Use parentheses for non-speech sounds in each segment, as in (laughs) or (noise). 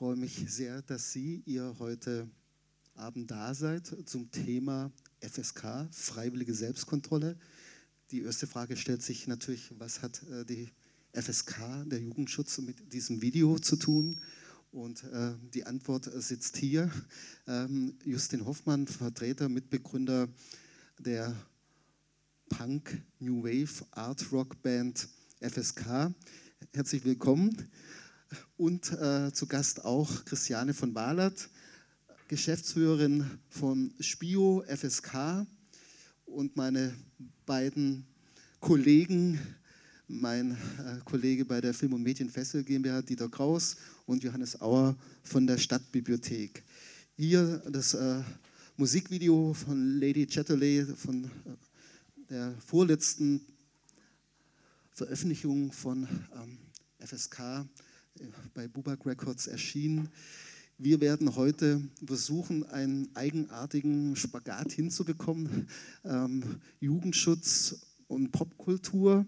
freue mich sehr, dass Sie, ihr heute Abend da seid zum Thema FSK, freiwillige Selbstkontrolle. Die erste Frage stellt sich natürlich, was hat äh, die FSK, der Jugendschutz, mit diesem Video zu tun? Und äh, die Antwort sitzt hier. Ähm, Justin Hoffmann, Vertreter, Mitbegründer der Punk New Wave Art Rock Band FSK. Herzlich willkommen. Und äh, zu Gast auch Christiane von Walert, Geschäftsführerin von Spio FSK und meine beiden Kollegen, mein äh, Kollege bei der Film- und Medienfessel GmbH, Dieter Kraus und Johannes Auer von der Stadtbibliothek. Hier das äh, Musikvideo von Lady Chatterley von äh, der vorletzten Veröffentlichung von ähm, FSK bei Bubak Records erschienen. Wir werden heute versuchen, einen eigenartigen Spagat hinzubekommen. Ähm, Jugendschutz und Popkultur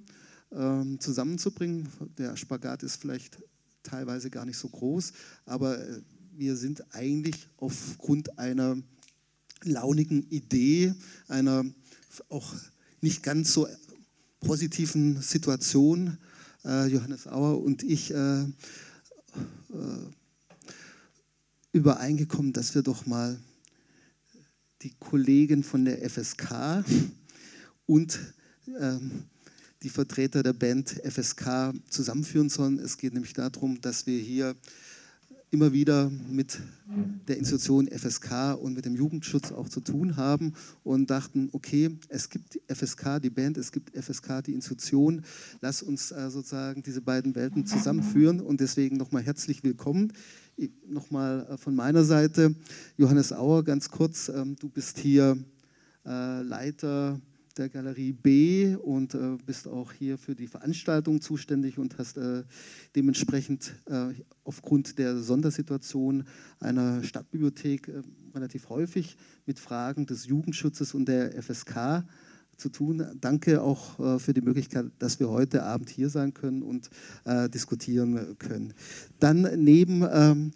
ähm, zusammenzubringen. Der Spagat ist vielleicht teilweise gar nicht so groß, aber äh, wir sind eigentlich aufgrund einer launigen Idee, einer auch nicht ganz so positiven Situation, äh, Johannes Auer und ich, äh, äh, übereingekommen, dass wir doch mal die Kollegen von der FSK und ähm, die Vertreter der Band FSK zusammenführen sollen. Es geht nämlich darum, dass wir hier immer wieder mit der Institution FSK und mit dem Jugendschutz auch zu tun haben und dachten, okay, es gibt FSK, die Band, es gibt FSK, die Institution, lass uns äh, sozusagen diese beiden Welten zusammenführen und deswegen nochmal herzlich willkommen. Nochmal äh, von meiner Seite, Johannes Auer, ganz kurz, ähm, du bist hier äh, Leiter der Galerie B und äh, bist auch hier für die Veranstaltung zuständig und hast äh, dementsprechend äh, aufgrund der Sondersituation einer Stadtbibliothek äh, relativ häufig mit Fragen des Jugendschutzes und der FSK zu tun. Danke auch äh, für die Möglichkeit, dass wir heute Abend hier sein können und äh, diskutieren können. Dann neben ähm,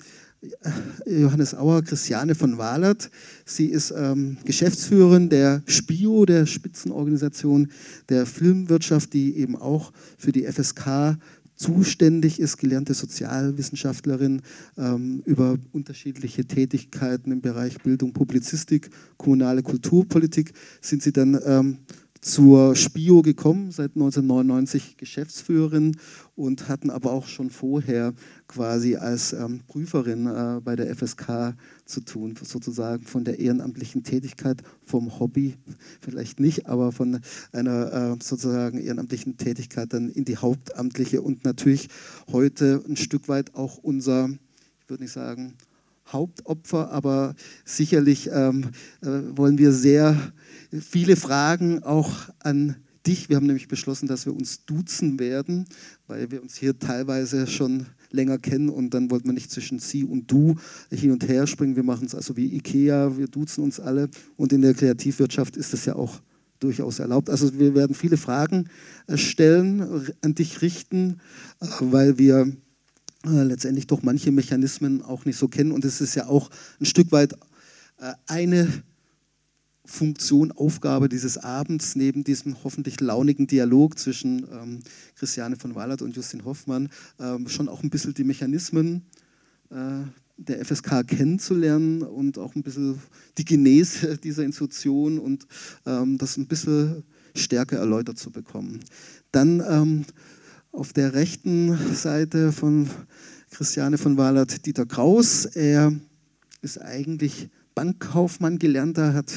Johannes Auer, Christiane von Walert. Sie ist ähm, Geschäftsführerin der SPIO, der Spitzenorganisation der Filmwirtschaft, die eben auch für die FSK zuständig ist, gelernte Sozialwissenschaftlerin ähm, über unterschiedliche Tätigkeiten im Bereich Bildung, Publizistik, kommunale Kulturpolitik, sind sie dann ähm, zur Spio gekommen, seit 1999 Geschäftsführerin und hatten aber auch schon vorher quasi als ähm, Prüferin äh, bei der FSK zu tun, sozusagen von der ehrenamtlichen Tätigkeit, vom Hobby vielleicht nicht, aber von einer äh, sozusagen ehrenamtlichen Tätigkeit dann in die hauptamtliche und natürlich heute ein Stück weit auch unser, ich würde nicht sagen, Hauptopfer, aber sicherlich ähm, äh, wollen wir sehr viele Fragen auch an dich. Wir haben nämlich beschlossen, dass wir uns duzen werden, weil wir uns hier teilweise schon länger kennen und dann wollten wir nicht zwischen sie und du hin und her springen. Wir machen es also wie Ikea, wir duzen uns alle und in der Kreativwirtschaft ist das ja auch durchaus erlaubt. Also wir werden viele Fragen äh, stellen, an dich richten, äh, weil wir äh, letztendlich doch manche Mechanismen auch nicht so kennen und es ist ja auch ein Stück weit eine Funktion, Aufgabe dieses Abends, neben diesem hoffentlich launigen Dialog zwischen ähm, Christiane von Wallert und Justin Hoffmann, ähm, schon auch ein bisschen die Mechanismen äh, der FSK kennenzulernen und auch ein bisschen die Genese (laughs) dieser Institution und ähm, das ein bisschen stärker erläutert zu bekommen. Dann auf der rechten Seite von Christiane von Wallert Dieter Kraus. Er ist eigentlich Bankkaufmann gelernter, hat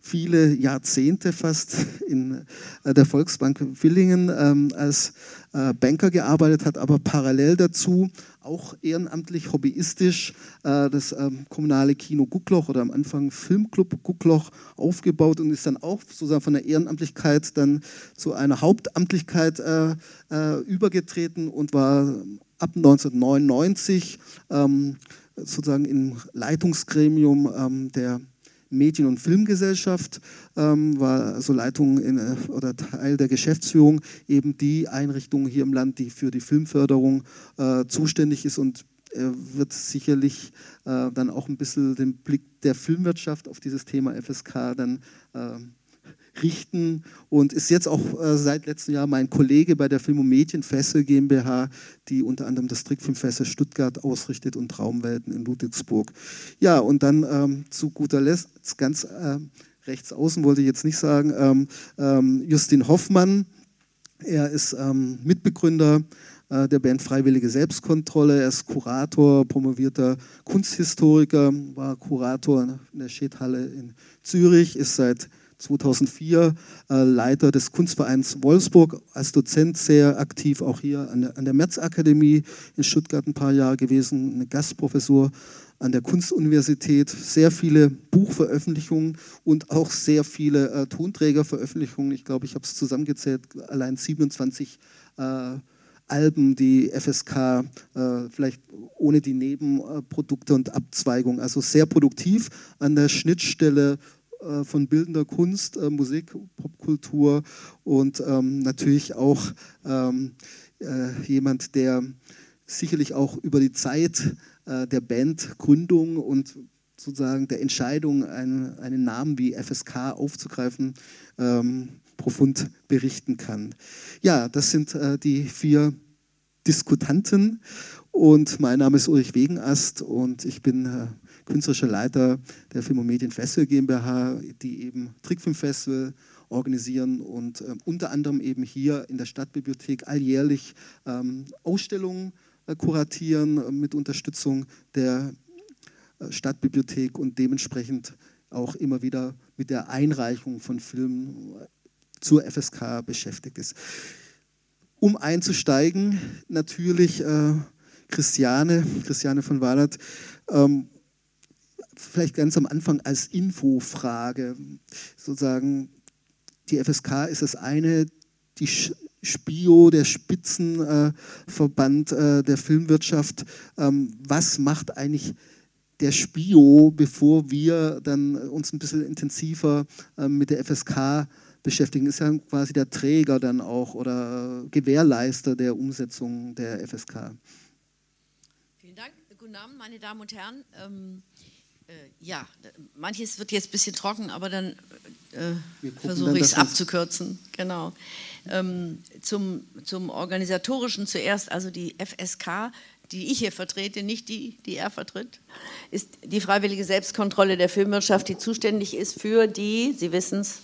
viele Jahrzehnte fast in äh, der Volksbank Villingen ähm, als äh, Banker gearbeitet, hat aber parallel dazu auch ehrenamtlich, hobbyistisch äh, das ähm, kommunale Kino Guckloch oder am Anfang Filmclub Guckloch aufgebaut und ist dann auch sozusagen von der Ehrenamtlichkeit dann zu einer Hauptamtlichkeit äh, äh, übergetreten und war ab 1999 ähm, sozusagen im Leitungsgremium ähm, der Medien- und Filmgesellschaft, ähm, war also Leitung in, äh, oder Teil der Geschäftsführung, eben die Einrichtung hier im Land, die für die Filmförderung äh, zuständig ist und er wird sicherlich äh, dann auch ein bisschen den Blick der Filmwirtschaft auf dieses Thema FSK dann äh, richten und ist jetzt auch äh, seit letztem Jahr mein Kollege bei der Film- und Medienfesse GmbH, die unter anderem das Trickfilmfesse Stuttgart ausrichtet und Traumwelten in Ludwigsburg. Ja, und dann ähm, zu guter Letzt ganz äh, rechts außen wollte ich jetzt nicht sagen, ähm, ähm, Justin Hoffmann. Er ist ähm, Mitbegründer äh, der Band Freiwillige Selbstkontrolle. Er ist Kurator, promovierter Kunsthistoriker, war Kurator in der Schädhalle in Zürich, ist seit 2004 äh, Leiter des Kunstvereins Wolfsburg, als Dozent sehr aktiv, auch hier an der, an der Metz-Akademie in Stuttgart ein paar Jahre gewesen, eine Gastprofessur an der Kunstuniversität, sehr viele Buchveröffentlichungen und auch sehr viele äh, Tonträgerveröffentlichungen. Ich glaube, ich habe es zusammengezählt, allein 27 äh, Alben, die FSK, äh, vielleicht ohne die Nebenprodukte und Abzweigungen. Also sehr produktiv an der Schnittstelle äh, von bildender Kunst, äh, Musik, Popkultur und ähm, natürlich auch ähm, äh, jemand, der sicherlich auch über die Zeit äh, der Bandgründung und sozusagen der Entscheidung, einen, einen Namen wie FSK aufzugreifen, ähm, profund berichten kann. Ja, das sind die vier Diskutanten und mein Name ist Ulrich Wegenast und ich bin künstlerischer Leiter der Film- und Medienfestival GmbH, die eben Trickfilmfestival organisieren und äh, unter anderem eben hier in der Stadtbibliothek alljährlich ähm, Ausstellungen äh, kuratieren äh, mit Unterstützung der äh, Stadtbibliothek und dementsprechend auch immer wieder mit der Einreichung von Filmen zur FSK beschäftigt ist. Um einzusteigen, natürlich äh, Christiane, Christiane von Wallert, ähm, vielleicht ganz am Anfang als Infofrage, sozusagen, die FSK ist das eine, die Spio, der Spitzenverband äh, der Filmwirtschaft. Ähm, was macht eigentlich der Spio, bevor wir dann uns ein bisschen intensiver äh, mit der FSK beschäftigen? Ist ja quasi der Träger dann auch oder Gewährleister der Umsetzung der FSK. Vielen Dank. Guten Abend, meine Damen und Herren. Äh, ja, manches wird jetzt ein bisschen trocken, aber dann äh, versuche ich es abzukürzen. Genau. Ähm, zum, zum Organisatorischen zuerst, also die FSK, die ich hier vertrete, nicht die, die er vertritt, ist die freiwillige Selbstkontrolle der Filmwirtschaft, die zuständig ist für die, Sie wissen es,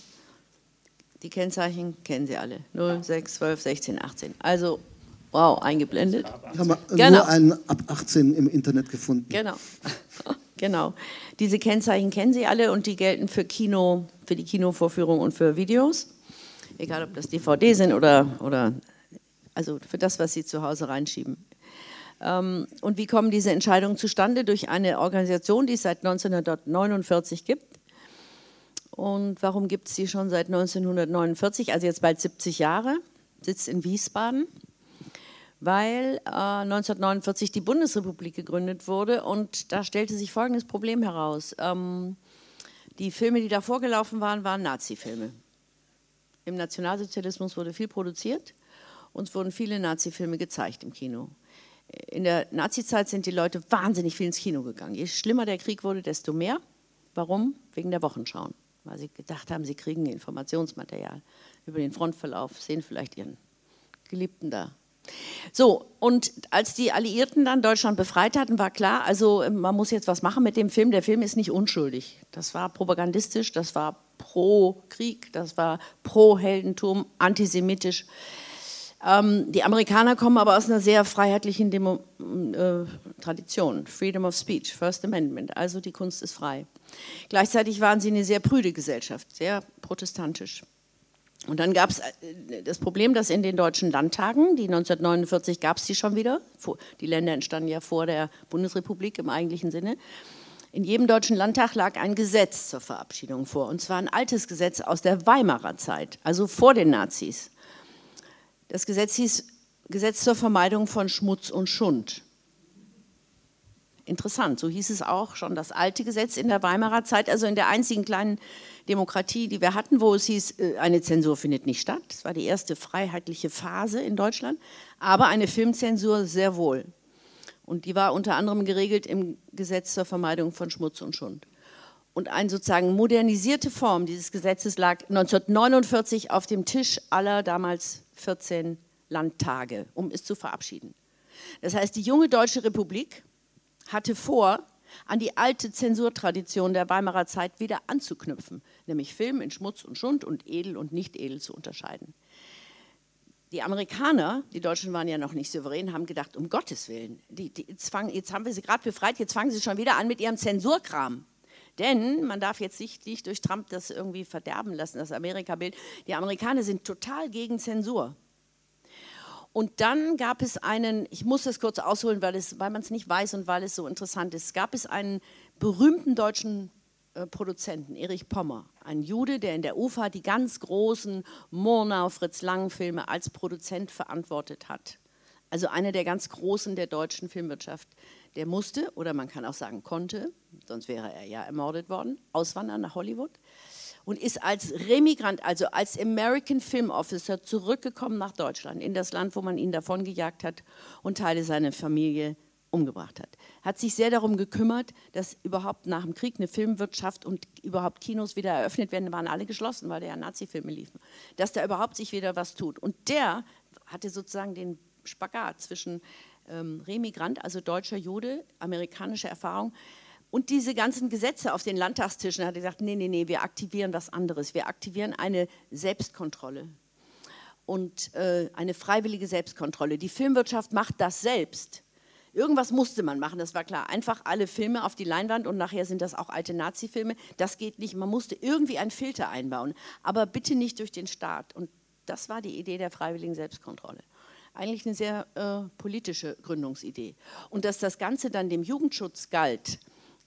die Kennzeichen kennen Sie alle, 0, 6, 12, 16, 18. Also, wow, eingeblendet. Wir haben genau. nur einen ab 18 im Internet gefunden. Genau. (laughs) Genau. Diese Kennzeichen kennen Sie alle und die gelten für Kino, für die Kinovorführung und für Videos. Egal, ob das DVD sind oder, oder also für das, was Sie zu Hause reinschieben. Ähm, und wie kommen diese Entscheidungen zustande? Durch eine Organisation, die es seit 1949 gibt. Und warum gibt es sie schon seit 1949, also jetzt bald 70 Jahre, sitzt in Wiesbaden weil äh, 1949 die Bundesrepublik gegründet wurde und da stellte sich folgendes Problem heraus. Ähm, die Filme, die davor gelaufen waren, waren Nazi-Filme. Im Nationalsozialismus wurde viel produziert und es wurden viele Nazi-Filme gezeigt im Kino. In der Nazi-Zeit sind die Leute wahnsinnig viel ins Kino gegangen. Je schlimmer der Krieg wurde, desto mehr. Warum? Wegen der Wochenschauen. Weil sie gedacht haben, sie kriegen Informationsmaterial über den Frontverlauf, sehen vielleicht ihren Geliebten da so, und als die Alliierten dann Deutschland befreit hatten, war klar, also man muss jetzt was machen mit dem Film. Der Film ist nicht unschuldig. Das war propagandistisch, das war pro Krieg, das war pro Heldentum, antisemitisch. Ähm, die Amerikaner kommen aber aus einer sehr freiheitlichen Demo äh, Tradition, Freedom of Speech, First Amendment, also die Kunst ist frei. Gleichzeitig waren sie eine sehr prüde Gesellschaft, sehr protestantisch. Und dann gab es äh, das Problem, dass in den deutschen Landtagen, die 1949 gab es die schon wieder, die Länder entstanden ja vor der Bundesrepublik im eigentlichen Sinne, in jedem deutschen Landtag lag ein Gesetz zur Verabschiedung vor. Und zwar ein altes Gesetz aus der Weimarer Zeit, also vor den Nazis. Das Gesetz hieß Gesetz zur Vermeidung von Schmutz und Schund. Interessant, so hieß es auch schon das alte Gesetz in der Weimarer Zeit, also in der einzigen kleinen Demokratie, die wir hatten, wo es hieß, äh, eine Zensur findet nicht statt. Das war die erste freiheitliche Phase in Deutschland, aber eine Filmzensur sehr wohl. Und die war unter anderem geregelt im Gesetz zur Vermeidung von Schmutz und Schund. Und eine sozusagen modernisierte Form dieses Gesetzes lag 1949 auf dem Tisch aller damals 14 Landtage, um es zu verabschieden. Das heißt, die junge Deutsche Republik hatte vor, an die alte Zensurtradition der Weimarer Zeit wieder anzuknüpfen, nämlich Film in Schmutz und Schund und edel und nicht edel zu unterscheiden. Die Amerikaner, die Deutschen waren ja noch nicht souverän, haben gedacht, um Gottes Willen, die, die, jetzt, fangen, jetzt haben wir sie gerade befreit, jetzt fangen sie schon wieder an mit ihrem Zensurkram. Denn man darf jetzt nicht, nicht durch Trump das irgendwie verderben lassen, das Amerika-Bild. Die Amerikaner sind total gegen Zensur. Und dann gab es einen, ich muss das kurz ausholen, weil, weil man es nicht weiß und weil es so interessant ist, gab es einen berühmten deutschen äh, Produzenten, Erich Pommer, ein Jude, der in der UFA die ganz großen Murnau, Fritz Lang-Filme als Produzent verantwortet hat. Also einer der ganz großen der deutschen Filmwirtschaft. Der musste, oder man kann auch sagen konnte, sonst wäre er ja ermordet worden, auswandern nach Hollywood und ist als Remigrant, also als American Film Officer zurückgekommen nach Deutschland, in das Land, wo man ihn davongejagt hat und Teile seiner Familie umgebracht hat. Hat sich sehr darum gekümmert, dass überhaupt nach dem Krieg eine Filmwirtschaft und überhaupt Kinos wieder eröffnet werden. Waren alle geschlossen, weil da ja Nazi-Filme liefen. Dass da überhaupt sich wieder was tut. Und der hatte sozusagen den Spagat zwischen ähm, Remigrant, also deutscher Jude, amerikanische Erfahrung, und diese ganzen Gesetze auf den Landtagstischen hat er gesagt, nee, nee, nee, wir aktivieren was anderes. Wir aktivieren eine Selbstkontrolle und äh, eine freiwillige Selbstkontrolle. Die Filmwirtschaft macht das selbst. Irgendwas musste man machen, das war klar. Einfach alle Filme auf die Leinwand und nachher sind das auch alte Nazi-Filme. Das geht nicht. Man musste irgendwie einen Filter einbauen, aber bitte nicht durch den Staat. Und das war die Idee der freiwilligen Selbstkontrolle. Eigentlich eine sehr äh, politische Gründungsidee. Und dass das Ganze dann dem Jugendschutz galt,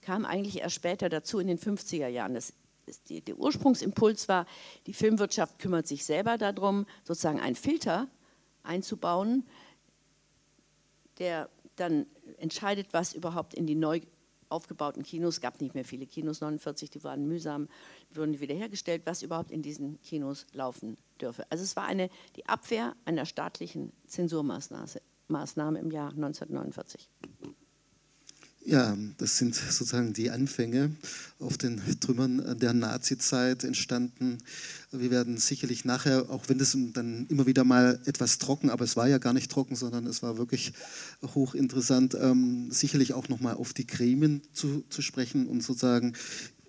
kam eigentlich erst später dazu in den 50er Jahren. Das die, der Ursprungsimpuls war, die Filmwirtschaft kümmert sich selber darum, sozusagen einen Filter einzubauen, der dann entscheidet, was überhaupt in die neu aufgebauten Kinos, es gab nicht mehr viele Kinos, 49, die waren mühsam, wurden wiederhergestellt, was überhaupt in diesen Kinos laufen dürfe. Also es war eine, die Abwehr einer staatlichen Zensurmaßnahme im Jahr 1949. Ja, das sind sozusagen die Anfänge auf den Trümmern der Nazizeit entstanden. Wir werden sicherlich nachher, auch wenn das dann immer wieder mal etwas trocken, aber es war ja gar nicht trocken, sondern es war wirklich hochinteressant, ähm, sicherlich auch nochmal auf die Gremien zu, zu sprechen und sozusagen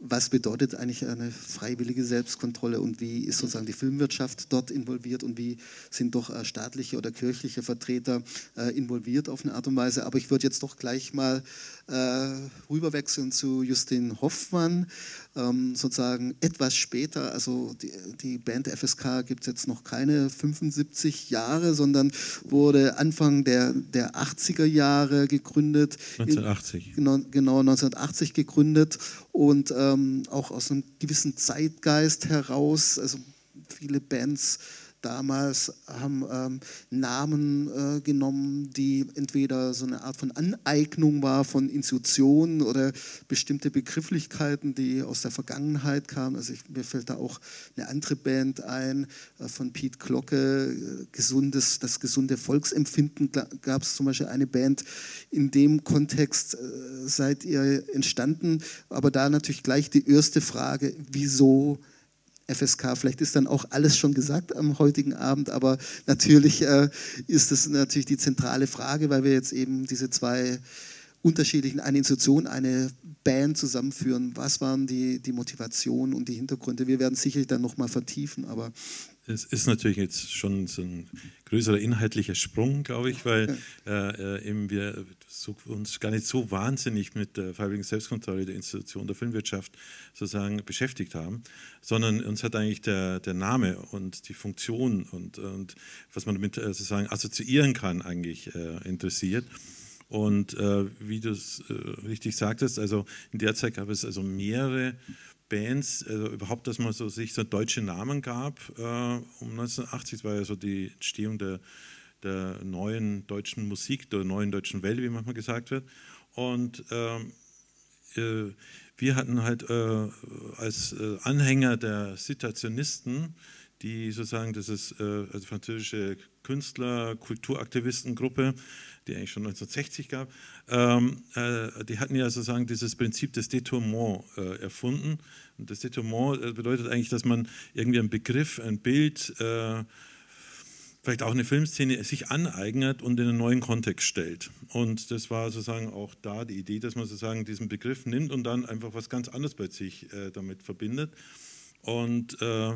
was bedeutet eigentlich eine freiwillige Selbstkontrolle und wie ist sozusagen die Filmwirtschaft dort involviert und wie sind doch äh, staatliche oder kirchliche Vertreter äh, involviert auf eine Art und Weise. Aber ich würde jetzt doch gleich mal äh, rüberwechseln zu Justin Hoffmann, ähm, sozusagen etwas später, also die, die Band FSK gibt es jetzt noch keine 75 Jahre, sondern wurde Anfang der, der 80er Jahre gegründet. 1980. In, genau, genau 1980 gegründet und ähm, auch aus einem gewissen Zeitgeist heraus, also viele Bands damals haben ähm, Namen äh, genommen, die entweder so eine Art von Aneignung war von Institutionen oder bestimmte Begrifflichkeiten, die aus der Vergangenheit kamen. Also ich, mir fällt da auch eine andere Band ein äh, von Pete Glocke, äh, gesundes, das gesunde Volksempfinden gab es zum Beispiel eine Band. In dem Kontext äh, seid ihr entstanden, aber da natürlich gleich die erste Frage, wieso FSK. Vielleicht ist dann auch alles schon gesagt am heutigen Abend, aber natürlich äh, ist das natürlich die zentrale Frage, weil wir jetzt eben diese zwei unterschiedlichen, eine Institution, eine Band zusammenführen. Was waren die, die Motivationen und die Hintergründe? Wir werden sicherlich dann nochmal vertiefen, aber es ist natürlich jetzt schon so ein größerer inhaltlicher Sprung, glaube ich, weil äh, äh, eben wir so, uns gar nicht so wahnsinnig mit der freiwilligen Selbstkontrolle der Institution der Filmwirtschaft sozusagen beschäftigt haben, sondern uns hat eigentlich der, der Name und die Funktion und, und was man damit äh, sozusagen assoziieren kann eigentlich äh, interessiert. Und äh, wie du es äh, richtig sagtest, also in der Zeit gab es also mehrere Bands, also überhaupt, dass man so sich so deutsche Namen gab. Äh, um 1980 war ja so die Entstehung der, der neuen deutschen Musik, der neuen deutschen Welle, wie manchmal gesagt wird. Und ähm, äh, wir hatten halt äh, als äh, Anhänger der Situationisten, die sozusagen das ist, äh, also französische Künstler, Kulturaktivistengruppe, die eigentlich schon 1960 gab. Ähm, äh, die hatten ja sozusagen dieses Prinzip des Detournement äh, erfunden. Und das Detournement äh, bedeutet eigentlich, dass man irgendwie einen Begriff, ein Bild, äh, vielleicht auch eine Filmszene sich aneignet und in einen neuen Kontext stellt. Und das war sozusagen auch da die Idee, dass man sozusagen diesen Begriff nimmt und dann einfach was ganz anderes bei sich äh, damit verbindet. Und äh,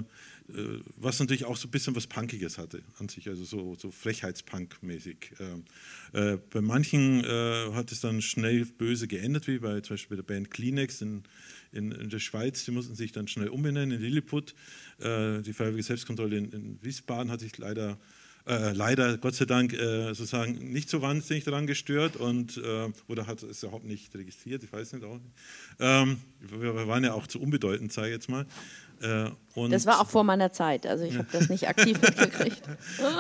was natürlich auch so ein bisschen was Punkiges hatte an sich, also so, so Frechheitspunk-mäßig. Äh, äh, bei manchen äh, hat es dann schnell böse geendet, wie bei zum Beispiel der Band Kleenex in, in, in der Schweiz, die mussten sich dann schnell umbenennen in Lilliput. Äh, die Freiwillige Selbstkontrolle in, in, Wiesbaden hat sich leider, äh, leider Gott sei Dank sozusagen nicht so wahnsinnig daran gestört und, oder hat es überhaupt nicht registriert, ich weiß nicht auch nicht. Ähm, wir waren ja auch zu unbedeutend, sage ich jetzt mal. Äh, das war auch vor meiner Zeit, also ich habe das nicht aktiv (laughs) mitgekriegt.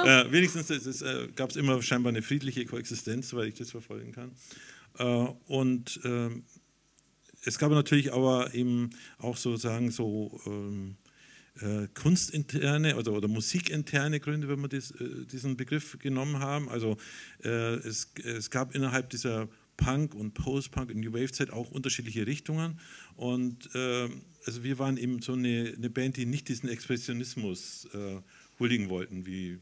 äh, wenigstens äh, gab es immer scheinbar eine friedliche Koexistenz, weil ich das verfolgen kann. Äh, und ähm, es gab natürlich aber eben auch sozusagen so ähm, äh, kunstinterne oder, oder musikinterne Gründe, wenn wir äh, diesen Begriff genommen haben. Also es, es gab innerhalb dieser Punk und Post-Punk und New Wave-Zeit auch unterschiedliche Richtungen. Und äh, also wir waren eben so eine, eine, Band, die nicht diesen Expressionismus äh, huldigen wollten, wie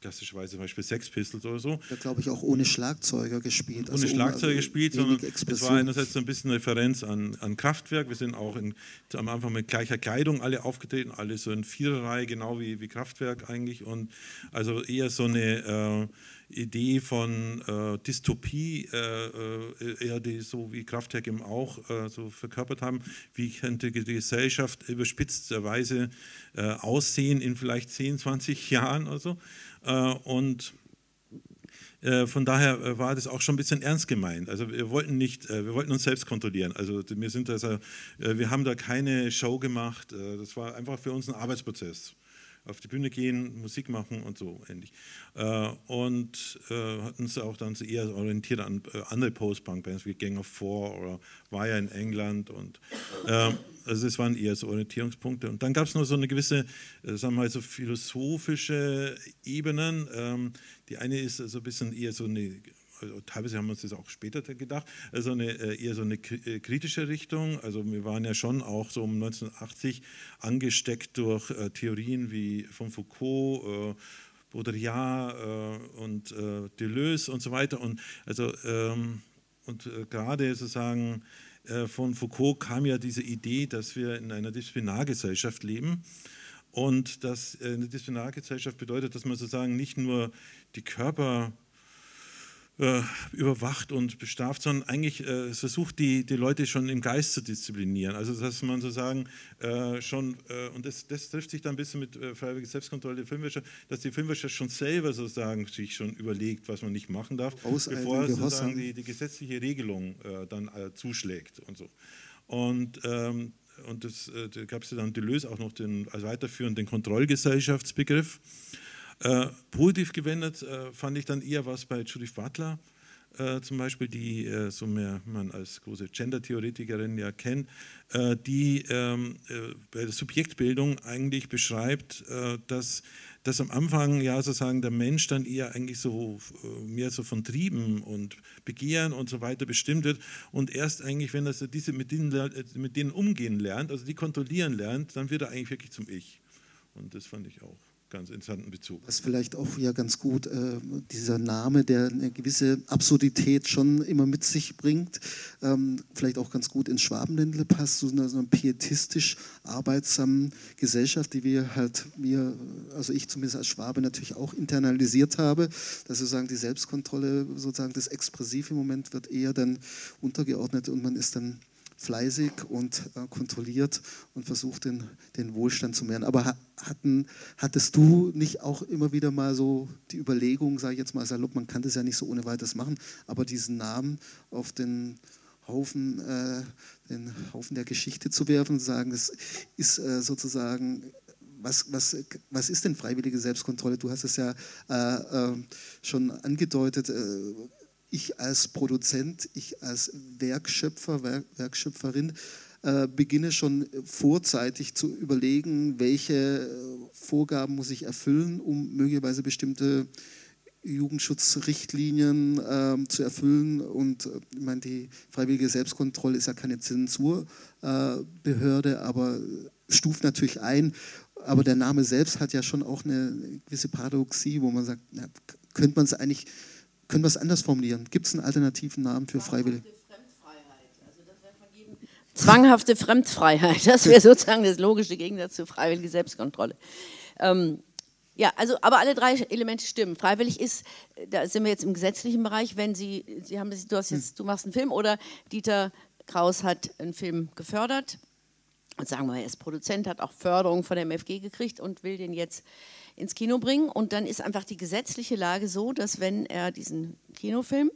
klassischerweise zum Beispiel Sex Pistols oder so. Da glaube ich auch ohne Schlagzeuger gespielt. Ohne also Schlagzeuger um, gespielt, sondern es war einerseits so ein bisschen Referenz an, an Kraftwerk. Wir sind auch in, am Anfang mit gleicher Kleidung alle aufgetreten, alle so in Viererreihe, genau wie, wie Kraftwerk eigentlich. Und also eher so eine äh, Idee von äh, Dystopie, äh, äh, eher die, so wie Kraftwerk eben auch äh, so verkörpert haben, wie könnte die Gesellschaft überspitzterweise äh, aussehen in vielleicht 10, 20 Jahren oder so. Und von daher war das auch schon ein bisschen ernst gemeint. Also wir wollten nicht, wir wollten uns selbst kontrollieren. Also wir sind also, wir haben da keine Show gemacht. Das war einfach für uns ein Arbeitsprozess auf die Bühne gehen, Musik machen und so ähnlich. Äh, und äh, hatten uns auch dann eher orientiert an äh, andere Post-Punk-Bands wie Gang of Four oder Wire in England. Und, also es waren eher so Orientierungspunkte. Und dann gab es noch so eine gewisse, sagen wir mal, so philosophische Ebenen. Ähm, die eine ist so ein bisschen eher so eine also teilweise haben wir uns das auch später gedacht, also eine, äh, eher so eine äh, kritische Richtung. Also wir waren ja schon auch so um 1980 angesteckt durch Theorien wie von Foucault, Baudrillard und Deleuze und so weiter. Und, also, ähm, und gerade sozusagen von Foucault kam ja diese Idee, dass wir in einer Disziplinargesellschaft leben. Und dass eine Disziplinargesellschaft bedeutet, dass man sozusagen nicht nur die Körper äh, überwacht und bestraft, sondern eigentlich äh, versucht, die, die Leute schon im Geist zu disziplinieren. Also dass man sozusagen äh, schon, äh, und das, das, trifft sich dann ein bisschen mit äh, freiwilliger Selbstkontrolle der Filmwirtschaft, dass die Filmwirtschaft schon selber sozusagen sich schon überlegt, was man nicht machen darf, bevor sozusagen die, die, gesetzliche Regelung dann zuschlägt und so. Und ähm, und das, da gab es ja dann Deleuze auch noch den, als weiterführenden Kontrollgesellschaftsbegriff. Äh, positiv gewendet äh, fand ich dann eher was bei Judith Butler, äh, zum Beispiel, die äh, so mehr man als große Gender-Theoretikerin ja kennt, äh, die ähm, äh, bei der Subjektbildung eigentlich beschreibt, dass, dass am Anfang ja sozusagen der Mensch dann eher eigentlich so mehr so von Trieben und Begehren und so weiter bestimmt wird und erst eigentlich, wenn er mit denen, mit denen umgehen lernt, also die kontrollieren lernt, dann wird er eigentlich wirklich zum Ich. Und das fand ich auch ganz interessanten Bezug. Das ist vielleicht auch ja ganz gut, äh, dieser Name, der eine gewisse Absurdität schon immer mit sich bringt, ähm, vielleicht auch ganz gut ins Schwabenländle passt, so einer, so einer pietistisch arbeitsamen Gesellschaft, die wir halt, wir, also ich zumindest als Schwabe natürlich auch internalisiert habe, dass sozusagen die Selbstkontrolle, sozusagen das Expressive im Moment wird eher dann untergeordnet und man ist dann fleißig und äh, kontrolliert und versucht, den, den Wohlstand zu mehren. Aber hatten, hattest du nicht auch immer wieder mal so die Überlegung, sage ich jetzt mal salopp, man kann das ja nicht so ohne weiteres machen, aber diesen Namen auf den Haufen, äh, den Haufen der Geschichte zu werfen und sagen, das ist äh, sozusagen was, was, was ist denn freiwillige Selbstkontrolle? Du hast es ja äh, äh, schon angedeutet. Äh, ich als Produzent, ich als Werkschöpfer, Werk, Werkschöpferin äh, beginne schon vorzeitig zu überlegen, welche Vorgaben muss ich erfüllen, um möglicherweise bestimmte Jugendschutzrichtlinien ähm, zu erfüllen. Und äh, ich meine, die freiwillige Selbstkontrolle ist ja keine Zensurbehörde, äh, aber stuft natürlich ein. Aber der Name selbst hat ja schon auch eine gewisse Paradoxie, wo man sagt, na, könnte man es eigentlich, können wir es anders formulieren? Gibt es einen alternativen Namen für Freiwillige? Zwanghafte Fremdfreiheit, das wäre sozusagen das logische Gegensatz zur freiwilligen Selbstkontrolle. Ähm, ja, also, aber alle drei Elemente stimmen. Freiwillig ist, da sind wir jetzt im gesetzlichen Bereich, wenn Sie, Sie haben, du, hast jetzt, du machst einen Film oder Dieter Kraus hat einen Film gefördert und sagen wir, er ist Produzent, hat auch Förderung von der MFG gekriegt und will den jetzt ins Kino bringen. Und dann ist einfach die gesetzliche Lage so, dass wenn er diesen Kinofilm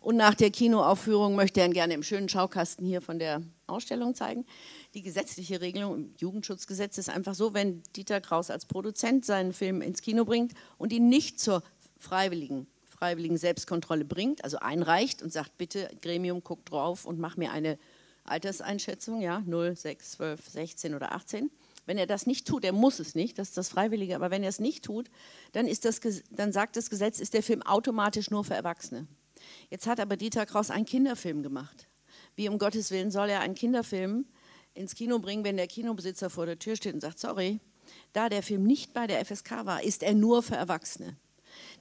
und nach der Kinoaufführung möchte er ihn gerne im schönen Schaukasten hier von der Ausstellung zeigen. Die gesetzliche Regelung im Jugendschutzgesetz ist einfach so, wenn Dieter Kraus als Produzent seinen Film ins Kino bringt und ihn nicht zur freiwilligen, freiwilligen Selbstkontrolle bringt, also einreicht und sagt, bitte Gremium, guck drauf und mach mir eine Alterseinschätzung, ja, 0, 6, 12, 16 oder 18. Wenn er das nicht tut, er muss es nicht, das ist das Freiwillige, aber wenn er es nicht tut, dann, ist das, dann sagt das Gesetz, ist der Film automatisch nur für Erwachsene. Jetzt hat aber Dieter Kraus einen Kinderfilm gemacht. Wie um Gottes Willen soll er einen Kinderfilm ins Kino bringen, wenn der Kinobesitzer vor der Tür steht und sagt, sorry, da der Film nicht bei der FSK war, ist er nur für Erwachsene.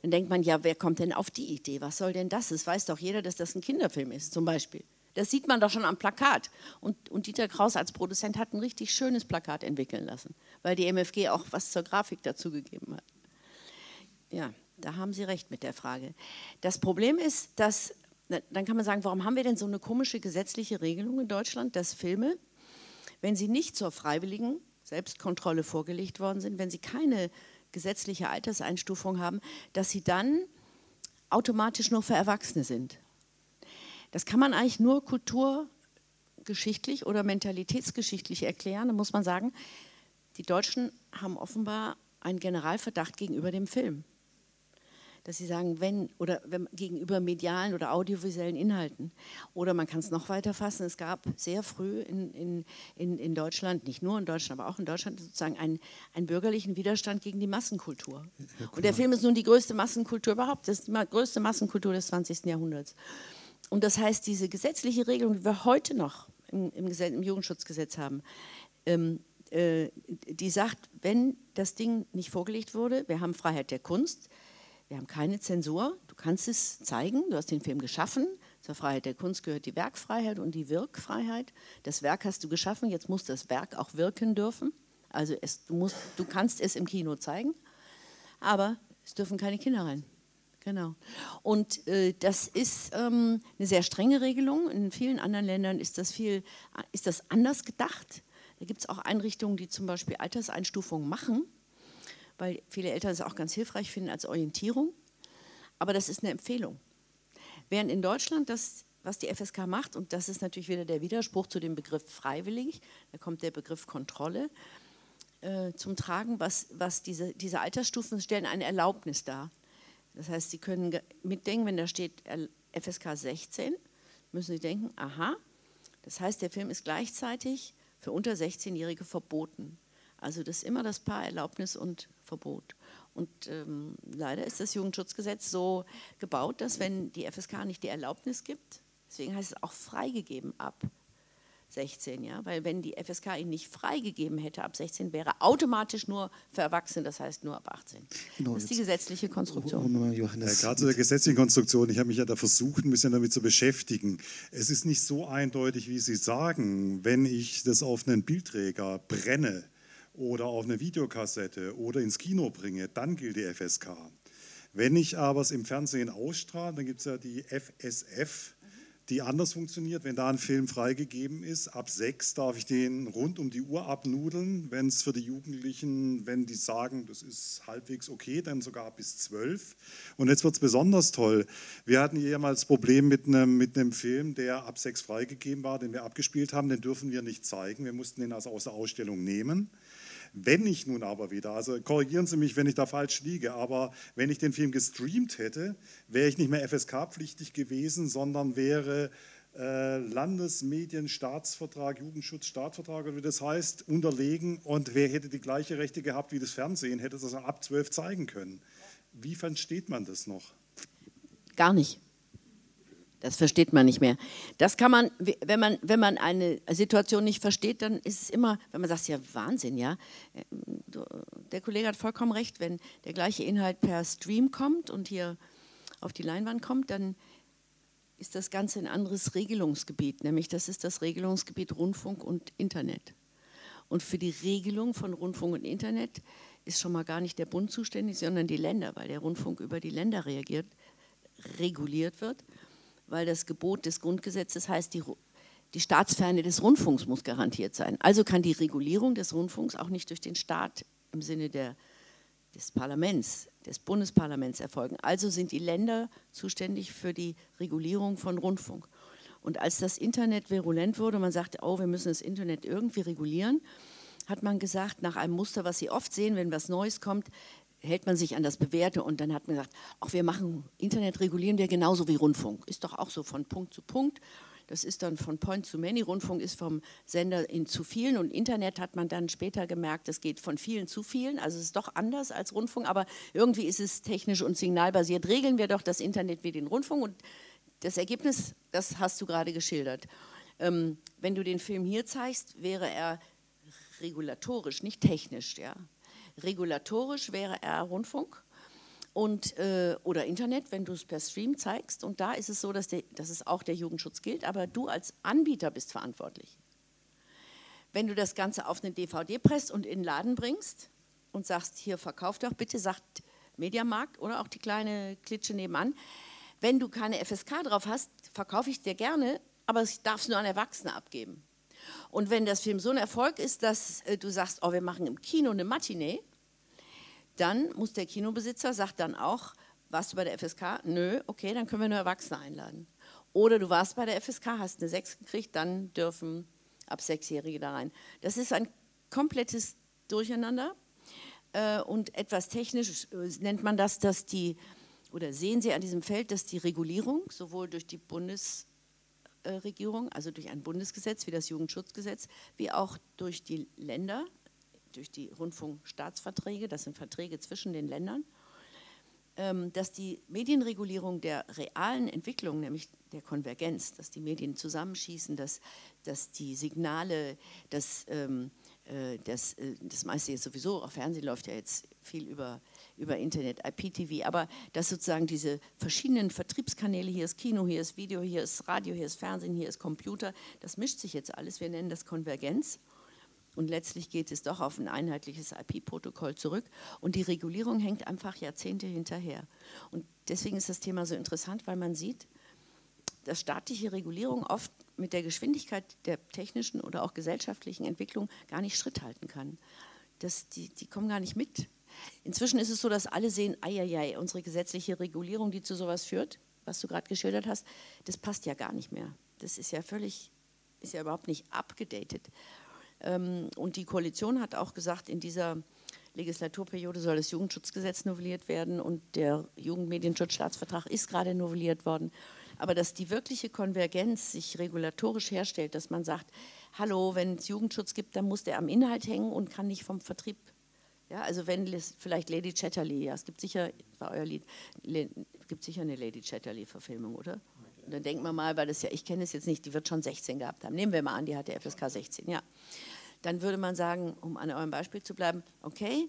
Dann denkt man, ja, wer kommt denn auf die Idee? Was soll denn das? Es weiß doch jeder, dass das ein Kinderfilm ist, zum Beispiel. Das sieht man doch schon am Plakat. Und, und, Dieter Kraus als Produzent hat ein richtig schönes Plakat entwickeln lassen, weil die MFG auch was zur Grafik dazu gegeben hat. Ja, da haben Sie recht mit der Frage. Das Problem ist, dass, dann kann man sagen, warum haben wir denn so eine komische gesetzliche Regelung in Deutschland, dass Filme, wenn sie nicht zur freiwilligen Selbstkontrolle vorgelegt worden sind, wenn sie keine gesetzliche Alterseinstufung haben, dass sie dann automatisch nur für Erwachsene sind. Das kann man eigentlich nur kulturgeschichtlich oder mentalitätsgeschichtlich erklären. Da muss man sagen, die Deutschen haben offenbar einen Generalverdacht gegenüber dem Film dass sie sagen, wenn oder wenn, gegenüber medialen oder audiovisuellen Inhalten. Oder man kann es noch weiter fassen, es gab sehr früh in, in, in, in Deutschland, nicht nur in Deutschland, aber auch in Deutschland sozusagen einen, einen bürgerlichen Widerstand gegen die Massenkultur. Ja, und der Film ist nun die größte Massenkultur überhaupt, das ist die größte Massenkultur des 20. Jahrhunderts. Und das heißt, diese gesetzliche Regelung, die wir heute noch im, im, Gesetz, im Jugendschutzgesetz haben, ähm, äh, die sagt, wenn das Ding nicht vorgelegt wurde, wir haben Freiheit der Kunst, wir haben keine Zensur. Du kannst es zeigen. Du hast den Film geschaffen. Zur Freiheit der Kunst gehört die Werkfreiheit und die Wirkfreiheit. Das Werk hast du geschaffen. Jetzt muss das Werk auch wirken dürfen. Also es, du, musst, du kannst es im Kino zeigen, aber es dürfen keine Kinder rein. Genau. Und äh, das ist ähm, eine sehr strenge Regelung. In vielen anderen Ländern ist das, viel, ist das anders gedacht. Da gibt es auch Einrichtungen, die zum Beispiel Alterseinstufungen machen weil viele Eltern es auch ganz hilfreich finden als Orientierung. Aber das ist eine Empfehlung. Während in Deutschland das, was die FSK macht, und das ist natürlich wieder der Widerspruch zu dem Begriff freiwillig, da kommt der Begriff Kontrolle äh, zum Tragen, was, was diese, diese Altersstufen stellen eine Erlaubnis dar. Das heißt, Sie können mitdenken, wenn da steht FSK 16, müssen Sie denken, aha, das heißt, der Film ist gleichzeitig für unter 16-Jährige verboten. Also das ist immer das Paar Erlaubnis und Verbot. Und ähm, leider ist das Jugendschutzgesetz so gebaut, dass wenn die FSK nicht die Erlaubnis gibt, deswegen heißt es auch freigegeben ab 16, ja, weil wenn die FSK ihn nicht freigegeben hätte ab 16, wäre automatisch nur für Erwachsene, das heißt nur ab 18. Genau, das ist die gesetzliche Konstruktion. Ja, Gerade zu der gesetzlichen Konstruktion, ich habe mich ja da versucht, ein bisschen damit zu beschäftigen. Es ist nicht so eindeutig, wie Sie sagen, wenn ich das auf einen Bildträger brenne, oder auf eine Videokassette oder ins Kino bringe, dann gilt die FSK. Wenn ich aber es im Fernsehen ausstrahle, dann gibt es ja die FSF, die anders funktioniert. Wenn da ein Film freigegeben ist, ab sechs darf ich den rund um die Uhr abnudeln. Wenn es für die Jugendlichen, wenn die sagen, das ist halbwegs okay, dann sogar bis zwölf. Und jetzt wird es besonders toll. Wir hatten jemals Problem mit einem, mit einem Film, der ab sechs freigegeben war, den wir abgespielt haben. Den dürfen wir nicht zeigen. Wir mussten den also aus der Ausstellung nehmen. Wenn ich nun aber wieder, also korrigieren Sie mich, wenn ich da falsch liege, aber wenn ich den Film gestreamt hätte, wäre ich nicht mehr FSK-pflichtig gewesen, sondern wäre äh, Landesmedienstaatsvertrag, Jugendschutzstaatsvertrag oder wie das heißt, unterlegen und wer hätte die gleiche Rechte gehabt wie das Fernsehen, hätte das ab 12 zeigen können. Wie versteht man das noch? Gar nicht. Das versteht man nicht mehr. Das kann man, wenn man, wenn man eine Situation nicht versteht, dann ist es immer, wenn man sagt, ja Wahnsinn, ja. Der Kollege hat vollkommen recht, wenn der gleiche Inhalt per Stream kommt und hier auf die Leinwand kommt, dann ist das Ganze ein anderes Regelungsgebiet, nämlich das ist das Regelungsgebiet Rundfunk und Internet. Und für die Regelung von Rundfunk und Internet ist schon mal gar nicht der Bund zuständig, sondern die Länder, weil der Rundfunk über die Länder reagiert, reguliert wird weil das Gebot des Grundgesetzes heißt, die, die Staatsferne des Rundfunks muss garantiert sein. Also kann die Regulierung des Rundfunks auch nicht durch den Staat im Sinne der, des Parlaments, des Bundesparlaments erfolgen. Also sind die Länder zuständig für die Regulierung von Rundfunk. Und als das Internet virulent wurde, man sagte, oh, wir müssen das Internet irgendwie regulieren, hat man gesagt, nach einem Muster, was Sie oft sehen, wenn was Neues kommt, hält man sich an das Bewährte und dann hat man gesagt, auch wir machen, Internet regulieren wir genauso wie Rundfunk. Ist doch auch so von Punkt zu Punkt. Das ist dann von Point zu Many. Rundfunk ist vom Sender in zu vielen und Internet hat man dann später gemerkt, das geht von vielen zu vielen. Also es ist doch anders als Rundfunk, aber irgendwie ist es technisch und signalbasiert. Regeln wir doch das Internet wie den Rundfunk und das Ergebnis, das hast du gerade geschildert. Ähm, wenn du den Film hier zeigst, wäre er regulatorisch, nicht technisch. Ja? Regulatorisch wäre er Rundfunk und, äh, oder Internet, wenn du es per Stream zeigst. Und da ist es so, dass, der, dass es auch der Jugendschutz gilt, aber du als Anbieter bist verantwortlich. Wenn du das Ganze auf eine DVD presst und in den Laden bringst und sagst, hier verkauf doch bitte, sagt Mediamarkt oder auch die kleine Klitsche nebenan, wenn du keine FSK drauf hast, verkaufe ich dir gerne, aber ich darf es nur an Erwachsene abgeben. Und wenn das Film so ein Erfolg ist, dass äh, du sagst, oh, wir machen im Kino eine Matinee, dann muss der Kinobesitzer, sagt dann auch, warst du bei der FSK? Nö, okay, dann können wir nur Erwachsene einladen. Oder du warst bei der FSK, hast eine 6 gekriegt, dann dürfen ab Sechsjährige da rein. Das ist ein komplettes Durcheinander äh, und etwas technisch äh, nennt man das, dass die, oder sehen Sie an diesem Feld, dass die Regulierung sowohl durch die Bundesregierung, also durch ein Bundesgesetz wie das Jugendschutzgesetz, wie auch durch die Länder, durch die Rundfunkstaatsverträge, das sind Verträge zwischen den Ländern, ähm, dass die Medienregulierung der realen Entwicklung, nämlich der Konvergenz, dass die Medien zusammenschießen, dass, dass die Signale, dass ähm, äh, das, äh, das meiste jetzt sowieso, auch Fernsehen läuft ja jetzt viel über, über Internet, IPTV, aber dass sozusagen diese verschiedenen Vertriebskanäle, hier ist Kino, hier ist Video, hier ist Radio, hier ist Fernsehen, hier ist Computer, das mischt sich jetzt alles, wir nennen das Konvergenz. Und letztlich geht es doch auf ein einheitliches IP-Protokoll zurück. Und die Regulierung hängt einfach Jahrzehnte hinterher. Und deswegen ist das Thema so interessant, weil man sieht, dass staatliche Regulierung oft mit der Geschwindigkeit der technischen oder auch gesellschaftlichen Entwicklung gar nicht Schritt halten kann. Das, die, die kommen gar nicht mit. Inzwischen ist es so, dass alle sehen, eieiei, unsere gesetzliche Regulierung, die zu sowas führt, was du gerade geschildert hast, das passt ja gar nicht mehr. Das ist ja völlig, ist ja überhaupt nicht abgedatet. Ähm, und die Koalition hat auch gesagt, in dieser Legislaturperiode soll das Jugendschutzgesetz novelliert werden und der Jugendmedienschutzstaatsvertrag ist gerade novelliert worden. Aber dass die wirkliche Konvergenz sich regulatorisch herstellt, dass man sagt, hallo, wenn es Jugendschutz gibt, dann muss der am Inhalt hängen und kann nicht vom Vertrieb. Ja, also wenn vielleicht Lady Chatterley, ja, es gibt sicher, war euer Lied, gibt sicher eine Lady Chatterley-Verfilmung, oder? Und dann denken wir mal, weil das ja, ich kenne es jetzt nicht, die wird schon 16 gehabt haben. Nehmen wir mal an, die hat der FSK 16, ja. Dann würde man sagen, um an eurem Beispiel zu bleiben, okay,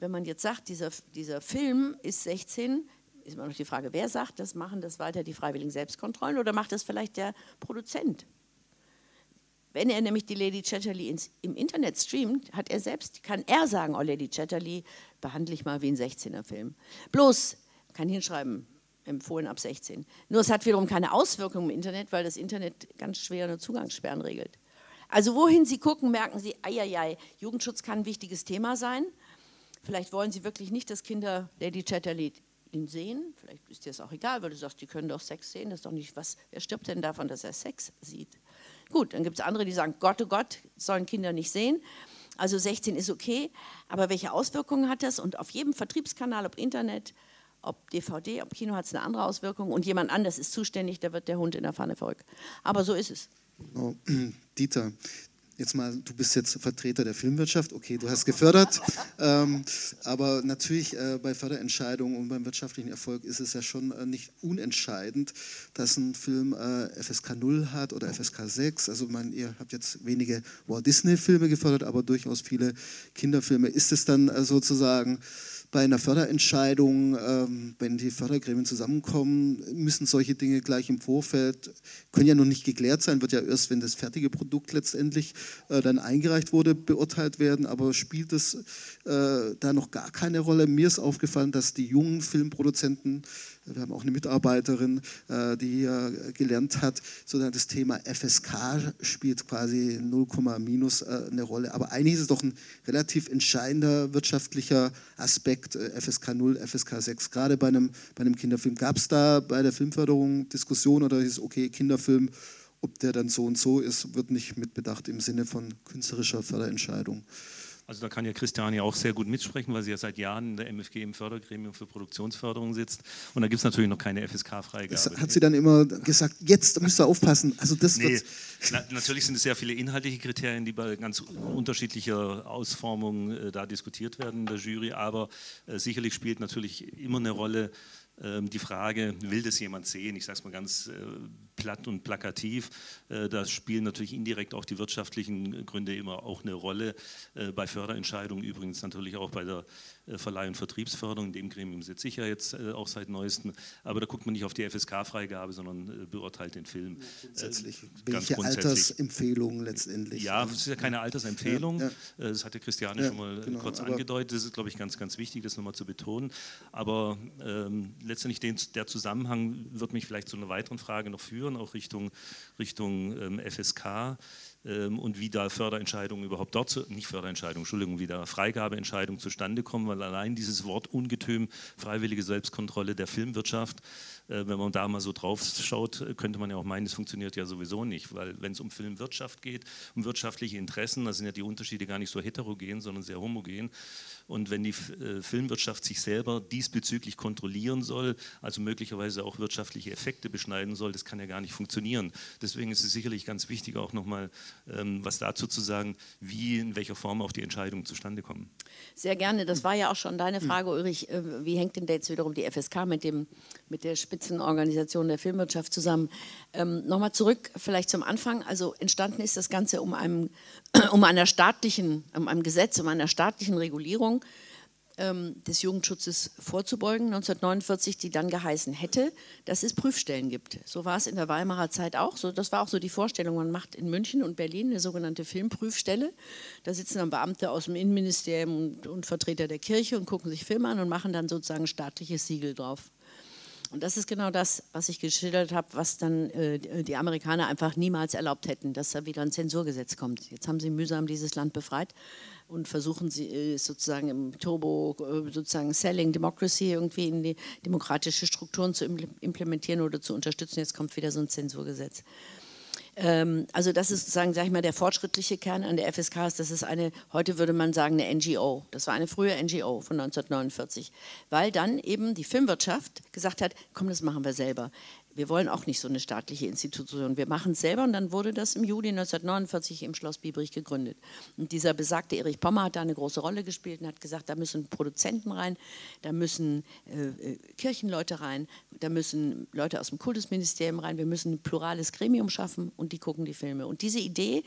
wenn man jetzt sagt, dieser, dieser Film ist 16, ist immer noch die Frage, wer sagt das, machen das weiter die freiwilligen Selbstkontrollen oder macht das vielleicht der Produzent? Wenn er nämlich die Lady Chatterley ins, im Internet streamt, hat er selbst, kann er sagen, oh Lady Chatterley, behandle ich mal wie ein 16er-Film. Bloß, kann hinschreiben, empfohlen ab 16. Nur es hat wiederum keine Auswirkungen im Internet, weil das Internet ganz schwer eine Zugangssperren regelt. Also wohin Sie gucken, merken Sie, eieiei, Jugendschutz kann ein wichtiges Thema sein. Vielleicht wollen Sie wirklich nicht, dass Kinder Lady Chatterley ihn sehen. Vielleicht ist dir das auch egal, weil du sagst, die können doch Sex sehen. Das ist doch nicht was. Wer stirbt denn davon, dass er Sex sieht? Gut, dann gibt es andere, die sagen, Gott, oh Gott, sollen Kinder nicht sehen. Also 16 ist okay, aber welche Auswirkungen hat das? Und auf jedem Vertriebskanal, ob Internet, ob DVD, ob Kino hat es eine andere Auswirkung und jemand anders ist zuständig, da wird der Hund in der Pfanne verrückt. Aber so ist es. Oh, (clears throat) Dieter, jetzt mal, du bist jetzt Vertreter der Filmwirtschaft, okay, du hast gefördert, ähm, aber natürlich äh, bei Förderentscheidungen und beim wirtschaftlichen Erfolg ist es ja schon äh, nicht unentscheidend, dass ein Film äh, FSK 0 hat oder FSK 6. Also man, ihr habt jetzt wenige Walt Disney Filme gefördert, aber durchaus viele Kinderfilme. Ist es dann äh, sozusagen bei einer Förderentscheidung, ähm, wenn die Fördergremien zusammenkommen, müssen solche Dinge gleich im Vorfeld, können ja noch nicht geklärt sein, wird ja erst, wenn das fertige Produkt letztendlich äh, dann eingereicht wurde, beurteilt werden. Aber spielt es äh, da noch gar keine Rolle? Mir ist aufgefallen, dass die jungen Filmproduzenten wir haben auch eine Mitarbeiterin, äh, die hier gelernt hat, das Thema FSK spielt quasi 0, minus äh, eine Rolle. Aber eigentlich ist es doch ein relativ entscheidender wirtschaftlicher Aspekt, FSK 0, FSK 6, gerade bei einem, bei einem Kinderfilm. Gab es da bei der Filmförderung Diskussionen oder ist okay, Kinderfilm, ob der dann so und so ist, wird nicht mitbedacht im Sinne von künstlerischer Förderentscheidung? Also da kann ja Christiane auch sehr gut mitsprechen, weil sie ja seit Jahren in der MFG im Fördergremium für Produktionsförderung sitzt. Und da gibt es natürlich noch keine FSK-Freigabe. Hat sie dann immer gesagt, jetzt müsst ihr aufpassen. Also das nee, na, natürlich sind es sehr viele inhaltliche Kriterien, die bei ganz unterschiedlicher Ausformung äh, da diskutiert werden in der Jury. Aber äh, sicherlich spielt natürlich immer eine Rolle, die Frage, will das jemand sehen? Ich sage es mal ganz äh, platt und plakativ. Äh, da spielen natürlich indirekt auch die wirtschaftlichen Gründe immer auch eine Rolle. Äh, bei Förderentscheidungen übrigens natürlich auch bei der Verleih- und Vertriebsförderung. In dem Gremium sitze ich ja jetzt auch seit neuestem. Aber da guckt man nicht auf die FSK-Freigabe, sondern beurteilt den Film. Grundsätzlich. Welche Altersempfehlung letztendlich? Ja, es ist ja keine Altersempfehlung. Ja, ja. Das hatte Christiane ja, schon mal genau, kurz angedeutet. Das ist, glaube ich, ganz, ganz wichtig, das nochmal zu betonen. Aber ähm, letztendlich den, der Zusammenhang wird mich vielleicht zu einer weiteren Frage noch führen auch Richtung, Richtung ähm, FSK und wie da Förderentscheidungen überhaupt dort, nicht Förderentscheidungen, Entschuldigung, wie da Freigabeentscheidungen zustande kommen, weil allein dieses Wort Ungetüm, freiwillige Selbstkontrolle der Filmwirtschaft, wenn man da mal so drauf schaut, könnte man ja auch meinen, es funktioniert ja sowieso nicht, weil wenn es um Filmwirtschaft geht, um wirtschaftliche Interessen, da sind ja die Unterschiede gar nicht so heterogen, sondern sehr homogen. Und wenn die äh, Filmwirtschaft sich selber diesbezüglich kontrollieren soll, also möglicherweise auch wirtschaftliche Effekte beschneiden soll, das kann ja gar nicht funktionieren. Deswegen ist es sicherlich ganz wichtig, auch nochmal ähm, was dazu zu sagen, wie, in welcher Form auch die Entscheidungen zustande kommen. Sehr gerne. Das war ja auch schon deine Frage, Ulrich. Äh, wie hängt denn jetzt wiederum die FSK mit, dem, mit der Spitzenorganisation der Filmwirtschaft zusammen? Ähm, Nochmal zurück, vielleicht zum Anfang. Also entstanden ist das Ganze um, einem, (clears throat) um einer staatlichen, um einem Gesetz, um einer staatlichen Regulierung ähm, des Jugendschutzes vorzubeugen, 1949, die dann geheißen hätte, dass es Prüfstellen gibt. So war es in der Weimarer Zeit auch. So, das war auch so die Vorstellung, man macht in München und Berlin eine sogenannte Filmprüfstelle. Da sitzen dann Beamte aus dem Innenministerium und, und Vertreter der Kirche und gucken sich Filme an und machen dann sozusagen staatliches Siegel drauf. Und das ist genau das, was ich geschildert habe, was dann äh, die Amerikaner einfach niemals erlaubt hätten, dass da wieder ein Zensurgesetz kommt. Jetzt haben sie mühsam dieses Land befreit und versuchen sie äh, sozusagen im Turbo, äh, sozusagen Selling Democracy irgendwie in die demokratische Strukturen zu implementieren oder zu unterstützen. Jetzt kommt wieder so ein Zensurgesetz. Ähm, also das ist sozusagen, sag ich mal, der fortschrittliche Kern an der FSK ist, das ist eine, heute würde man sagen, eine NGO. Das war eine frühe NGO von 1949, weil dann eben die Filmwirtschaft gesagt hat, komm, das machen wir selber wir wollen auch nicht so eine staatliche Institution. Wir machen es selber und dann wurde das im Juli 1949 im Schloss Biebrich gegründet. Und dieser besagte Erich Pommer hat da eine große Rolle gespielt und hat gesagt, da müssen Produzenten rein, da müssen äh, äh, Kirchenleute rein, da müssen Leute aus dem Kultusministerium rein, wir müssen ein plurales Gremium schaffen und die gucken die Filme. Und diese Idee,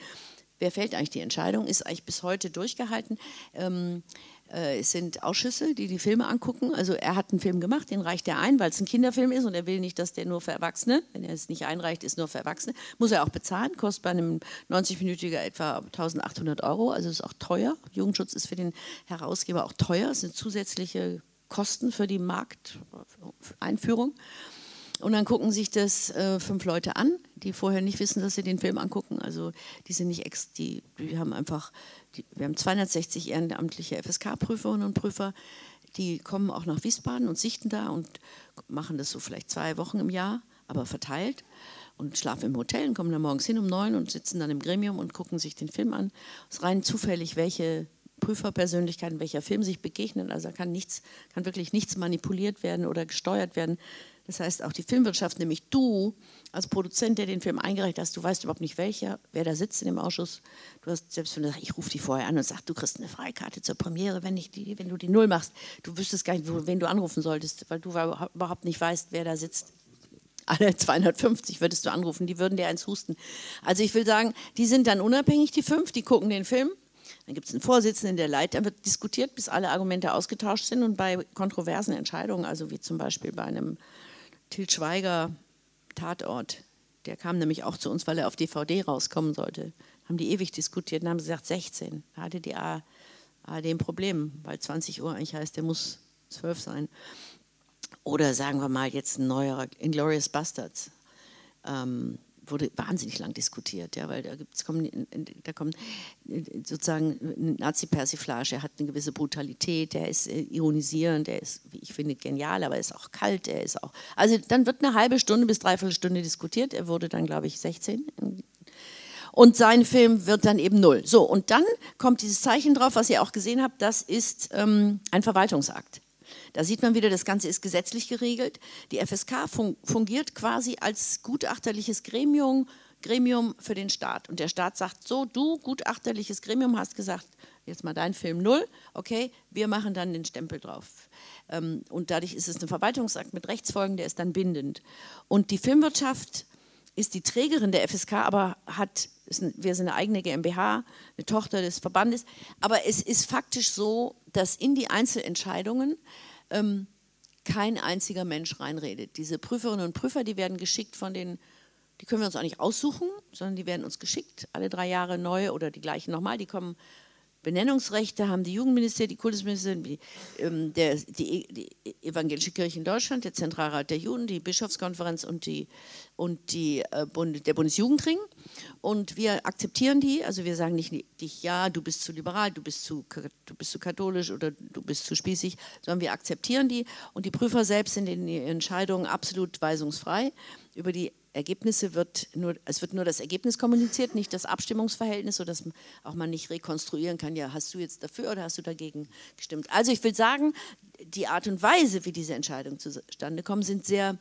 wer fällt eigentlich die Entscheidung, ist eigentlich bis heute durchgehalten. Ähm, äh, es sind Ausschüsse, die die Filme angucken. Also er hat einen Film gemacht, den reicht er ein, weil es ein Kinderfilm ist und er will nicht, dass der nur für Erwachsene, wenn er es nicht einreicht, ist nur für Erwachsene, muss er auch bezahlen, kostet bei einem 90-minütiger etwa 1800 Euro, also ist auch teuer. Jugendschutz ist für den Herausgeber auch teuer, es sind zusätzliche Kosten für die Markteinführung. Und dann gucken sich das äh, fünf Leute an, die vorher nicht wissen, dass sie den Film angucken. Also die sind nicht ex, die, die haben einfach, die, wir haben 260 ehrenamtliche FSK-Prüferinnen und Prüfer, die kommen auch nach Wiesbaden und sichten da und machen das so vielleicht zwei Wochen im Jahr, aber verteilt und schlafen im Hotel und kommen dann morgens hin um neun und sitzen dann im Gremium und gucken sich den Film an. Es ist rein zufällig, welche Prüferpersönlichkeiten, welcher Film sich begegnet. Also kann nichts, kann wirklich nichts manipuliert werden oder gesteuert werden. Das heißt, auch die Filmwirtschaft, nämlich du als Produzent, der den Film eingereicht hast, du weißt überhaupt nicht welcher, wer da sitzt in dem Ausschuss. Du hast, selbst wenn du sagst, ich rufe die vorher an und sage, du kriegst eine Freikarte zur Premiere, wenn, ich die, wenn du die Null machst. Du wüsstest gar nicht, wen du anrufen solltest, weil du überhaupt nicht weißt, wer da sitzt. Alle 250 würdest du anrufen, die würden dir eins husten. Also ich will sagen, die sind dann unabhängig, die fünf, die gucken den Film. Dann gibt es einen Vorsitzenden, der leitet, dann wird diskutiert, bis alle Argumente ausgetauscht sind. Und bei kontroversen Entscheidungen, also wie zum Beispiel bei einem Til Schweiger Tatort. Der kam nämlich auch zu uns, weil er auf DVD rauskommen sollte. Haben die ewig diskutiert und haben gesagt 16. Da hatte die ARD ein Problem, weil 20 Uhr eigentlich heißt, der muss 12 sein. Oder sagen wir mal jetzt ein neuer Inglorious Bastards. Ähm, wurde wahnsinnig lang diskutiert, ja, weil da, gibt's, kommen, da kommt sozusagen eine Nazi-Persiflage, er hat eine gewisse Brutalität, der ist äh, ironisierend, der ist, wie ich finde, genial, aber er ist auch kalt, er ist auch. Also dann wird eine halbe Stunde bis dreiviertel Stunde diskutiert, er wurde dann, glaube ich, 16. Und sein Film wird dann eben null. So, und dann kommt dieses Zeichen drauf, was ihr auch gesehen habt, das ist ähm, ein Verwaltungsakt. Da sieht man wieder, das Ganze ist gesetzlich geregelt. Die FSK fungiert quasi als gutachterliches Gremium, Gremium für den Staat. Und der Staat sagt so, du gutachterliches Gremium hast gesagt, jetzt mal dein Film null, okay, wir machen dann den Stempel drauf. Ähm, und dadurch ist es ein Verwaltungsakt mit Rechtsfolgen, der ist dann bindend. Und die Filmwirtschaft ist die Trägerin der FSK, aber hat, wir sind eine eigene GmbH, eine Tochter des Verbandes. Aber es ist faktisch so, dass in die Einzelentscheidungen ähm, kein einziger Mensch reinredet. Diese Prüferinnen und Prüfer, die werden geschickt von den, die können wir uns auch nicht aussuchen, sondern die werden uns geschickt, alle drei Jahre neu oder die gleichen nochmal, die kommen Benennungsrechte haben die Jugendminister, die Kultusminister, die, ähm, der, die, die, Evangelische Kirche in Deutschland, der Zentralrat der Juden, die Bischofskonferenz und, die, und die, äh, Bund, der Bundesjugendring. Und wir akzeptieren die, also wir sagen nicht, nicht, ja, du bist zu liberal, du bist zu, du bist zu katholisch oder du bist zu spießig, sondern wir akzeptieren die. Und die Prüfer selbst sind in den Entscheidungen absolut weisungsfrei über die Ergebnisse wird nur, es wird nur das Ergebnis kommuniziert, nicht das Abstimmungsverhältnis, sodass auch man nicht rekonstruieren kann, ja, hast du jetzt dafür oder hast du dagegen gestimmt. Also ich will sagen, die Art und Weise, wie diese Entscheidungen zustande kommen, sind sehr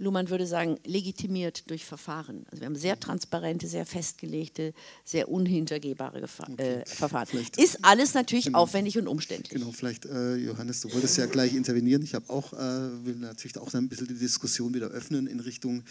Luhmann würde sagen, legitimiert durch Verfahren. Also wir haben sehr transparente, sehr festgelegte, sehr unhintergehbare Gefa okay. äh, Verfahren. Vielleicht ist alles natürlich genau, aufwendig und umständlich. Genau, vielleicht, äh, Johannes, du wolltest ja gleich intervenieren. Ich habe auch, äh, will natürlich auch ein bisschen die Diskussion wieder öffnen in Richtung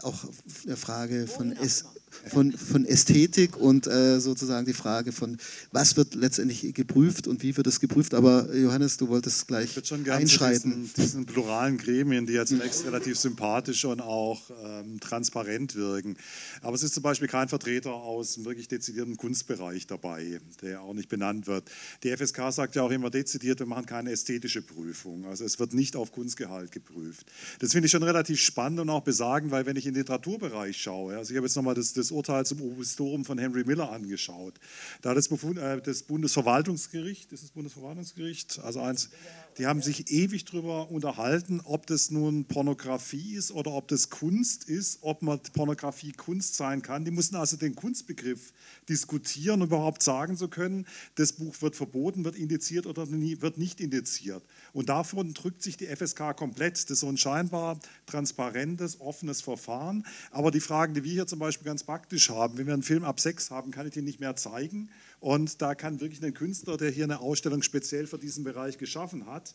auch der Frage von, es, von, von Ästhetik und äh, sozusagen die Frage von, was wird letztendlich geprüft und wie wird es geprüft. Aber Johannes, du wolltest gleich ich schon einschreiten. Diesen, diesen pluralen Gremien, die ja zunächst relativ sympathisch sympathisch und auch ähm, transparent wirken. Aber es ist zum Beispiel kein Vertreter aus einem wirklich dezidierten Kunstbereich dabei, der auch nicht benannt wird. Die FSK sagt ja auch immer dezidiert, wir machen keine ästhetische Prüfung. Also es wird nicht auf Kunstgehalt geprüft. Das finde ich schon relativ spannend und auch besagend, weil wenn ich in den Literaturbereich schaue, also ich habe jetzt nochmal das, das Urteil zum Obistorium von Henry Miller angeschaut, da hat das, Befund, äh, das Bundesverwaltungsgericht, ist das Bundesverwaltungsgericht, also eins, die haben sich ewig darüber unterhalten, ob das nun Pornografie ist oder ob das Kunst ist, ob man Pornografie Kunst sein kann. Die mussten also den Kunstbegriff diskutieren, um überhaupt sagen zu können, das Buch wird verboten, wird indiziert oder wird nicht indiziert. Und davon drückt sich die FSK komplett. Das ist so ein scheinbar transparentes, offenes Verfahren. Aber die Fragen, die wir hier zum Beispiel ganz praktisch haben, wenn wir einen Film ab sechs haben, kann ich den nicht mehr zeigen. Und da kann wirklich ein Künstler, der hier eine Ausstellung speziell für diesen Bereich geschaffen hat,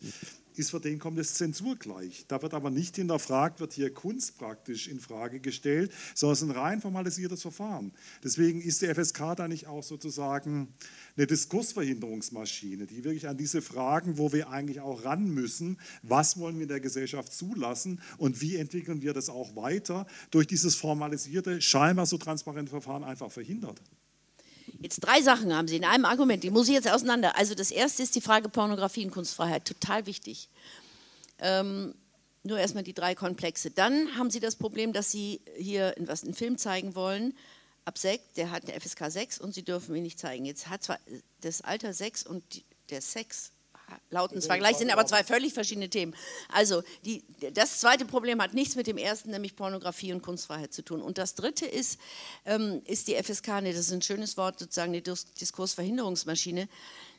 ist für den kommt es Zensur gleich. Da wird aber nicht hinterfragt, wird hier Kunst praktisch in Frage gestellt, sondern es ist ein rein formalisiertes Verfahren. Deswegen ist die FSK da nicht auch sozusagen eine Diskursverhinderungsmaschine, die wirklich an diese Fragen, wo wir eigentlich auch ran müssen, was wollen wir in der Gesellschaft zulassen und wie entwickeln wir das auch weiter, durch dieses formalisierte, scheinbar so transparente Verfahren einfach verhindert. Jetzt drei Sachen haben Sie in einem Argument, die muss ich jetzt auseinander. Also das erste ist die Frage Pornografie und Kunstfreiheit, total wichtig. Ähm, nur erstmal die drei Komplexe. Dann haben Sie das Problem, dass Sie hier einen Film zeigen wollen, ab 6, der hat eine FSK 6 und Sie dürfen ihn nicht zeigen. Jetzt hat zwar das Alter 6 und der Sex lauten zwar gleich, sind aber zwei völlig verschiedene Themen. Also die, das zweite Problem hat nichts mit dem ersten, nämlich Pornografie und Kunstfreiheit zu tun. Und das dritte ist, ähm, ist die FSK, nee, das ist ein schönes Wort, sozusagen die Diskursverhinderungsmaschine.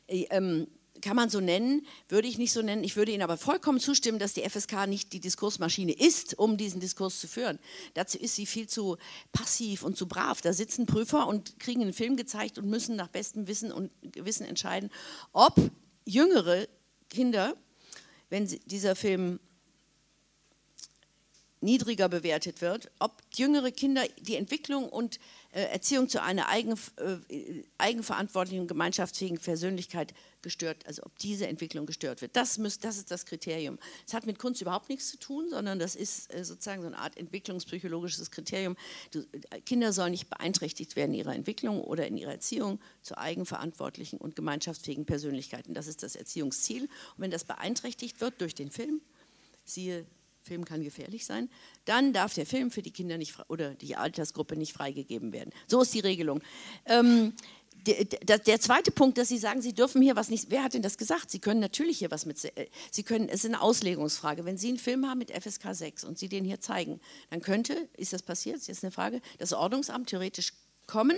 Äh, ähm, kann man so nennen, würde ich nicht so nennen. Ich würde Ihnen aber vollkommen zustimmen, dass die FSK nicht die Diskursmaschine ist, um diesen Diskurs zu führen. Dazu ist sie viel zu passiv und zu brav. Da sitzen Prüfer und kriegen einen Film gezeigt und müssen nach bestem Wissen und Gewissen entscheiden, ob jüngere Kinder, wenn dieser Film niedriger bewertet wird, ob jüngere Kinder die Entwicklung und Erziehung zu einer eigen, äh, eigenverantwortlichen, gemeinschaftsfähigen Persönlichkeit gestört, also ob diese Entwicklung gestört wird. Das, muss, das ist das Kriterium. Es hat mit Kunst überhaupt nichts zu tun, sondern das ist äh, sozusagen so eine Art entwicklungspsychologisches Kriterium. Du, äh, Kinder sollen nicht beeinträchtigt werden in ihrer Entwicklung oder in ihrer Erziehung zu eigenverantwortlichen und gemeinschaftsfähigen Persönlichkeiten. Das ist das Erziehungsziel. Und wenn das beeinträchtigt wird durch den Film, siehe Film kann gefährlich sein, dann darf der Film für die Kinder nicht oder die Altersgruppe nicht freigegeben werden. So ist die Regelung. Ähm, der, der, zweite Punkt, dass Sie sagen, Sie dürfen hier was nicht. Wer hat denn das gesagt? Sie können natürlich hier was mit. Äh, Sie können. Es ist eine Auslegungsfrage. Wenn Sie einen Film haben mit FSK 6 und Sie den hier zeigen, dann könnte, ist das passiert? Das ist eine Frage. Das Ordnungsamt theoretisch kommen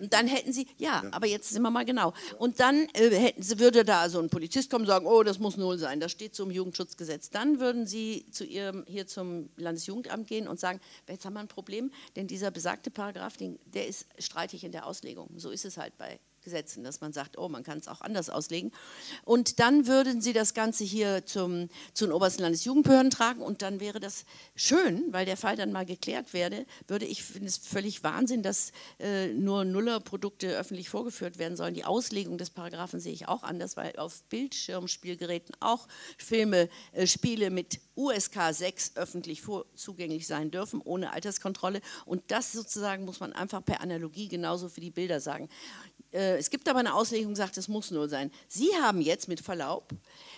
und dann hätten sie, ja, aber jetzt sind wir mal genau. Und dann äh, hätten sie, würde da so ein Polizist kommen und sagen, oh, das muss null sein, das steht zum Jugendschutzgesetz. Dann würden sie zu ihrem, hier zum Landesjugendamt gehen und sagen, jetzt haben wir ein Problem, denn dieser besagte Paragraph, der ist streitig in der Auslegung. So ist es halt bei Gesetzen, dass man sagt, oh, man kann es auch anders auslegen. Und dann würden Sie das Ganze hier zum, zu den obersten Landesjugendbehörden tragen und dann wäre das schön, weil der Fall dann mal geklärt werde, würde ich, finde es völlig Wahnsinn, dass äh, nur Nullerprodukte öffentlich vorgeführt werden sollen. Die Auslegung des Paragraphen sehe ich auch anders, weil auf Bildschirmspielgeräten auch Filme, äh, Spiele mit USK 6 öffentlich zugänglich sein dürfen, ohne Alterskontrolle. Und das sozusagen muss man einfach per Analogie genauso für die Bilder sagen. Äh, es gibt aber eine Auslegung, die sagt, es muss nur sein. Sie haben jetzt mit Verlaub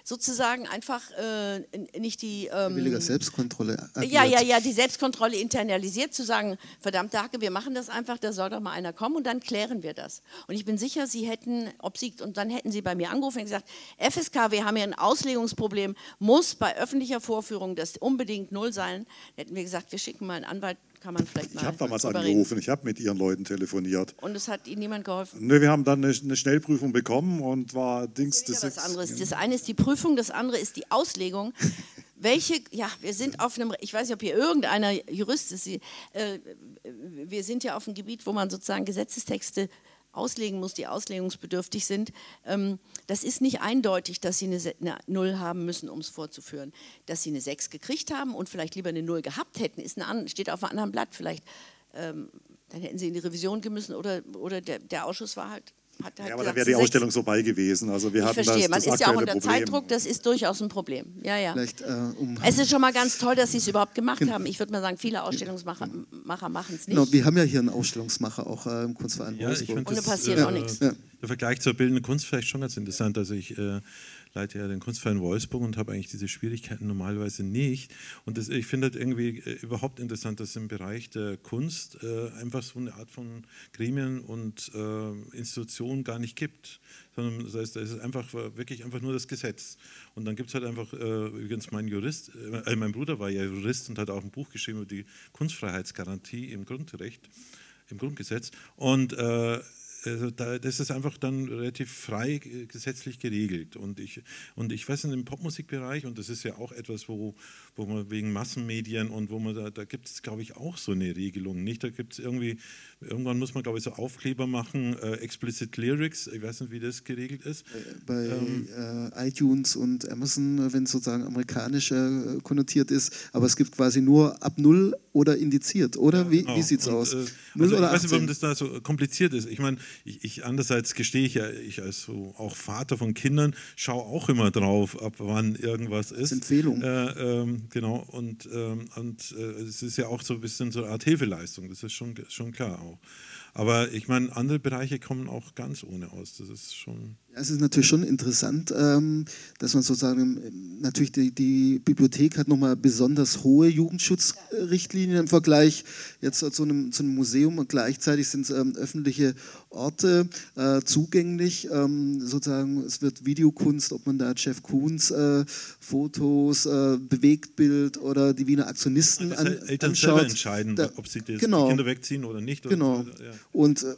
sozusagen einfach äh, nicht die ähm, Selbstkontrolle. Agiert. Ja, ja, ja, die Selbstkontrolle internalisiert, zu sagen, verdammte Hacke, wir machen das einfach, da soll doch mal einer kommen und dann klären wir das. Und ich bin sicher, Sie hätten, ob Sie, und dann hätten Sie bei mir angerufen und gesagt, FSK, wir haben hier ein Auslegungsproblem, muss bei öffentlicher Vorführung das unbedingt null sein. Dann hätten wir gesagt, wir schicken mal einen Anwalt kann man vielleicht mal. Ich habe damals angerufen, ich habe mit ihren Leuten telefoniert. Und es hat Ihnen niemand geholfen? Ne, wir haben dann eine, eine Schnellprüfung bekommen und war Dings. Das, was anderes. Das eine ist die Prüfung, das andere ist die Auslegung. (laughs) Welche, ja, wir sind auf einem, ich weiß nicht, ob hier irgendeiner Jurist ist, äh, wir sind ja auf einem Gebiet, wo man sozusagen Gesetzestexte auslegen muss, die auslegungsbedürftig sind. Ähm, das ist nicht eindeutig, dass sie eine, Null haben müssen, um es vorzuführen. Dass sie eine Sechs gekriegt haben und vielleicht lieber eine Null gehabt hätten, ist eine, steht auf einem anderen Blatt. Vielleicht ähm, dann hätten sie in die Revision gemüssen oder, oder der, der Ausschuss war halt hat halt ja, aber da wäre die Ausstellung so bei gewesen. Also wir ich hatten verstehe, das, man das ist ja auch unter Problem. Zeitdruck, das ist durchaus ein Problem. Ja, ja. Äh, um es ist schon mal ganz toll, dass Sie es überhaupt gemacht genau. haben. Ich würde mal sagen, viele Ausstellungsmacher machen es nicht. Genau, wir haben ja hier einen Ausstellungsmacher auch äh, im Kunstverein ja, Wolfsburg. Da passiert äh, auch nichts. Ja. Der Vergleich zur bildenden Kunst vielleicht schon ganz interessant. Also ich äh, leite ja den Kunstverein Wolfsburg und habe eigentlich diese Schwierigkeiten normalerweise nicht. Und das, ich finde das irgendwie äh, überhaupt interessant, dass im Bereich der Kunst äh, einfach so eine Art von Gremien und äh, Institutionen gar nicht gibt. Sondern das heißt, da ist einfach wirklich einfach nur das Gesetz. Und dann gibt es halt einfach, äh, übrigens mein Jurist, äh, mein Bruder war ja Jurist und hat auch ein Buch geschrieben über die Kunstfreiheitsgarantie im Grundrecht, im Grundgesetz. Und äh, also da, das ist einfach dann relativ frei gesetzlich geregelt. Und ich, und ich weiß, in dem Popmusikbereich, und das ist ja auch etwas, wo, wo man wegen Massenmedien und wo man da, da gibt es, glaube ich, auch so eine Regelung. Nicht? Da gibt es irgendwie, irgendwann muss man, glaube ich, so Aufkleber machen, äh, explicit Lyrics, ich weiß nicht, wie das geregelt ist. Äh, bei ähm, äh, iTunes und Amazon, wenn es sozusagen amerikanisch äh, konnotiert ist, aber es gibt quasi nur ab null oder indiziert, oder? Ja, wie genau. wie sieht es aus? Äh, null also oder ich 18? weiß nicht, warum das da so kompliziert ist. Ich meine, ich, ich, andererseits gestehe ich ja, ich als so auch Vater von Kindern schaue auch immer drauf, ab wann irgendwas ist. Empfehlung. Äh, ähm, genau, und, ähm, und äh, es ist ja auch so ein bisschen so eine Art Hilfeleistung, das ist schon, schon klar auch. Aber ich meine, andere Bereiche kommen auch ganz ohne aus. Das ist schon. Es ist natürlich schon interessant, ähm, dass man sozusagen, ähm, natürlich die, die Bibliothek hat nochmal besonders hohe Jugendschutzrichtlinien im Vergleich jetzt zu einem, zu einem Museum und gleichzeitig sind es ähm, öffentliche Orte äh, zugänglich. sozusagen, es wird Videokunst, ob man da Jeff Koons äh, Fotos, äh, Bewegtbild oder die Wiener Aktionisten also an, Eltern anschaut. selber entscheiden, da, ob sie das, genau, die Kinder wegziehen oder nicht. Genau. Oder, ja. Und äh,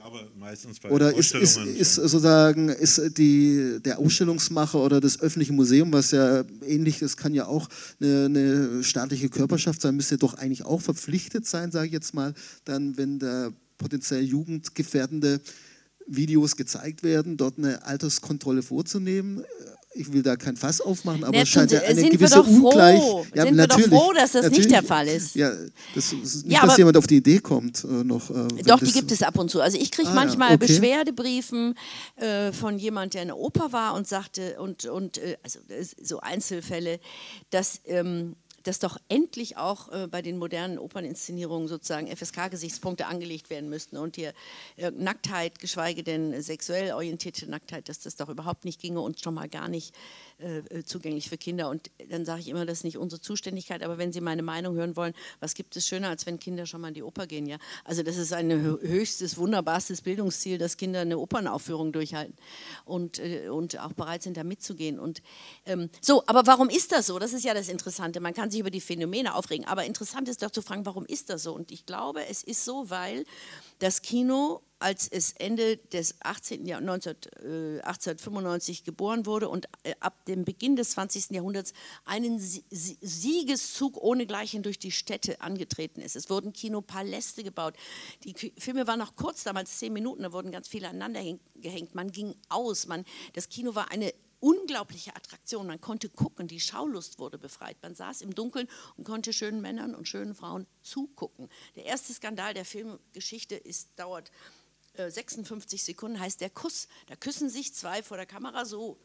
Ja, aber meistens bei oder ist, ist, ist sozusagen ist die, der Ausstellungsmacher oder das öffentliche Museum, was ja ähnlich ist, kann ja auch eine, eine staatliche Körperschaft sein, müsste doch eigentlich auch verpflichtet sein, sage ich jetzt mal, dann, wenn der potenziell jugendgefährdende Videos gezeigt werden, dort eine Alterskontrolle vorzunehmen ich will da kein Fass aufmachen, aber es scheint ja eine gewisse Ungleich. Ja, sind natürlich, wir doch froh, dass das nicht der Fall ist. Ja, das ist nicht, ja, dass jemand auf die Idee kommt. Äh, noch, äh, doch, die gibt es ab und zu. Also ich kriege ah, manchmal ja, okay. Beschwerdebriefen äh, von jemand, der in der Oper war und sagte, und, und äh, also so Einzelfälle, dass ähm, dass doch endlich auch äh, bei den modernen Operninszenierungen sozusagen FSK-Gesichtspunkte angelegt werden müssten und hier äh, Nacktheit, geschweige denn sexuell orientierte Nacktheit, dass das doch überhaupt nicht ginge und schon mal gar nicht äh, äh zugänglich für Kinder. Und dann sage ich immer, das ist nicht unsere Zuständigkeit, aber wenn Sie meine Meinung hören wollen, was gibt es schöner, als wenn Kinder schon mal in die Oper gehen? Ja? Also das ist ein höchstes, wunderbarstes Bildungsziel, dass Kinder eine Opernaufführung durchhalten und, äh, und auch bereit sind, da mitzugehen. Und ähm, so, aber warum ist das so? Das ist ja das Interessante. Man kann sich über die Phänomene aufregen, aber interessant ist doch zu fragen, warum ist das so? Und ich glaube, es ist so, weil das Kino, als es Ende des 18. Jahrhunderts, 1895 geboren wurde und äh, ab dem Beginn des 20. Jahrhunderts einen Siegeszug ohnegleichen durch die Städte angetreten ist. Es wurden Kinopaläste gebaut. Die Filme waren noch kurz, damals zehn Minuten, da wurden ganz viele aneinander gehängt. Man ging aus. Man, das Kino war eine unglaubliche Attraktion. Man konnte gucken, die Schaulust wurde befreit. Man saß im Dunkeln und konnte schönen Männern und schönen Frauen zugucken. Der erste Skandal der Filmgeschichte ist, dauert äh, 56 Sekunden, heißt der Kuss. Da küssen sich zwei vor der Kamera so.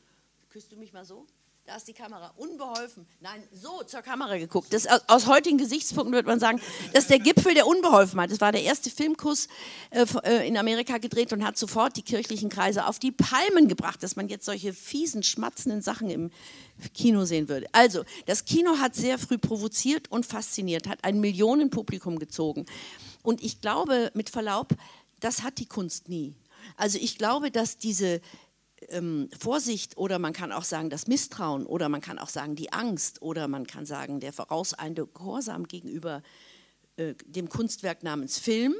Küsst du mich mal so? Da ist die Kamera unbeholfen. Nein, so zur Kamera geguckt. Das, aus heutigen Gesichtspunkten würde man sagen, das ist der Gipfel der Unbeholfenheit. Das war der erste Filmkuss äh, äh, in Amerika gedreht und hat sofort die kirchlichen Kreise auf die Palmen gebracht, dass man jetzt solche fiesen, schmatzenden Sachen im Kino sehen würde. Also, das Kino hat sehr früh provoziert und fasziniert, hat ein Millionenpublikum gezogen. Und ich glaube, mit Verlaub, das hat die Kunst nie. Also ich glaube, dass diese ähm, Vorsicht oder man kann auch sagen das Misstrauen oder man kann auch sagen die Angst oder man kann sagen der vorauseilende Gehorsam gegenüber äh, dem Kunstwerk namens Film.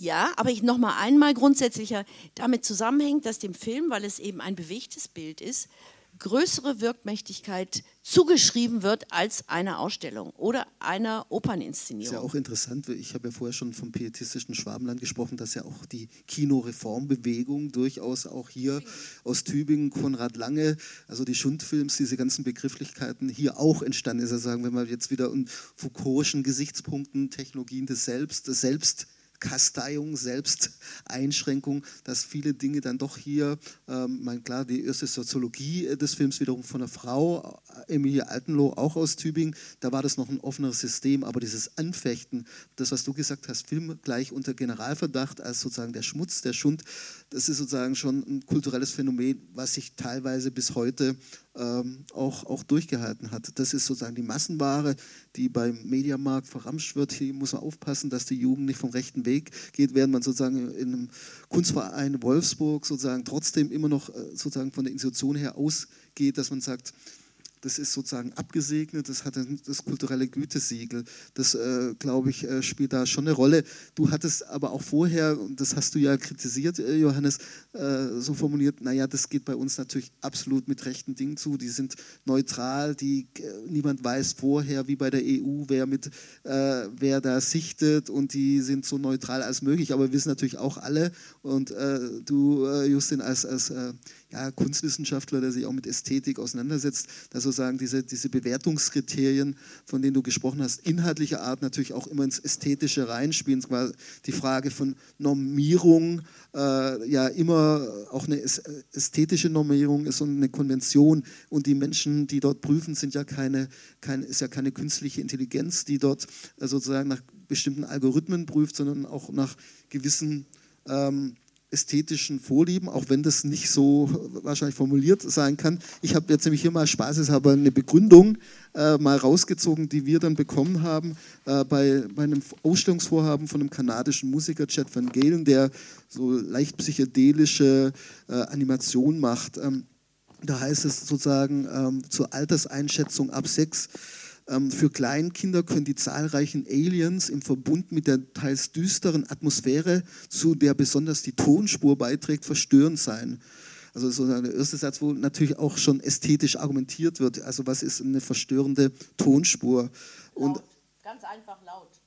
Ja, aber ich noch mal einmal grundsätzlicher damit zusammenhängt, dass dem Film, weil es eben ein bewegtes Bild ist, größere Wirkmächtigkeit zugeschrieben wird als einer Ausstellung oder einer Operninszenierung. Das ist ja auch interessant, ich habe ja vorher schon vom pietistischen Schwabenland gesprochen, dass ja auch die Kinoreformbewegung durchaus auch hier aus Tübingen, Konrad Lange, also die Schundfilms, diese ganzen Begrifflichkeiten hier auch entstanden ist. Also sagen, wenn man jetzt wieder in Foucault'schen Gesichtspunkten, Technologien des Selbst, des Selbst Kasteiung, Selbsteinschränkung, dass viele Dinge dann doch hier, ähm, mein, klar, die erste Soziologie äh, des Films wiederum von einer Frau, äh, Emilie Altenloh, auch aus Tübingen, da war das noch ein offeneres System, aber dieses Anfechten, das, was du gesagt hast, Film gleich unter Generalverdacht als sozusagen der Schmutz, der Schund, das ist sozusagen schon ein kulturelles Phänomen, was sich teilweise bis heute ähm, auch, auch durchgehalten hat. Das ist sozusagen die Massenware, die beim Mediamarkt verramscht wird. Hier muss man aufpassen, dass die Jugend nicht vom rechten Weg geht, während man sozusagen in einem Kunstverein Wolfsburg sozusagen trotzdem immer noch äh, sozusagen von der Institution her ausgeht, dass man sagt, das ist sozusagen abgesegnet, das hat das kulturelle Gütesiegel. Das, äh, glaube ich, äh, spielt da schon eine Rolle. Du hattest aber auch vorher, und das hast du ja kritisiert, äh, Johannes, äh, so formuliert, naja, das geht bei uns natürlich absolut mit rechten Dingen zu. Die sind neutral, die, äh, niemand weiß vorher, wie bei der EU, wer, mit, äh, wer da sichtet und die sind so neutral als möglich. Aber wir wissen natürlich auch alle, und du, Justin, als, als ja, Kunstwissenschaftler, der sich auch mit Ästhetik auseinandersetzt, dass sozusagen diese, diese Bewertungskriterien, von denen du gesprochen hast, inhaltlicher Art natürlich auch immer ins Ästhetische reinspielen. Die Frage von Normierung, äh, ja immer auch eine ästhetische Normierung ist und eine Konvention und die Menschen, die dort prüfen, sind ja keine, kein, ist ja keine künstliche Intelligenz, die dort äh, sozusagen nach bestimmten Algorithmen prüft, sondern auch nach gewissen ähm, ästhetischen Vorlieben, auch wenn das nicht so wahrscheinlich formuliert sein kann. Ich habe jetzt nämlich hier mal spaßeshalber eine Begründung äh, mal rausgezogen, die wir dann bekommen haben äh, bei, bei einem Ausstellungsvorhaben von einem kanadischen Musiker, Chad Van Galen, der so leicht psychedelische äh, Animation macht. Ähm, da heißt es sozusagen ähm, zur Alterseinschätzung ab sechs für Kleinkinder können die zahlreichen Aliens im Verbund mit der teils düsteren Atmosphäre, zu der besonders die Tonspur beiträgt, verstörend sein. Also so der erste Satz, wo natürlich auch schon ästhetisch argumentiert wird. Also was ist eine verstörende Tonspur? Und Ganz einfach laut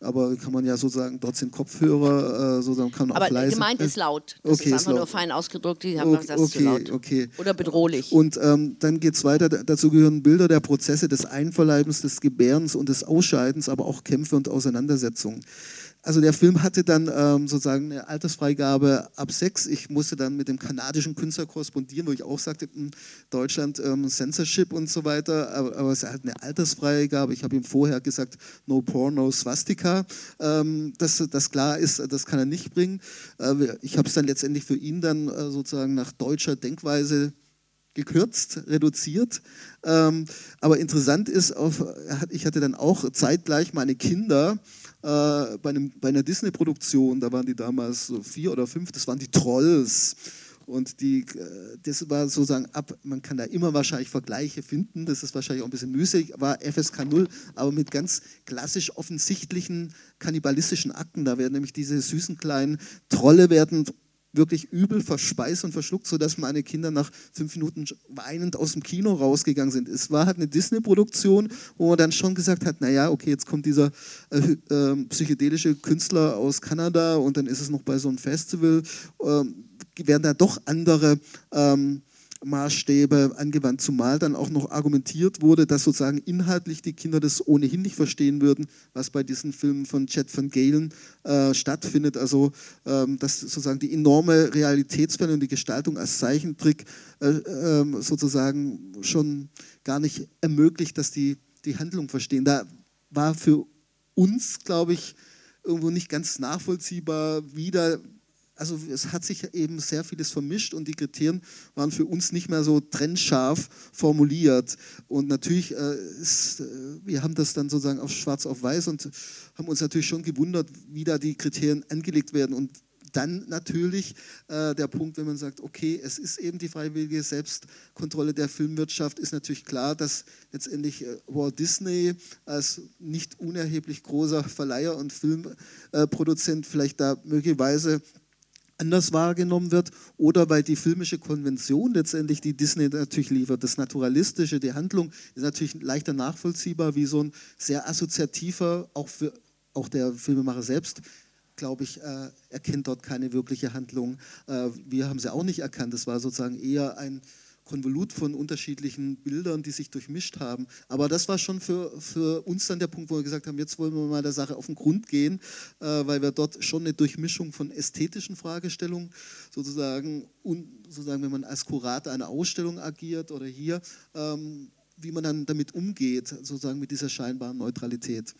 aber kann man ja sozusagen trotzdem Kopfhörer, äh, sozusagen kann aber auch leise. gemeint ist laut. Das okay, ist einfach nur fein ausgedrückt, die haben okay, das okay, laut. Okay. Oder bedrohlich. Und ähm, dann geht es weiter, dazu gehören Bilder der Prozesse des Einverleibens, des Gebärens und des Ausscheidens, aber auch Kämpfe und Auseinandersetzungen. Also der Film hatte dann ähm, sozusagen eine Altersfreigabe ab sechs. Ich musste dann mit dem kanadischen Künstler korrespondieren, wo ich auch sagte, in Deutschland ähm, Censorship und so weiter, aber, aber es hat eine Altersfreigabe. Ich habe ihm vorher gesagt, no porn, no swastika. Ähm, dass das klar ist, das kann er nicht bringen. Äh, ich habe es dann letztendlich für ihn dann äh, sozusagen nach deutscher Denkweise gekürzt, reduziert. Ähm, aber interessant ist, auf, ich hatte dann auch zeitgleich meine Kinder äh, bei, einem, bei einer Disney-Produktion, da waren die damals so vier oder fünf, das waren die Trolls. Und die, äh, das war sozusagen ab, man kann da immer wahrscheinlich Vergleiche finden, das ist wahrscheinlich auch ein bisschen müßig, war FSK 0, aber mit ganz klassisch offensichtlichen kannibalistischen Akten. Da werden nämlich diese süßen kleinen Trolle werden wirklich übel verspeist und verschluckt, sodass meine Kinder nach fünf Minuten weinend aus dem Kino rausgegangen sind. Es war halt eine Disney-Produktion, wo man dann schon gesagt hat, naja, okay, jetzt kommt dieser äh, äh, psychedelische Künstler aus Kanada und dann ist es noch bei so einem Festival, äh, werden da doch andere ähm, Maßstäbe angewandt, zumal dann auch noch argumentiert wurde, dass sozusagen inhaltlich die Kinder das ohnehin nicht verstehen würden, was bei diesen Filmen von Chet van Galen äh, stattfindet. Also ähm, dass sozusagen die enorme Realitätsfälle und die Gestaltung als Zeichentrick äh, äh, sozusagen schon gar nicht ermöglicht, dass die die Handlung verstehen. Da war für uns, glaube ich, irgendwo nicht ganz nachvollziehbar, wie da also es hat sich eben sehr vieles vermischt und die Kriterien waren für uns nicht mehr so trennscharf formuliert. Und natürlich, äh, ist, äh, wir haben das dann sozusagen auf schwarz auf weiß und haben uns natürlich schon gewundert, wie da die Kriterien angelegt werden. Und dann natürlich äh, der Punkt, wenn man sagt, okay, es ist eben die freiwillige Selbstkontrolle der Filmwirtschaft, ist natürlich klar, dass letztendlich äh, Walt Disney als nicht unerheblich großer Verleiher und Filmproduzent vielleicht da möglicherweise anders wahrgenommen wird oder weil die filmische Konvention letztendlich, die Disney natürlich liefert, das Naturalistische, die Handlung ist natürlich leichter nachvollziehbar wie so ein sehr assoziativer, auch, für, auch der Filmemacher selbst, glaube ich, äh, erkennt dort keine wirkliche Handlung. Äh, wir haben sie auch nicht erkannt, es war sozusagen eher ein Konvolut von unterschiedlichen Bildern, die sich durchmischt haben. Aber das war schon für, für uns dann der Punkt, wo wir gesagt haben, jetzt wollen wir mal der Sache auf den Grund gehen, äh, weil wir dort schon eine Durchmischung von ästhetischen Fragestellungen sozusagen, und sozusagen, wenn man als Kurator einer Ausstellung agiert oder hier, ähm, wie man dann damit umgeht, sozusagen mit dieser scheinbaren Neutralität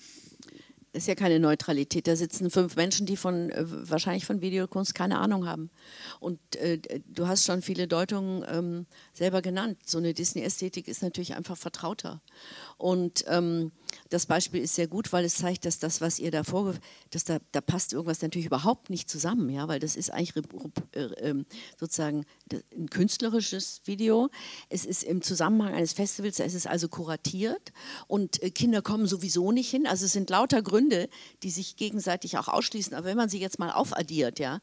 ist ja keine Neutralität. Da sitzen fünf Menschen, die von äh, wahrscheinlich von Videokunst keine Ahnung haben. Und äh, du hast schon viele Deutungen ähm, selber genannt. So eine Disney-Ästhetik ist natürlich einfach vertrauter. Und ähm, das Beispiel ist sehr gut, weil es zeigt, dass das, was ihr da vorge... dass da, da passt irgendwas natürlich überhaupt nicht zusammen, ja, weil das ist eigentlich äh, ähm, sozusagen ein künstlerisches Video. Es ist im Zusammenhang eines Festivals, es ist also kuratiert und äh, Kinder kommen sowieso nicht hin. Also es sind lauter Gründe, die sich gegenseitig auch ausschließen. Aber wenn man sie jetzt mal aufaddiert, ja,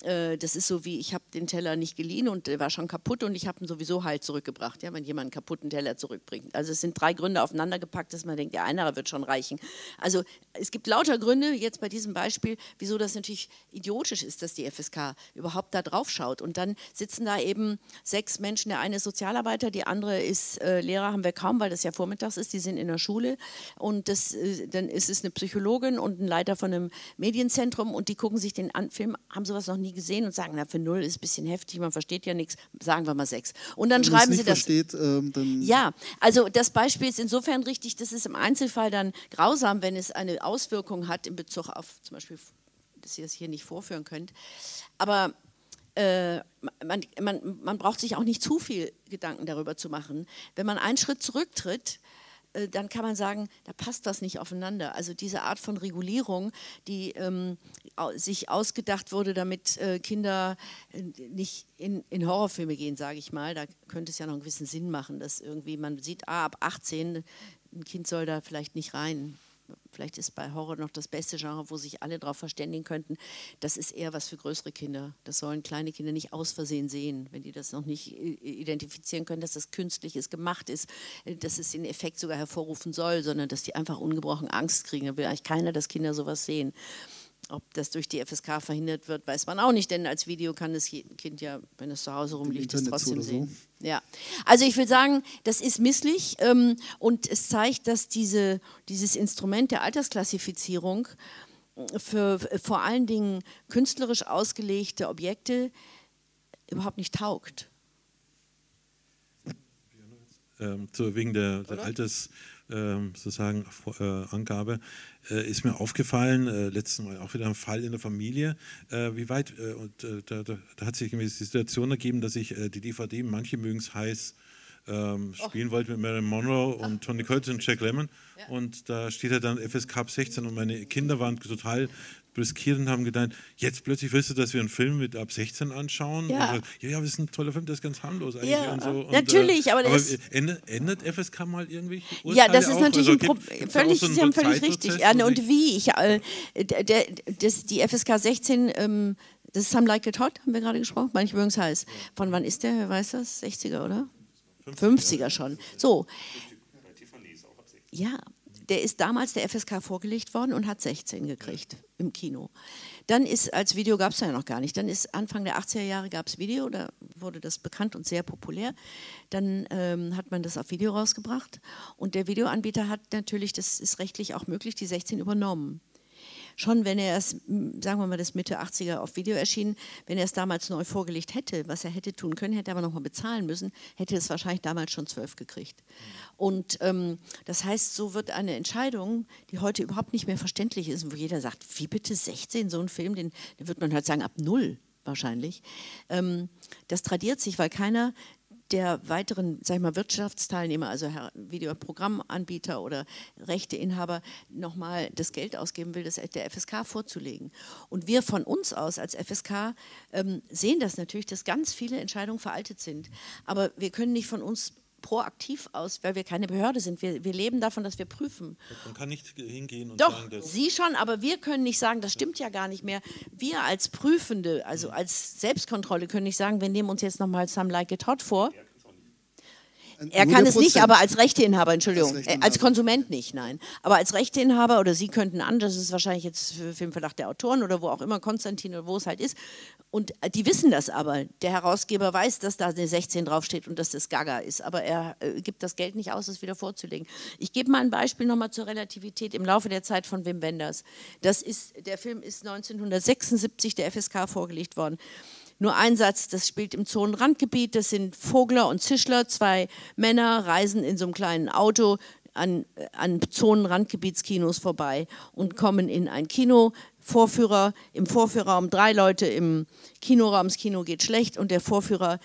das ist so wie, ich habe den Teller nicht geliehen und der war schon kaputt und ich habe ihn sowieso halt zurückgebracht, ja, wenn jemand einen kaputten Teller zurückbringt. Also es sind drei Gründe aufeinander gepackt, dass man denkt, der eine wird schon reichen. Also es gibt lauter Gründe, jetzt bei diesem Beispiel, wieso das natürlich idiotisch ist, dass die FSK überhaupt da drauf schaut. Und dann sitzen da eben sechs Menschen, der eine ist Sozialarbeiter, die andere ist äh, Lehrer, haben wir kaum, weil das ja vormittags ist, die sind in der Schule und das, äh, dann ist es eine Psychologin und ein Leiter von einem Medienzentrum und die gucken sich den Film, haben sowas noch nie nie gesehen und sagen, na, für null ist ein bisschen heftig, man versteht ja nichts, sagen wir mal sechs. Und dann Wenn schreiben sie das. Versteht, ähm, dann ja, also das Beispiel ist insofern richtig, das ist im Einzelfall dann grausam, wenn es eine Auswirkung hat in Bezug auf zum Beispiel, dass ihr es hier nicht vorführen könnt. Aber äh, man, man, man braucht sich auch nicht zu viel Gedanken darüber zu machen. Wenn man einen Schritt zurücktritt, dann kann man sagen, da passt das nicht aufeinander. Also diese Art von Regulierung, die ähm, sich ausgedacht wurde, damit äh, Kinder äh, nicht in, in Horrorfilme gehen, sage ich mal, da könnte es ja noch einen gewissen Sinn machen, dass irgendwie man sieht, ah, ab 18 ein Kind soll da vielleicht nicht rein. Vielleicht ist bei Horror noch das beste Genre, wo sich alle darauf verständigen könnten. Das ist eher was für größere Kinder. Das sollen kleine Kinder nicht aus Versehen sehen, wenn die das noch nicht identifizieren können, dass das künstlich ist, gemacht ist, äh, dass es den Effekt sogar hervorrufen soll, sondern dass die einfach ungebrochen Angst kriegen. Da will eigentlich keiner, dass Kinder sowas sehen. Ob das durch die FSK verhindert wird, weiß man auch nicht, denn als Video kann das Kind ja, wenn es zu Hause rumliegt, es trotzdem sehen. Ja, also ich will sagen, das ist misslich ähm, und es zeigt, dass diese, dieses Instrument der Altersklassifizierung für vor allen Dingen künstlerisch ausgelegte Objekte überhaupt nicht taugt. Ähm, zu, wegen der, der Alters ähm, sozusagen äh, Angabe, äh, ist mir aufgefallen, äh, letztes Mal auch wieder ein Fall in der Familie, äh, wie weit, äh, und äh, da, da, da, hat sich die Situation ergeben, dass ich die DVD, manche mögen es heiß, ähm, spielen oh. wollte mit Marilyn Monroe und Tony Curtis und Jack Lemmon. Ja. Und da steht ja dann FSK ab 16 und meine Kinder waren total brüskiert und haben gedacht, jetzt plötzlich willst du, dass wir einen Film mit ab 16 anschauen? Ja, und, ja, ja, das ist ein toller Film, das ist ganz harmlos eigentlich. Ja, und so. und, natürlich, äh, aber, aber ändert, ändert, FSK mal irgendwie Urteile Ja, das ist auch? natürlich also, ein völlig, so Sie haben völlig richtig. Ja, ne, und wie? Ich, äh, der, das, die FSK 16, ähm, das ist Some Like It Hot, haben wir gerade gesprochen, manche mögen es heiß. Von wann ist der, wer weiß das? 60er, oder? 50er, 50er schon. So. Ja, der ist damals der FSK vorgelegt worden und hat 16 gekriegt im Kino. Dann ist, als Video gab es ja noch gar nicht, dann ist Anfang der 80er Jahre gab es Video, da wurde das bekannt und sehr populär. Dann ähm, hat man das auf Video rausgebracht und der Videoanbieter hat natürlich, das ist rechtlich auch möglich, die 16 übernommen schon wenn er es, sagen wir mal, das Mitte 80er auf Video erschien, wenn er es damals neu vorgelegt hätte, was er hätte tun können, hätte er aber nochmal bezahlen müssen, hätte es wahrscheinlich damals schon zwölf gekriegt. Und ähm, das heißt, so wird eine Entscheidung, die heute überhaupt nicht mehr verständlich ist, wo jeder sagt, wie bitte 16, so ein Film, den, den wird man halt sagen, ab null wahrscheinlich. Ähm, das tradiert sich, weil keiner der weiteren sag ich mal, Wirtschaftsteilnehmer, also Videoprogrammanbieter oder Rechteinhaber, nochmal das Geld ausgeben will, das der FSK vorzulegen. Und wir von uns aus als FSK ähm, sehen das natürlich, dass ganz viele Entscheidungen veraltet sind. Aber wir können nicht von uns proaktiv aus, weil wir keine Behörde sind. Wir, wir leben davon, dass wir prüfen. Man kann nicht hingehen und Doch, sagen, dass Sie schon, aber wir können nicht sagen, das stimmt ja gar nicht mehr. Wir als Prüfende, also als Selbstkontrolle können nicht sagen, wir nehmen uns jetzt nochmal Some Like It Hot vor. Er kann es nicht, aber als Rechteinhaber, Entschuldigung, als, Rechteinhaber. als Konsument nicht, nein. Aber als Rechteinhaber oder Sie könnten an, das ist wahrscheinlich jetzt für Filmverdacht der Autoren oder wo auch immer, Konstantin oder wo es halt ist. Und äh, die wissen das aber. Der Herausgeber weiß, dass da eine 16 draufsteht und dass das Gaga ist, aber er äh, gibt das Geld nicht aus, es wieder vorzulegen. Ich gebe mal ein Beispiel nochmal zur Relativität im Laufe der Zeit von Wim Wenders. Das ist, der Film ist 1976 der FSK vorgelegt worden. Nur ein Satz, das spielt im Zonenrandgebiet, das sind Vogler und Zischler, zwei Männer reisen in so einem kleinen Auto an, an Zonenrandgebietskinos vorbei und kommen in ein Kino. Vorführer, im Vorführraum drei Leute im Kinoraum, das Kino geht schlecht und der Vorführer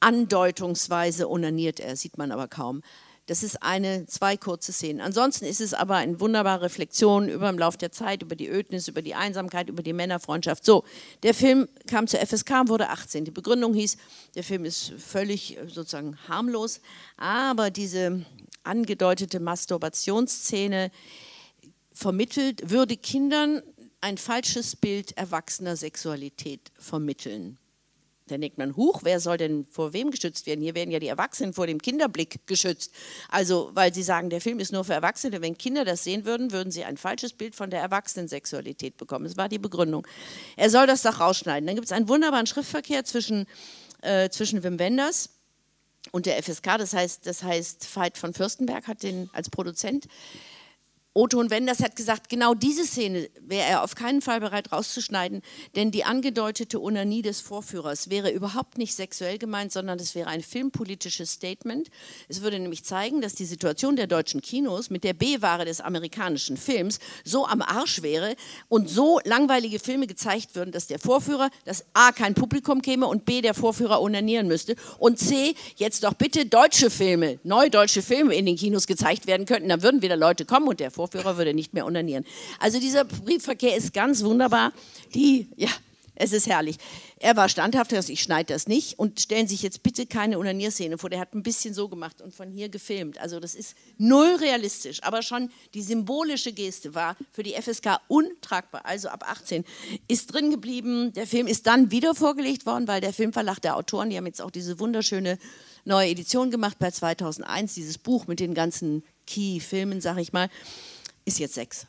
andeutungsweise onaniert er, sieht man aber kaum. Das ist eine, zwei kurze Szenen. Ansonsten ist es aber eine wunderbare Reflexion über den Lauf der Zeit, über die Ödnis, über die Einsamkeit, über die Männerfreundschaft. So, der Film kam zur FSK wurde 18. Die Begründung hieß, der Film ist völlig sozusagen harmlos, aber diese angedeutete Masturbationsszene vermittelt, würde Kindern ein falsches Bild erwachsener Sexualität vermitteln. Dann denkt man, huch, wer soll denn vor wem geschützt werden? Hier werden ja die Erwachsenen vor dem Kinderblick geschützt. Also, weil sie sagen, der Film ist nur für Erwachsene. Wenn Kinder das sehen würden, würden sie ein falsches Bild von der Erwachsenensexualität bekommen. Das war die Begründung. Er soll das doch rausschneiden. Dann gibt es einen wunderbaren Schriftverkehr zwischen, äh, zwischen Wim Wenders und der FSK. Das heißt, das heißt, Veit von Fürstenberg hat den als Produzent Otto und Wenders hat gesagt, genau diese Szene wäre er auf keinen Fall bereit rauszuschneiden, denn die angedeutete Onanie des Vorführers wäre überhaupt nicht sexuell gemeint, sondern es wäre ein filmpolitisches Statement. Es würde nämlich zeigen, dass die Situation der deutschen Kinos mit der B-Ware des amerikanischen Films so am Arsch wäre und so langweilige Filme gezeigt würden, dass der Vorführer, dass A, kein Publikum käme und B, der Vorführer onanieren müsste und C, jetzt doch bitte deutsche Filme, neudeutsche Filme in den Kinos gezeigt werden könnten, dann würden wieder Leute kommen und der Vorführer würde nicht mehr onanieren. Also dieser Briefverkehr ist ganz wunderbar. Die, ja, Es ist herrlich. Er war standhaft, sagt, ich schneide das nicht und stellen sich jetzt bitte keine Unanierszene vor. Der hat ein bisschen so gemacht und von hier gefilmt. Also das ist null realistisch, aber schon die symbolische Geste war für die FSK untragbar. Also ab 18 ist drin geblieben. Der Film ist dann wieder vorgelegt worden, weil der Filmverlag der Autoren, die haben jetzt auch diese wunderschöne neue Edition gemacht bei 2001, dieses Buch mit den ganzen Key-Filmen, sag ich mal, ist jetzt sechs.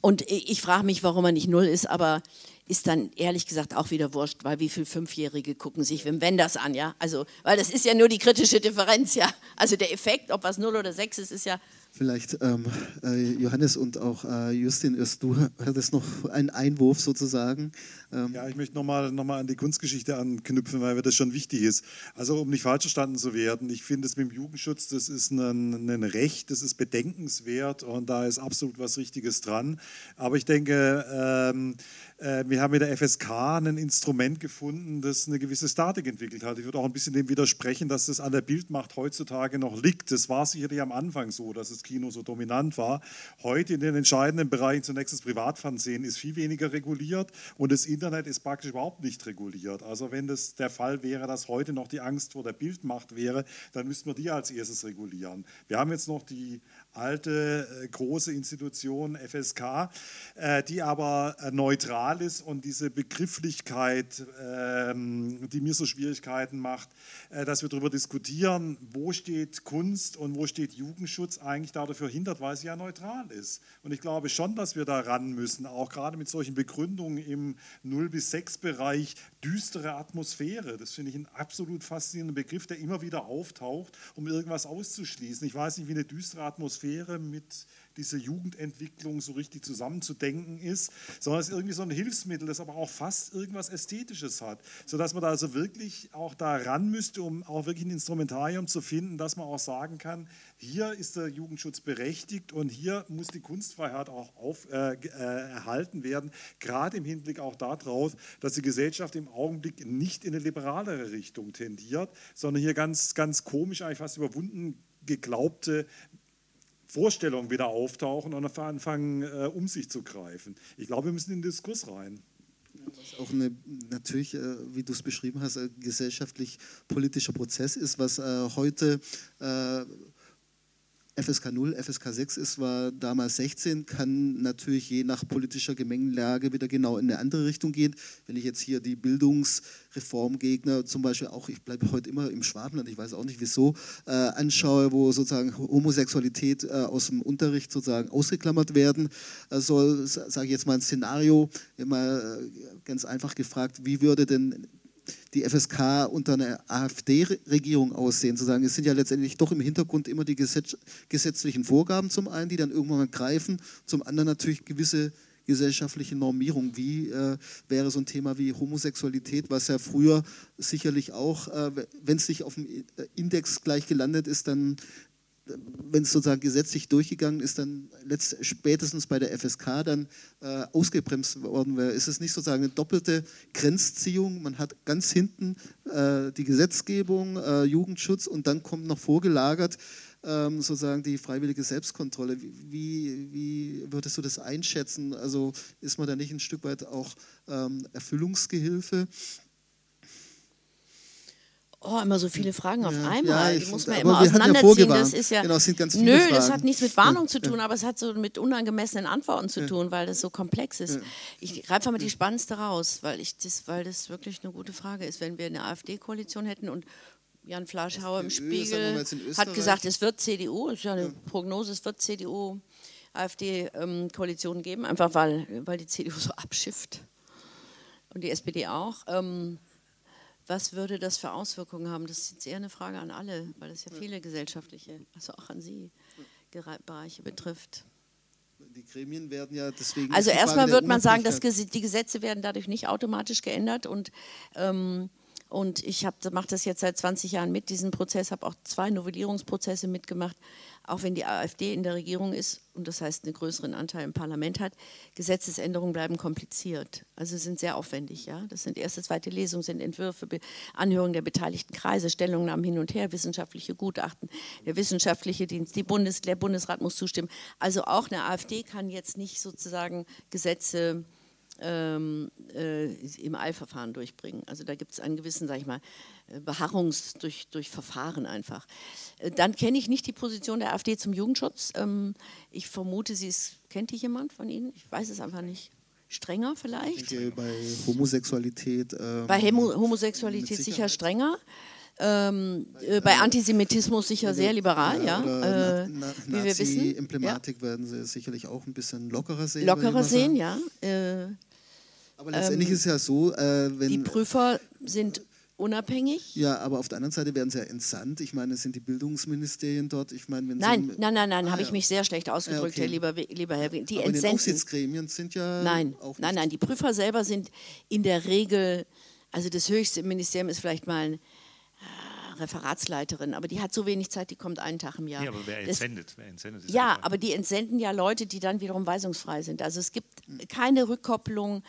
Und ich frage mich, warum er nicht null ist, aber ist dann ehrlich gesagt auch wieder wurscht, weil wie viele Fünfjährige gucken sich Wim Wenders an, ja? Also, weil das ist ja nur die kritische Differenz, ja. Also der Effekt, ob was 0 oder 6 ist, ist ja. Vielleicht ähm, äh, Johannes und auch äh, Justin, erst du hattest noch einen Einwurf sozusagen. Ähm. Ja, ich möchte nochmal noch mal an die Kunstgeschichte anknüpfen, weil mir das schon wichtig ist. Also um nicht falsch verstanden zu werden, ich finde es mit dem Jugendschutz, das ist ein, ein Recht, das ist bedenkenswert und da ist absolut was Richtiges dran. Aber ich denke, ähm, äh, wir haben mit der FSK ein Instrument gefunden, das eine gewisse Statik entwickelt hat. Ich würde auch ein bisschen dem widersprechen, dass das an der Bildmacht heutzutage noch liegt. Das war sicherlich am Anfang so, dass das Kino so dominant war. Heute in den entscheidenden Bereichen, zunächst das Privatfernsehen, ist viel weniger reguliert und das Internet ist praktisch überhaupt nicht reguliert. Also wenn das der Fall wäre, dass heute noch die Angst vor der Bildmacht wäre, dann müssten wir die als erstes regulieren. Wir haben jetzt noch die alte äh, große Institution FSK, äh, die aber äh, neutral ist und diese Begrifflichkeit, ähm, die mir so Schwierigkeiten macht, dass wir darüber diskutieren, wo steht Kunst und wo steht Jugendschutz, eigentlich dafür hindert, weil sie ja neutral ist. Und ich glaube schon, dass wir da ran müssen, auch gerade mit solchen Begründungen im 0 bis 6 Bereich, düstere Atmosphäre. Das finde ich einen absolut faszinierenden Begriff, der immer wieder auftaucht, um irgendwas auszuschließen. Ich weiß nicht, wie eine düstere Atmosphäre mit dieser Jugendentwicklung so richtig zusammenzudenken ist, sondern es ist irgendwie so ein Hilfsmittel, das aber auch fast irgendwas Ästhetisches hat, sodass man da also wirklich auch da ran müsste, um auch wirklich ein Instrumentarium zu finden, dass man auch sagen kann, hier ist der Jugendschutz berechtigt und hier muss die Kunstfreiheit auch auf, äh, äh, erhalten werden, gerade im Hinblick auch darauf, dass die Gesellschaft im Augenblick nicht in eine liberalere Richtung tendiert, sondern hier ganz, ganz komisch, eigentlich fast überwunden geglaubte Vorstellungen wieder auftauchen und anfangen, äh, um sich zu greifen. Ich glaube, wir müssen in den Diskurs rein. Was auch eine, natürlich, äh, wie du es beschrieben hast, ein gesellschaftlich-politischer Prozess ist, was äh, heute äh, FSK 0, FSK 6 ist, war damals 16, kann natürlich je nach politischer Gemengelage wieder genau in eine andere Richtung gehen. Wenn ich jetzt hier die Bildungsreformgegner zum Beispiel auch, ich bleibe heute immer im Schwabenland, ich weiß auch nicht wieso, äh, anschaue, wo sozusagen Homosexualität äh, aus dem Unterricht sozusagen ausgeklammert werden äh, soll, sage ich jetzt mal ein Szenario, immer äh, ganz einfach gefragt, wie würde denn die FSK unter einer AfD-Regierung aussehen, zu sagen, es sind ja letztendlich doch im Hintergrund immer die Gesetz gesetzlichen Vorgaben zum einen, die dann irgendwann mal greifen, zum anderen natürlich gewisse gesellschaftliche Normierung. Wie äh, wäre so ein Thema wie Homosexualität, was ja früher sicherlich auch, äh, wenn es nicht auf dem Index gleich gelandet ist, dann wenn es sozusagen gesetzlich durchgegangen ist, dann letzt, spätestens bei der FSK dann äh, ausgebremst worden wäre. Ist es nicht sozusagen eine doppelte Grenzziehung? Man hat ganz hinten äh, die Gesetzgebung, äh, Jugendschutz und dann kommt noch vorgelagert ähm, sozusagen die freiwillige Selbstkontrolle. Wie, wie würdest du das einschätzen? Also ist man da nicht ein Stück weit auch ähm, Erfüllungsgehilfe? Oh, immer so viele Fragen auf ja, einmal. Ja, die muss man immer auseinanderziehen. Ja das ist ja. Genau, sind ganz viele nö, Fragen. das hat nichts mit Warnung zu tun, aber es hat so mit unangemessenen Antworten zu tun, weil das so komplex ist. Ich greife einfach mal die spannendste raus, weil, ich das, weil das wirklich eine gute Frage ist. Wenn wir eine AfD-Koalition hätten und Jan Fleischhauer im Spiegel hat gesagt, es wird CDU, es ist ja eine Prognose, es wird CDU, AfD-Koalition ähm, geben, einfach weil, weil die CDU so abschifft und die SPD auch. Ähm, was würde das für Auswirkungen haben? Das ist jetzt eher eine Frage an alle, weil es ja viele gesellschaftliche, also auch an Sie, Bereiche betrifft. Die Gremien werden ja deswegen. Also erstmal würde man sagen, dass die Gesetze werden dadurch nicht automatisch geändert und ähm, und ich mache das jetzt seit 20 Jahren mit, diesen Prozess, habe auch zwei Novellierungsprozesse mitgemacht, auch wenn die AfD in der Regierung ist und das heißt einen größeren Anteil im Parlament hat. Gesetzesänderungen bleiben kompliziert, also sind sehr aufwendig. Ja? Das sind erste, zweite Lesungen, sind Entwürfe, Anhörungen der beteiligten Kreise, Stellungnahmen hin und her, wissenschaftliche Gutachten, der wissenschaftliche Dienst, die Bundes, der Bundesrat muss zustimmen. Also auch eine AfD kann jetzt nicht sozusagen Gesetze ähm, äh, im Eilverfahren durchbringen. Also da gibt es einen gewissen, sag ich mal, äh, Beharrungs durch, durch Verfahren einfach. Äh, dann kenne ich nicht die Position der AfD zum Jugendschutz. Ähm, ich vermute, sie ist, kennt die jemand von Ihnen? Ich weiß es einfach nicht. Strenger vielleicht? Ich denke, bei Homosexualität. Ähm, bei Homo Homosexualität sicher strenger. Ähm, äh, bei Antisemitismus sicher sehr liberal, ja. ja. Äh, na, na, wie wir wissen. Emblematik ja. werden Sie sicherlich auch ein bisschen lockerer sehen. Lockerer sehen, ja. Äh, aber letztendlich ähm, ist es ja so, äh, wenn. Die Prüfer sind unabhängig. Ja, aber auf der anderen Seite werden sie ja entsandt. Ich meine, es sind die Bildungsministerien dort. Ich meine, wenn nein, sie, nein, nein, nein, ah, habe ja. ich mich sehr schlecht ausgedrückt, ja, okay. Herr lieber, lieber Herr. Die aber entsenden. Die Aufsichtsgremien sind ja nein, auch Nein, nein, die Prüfer selber sind in der Regel, also das höchste Ministerium ist vielleicht mal ein Referatsleiterin, aber die hat so wenig Zeit, die kommt einen Tag im Jahr. Ja, aber wer entsendet? Das, wer entsendet ja, aber die entsenden ja Leute, die dann wiederum weisungsfrei sind. Also es gibt keine Rückkopplung.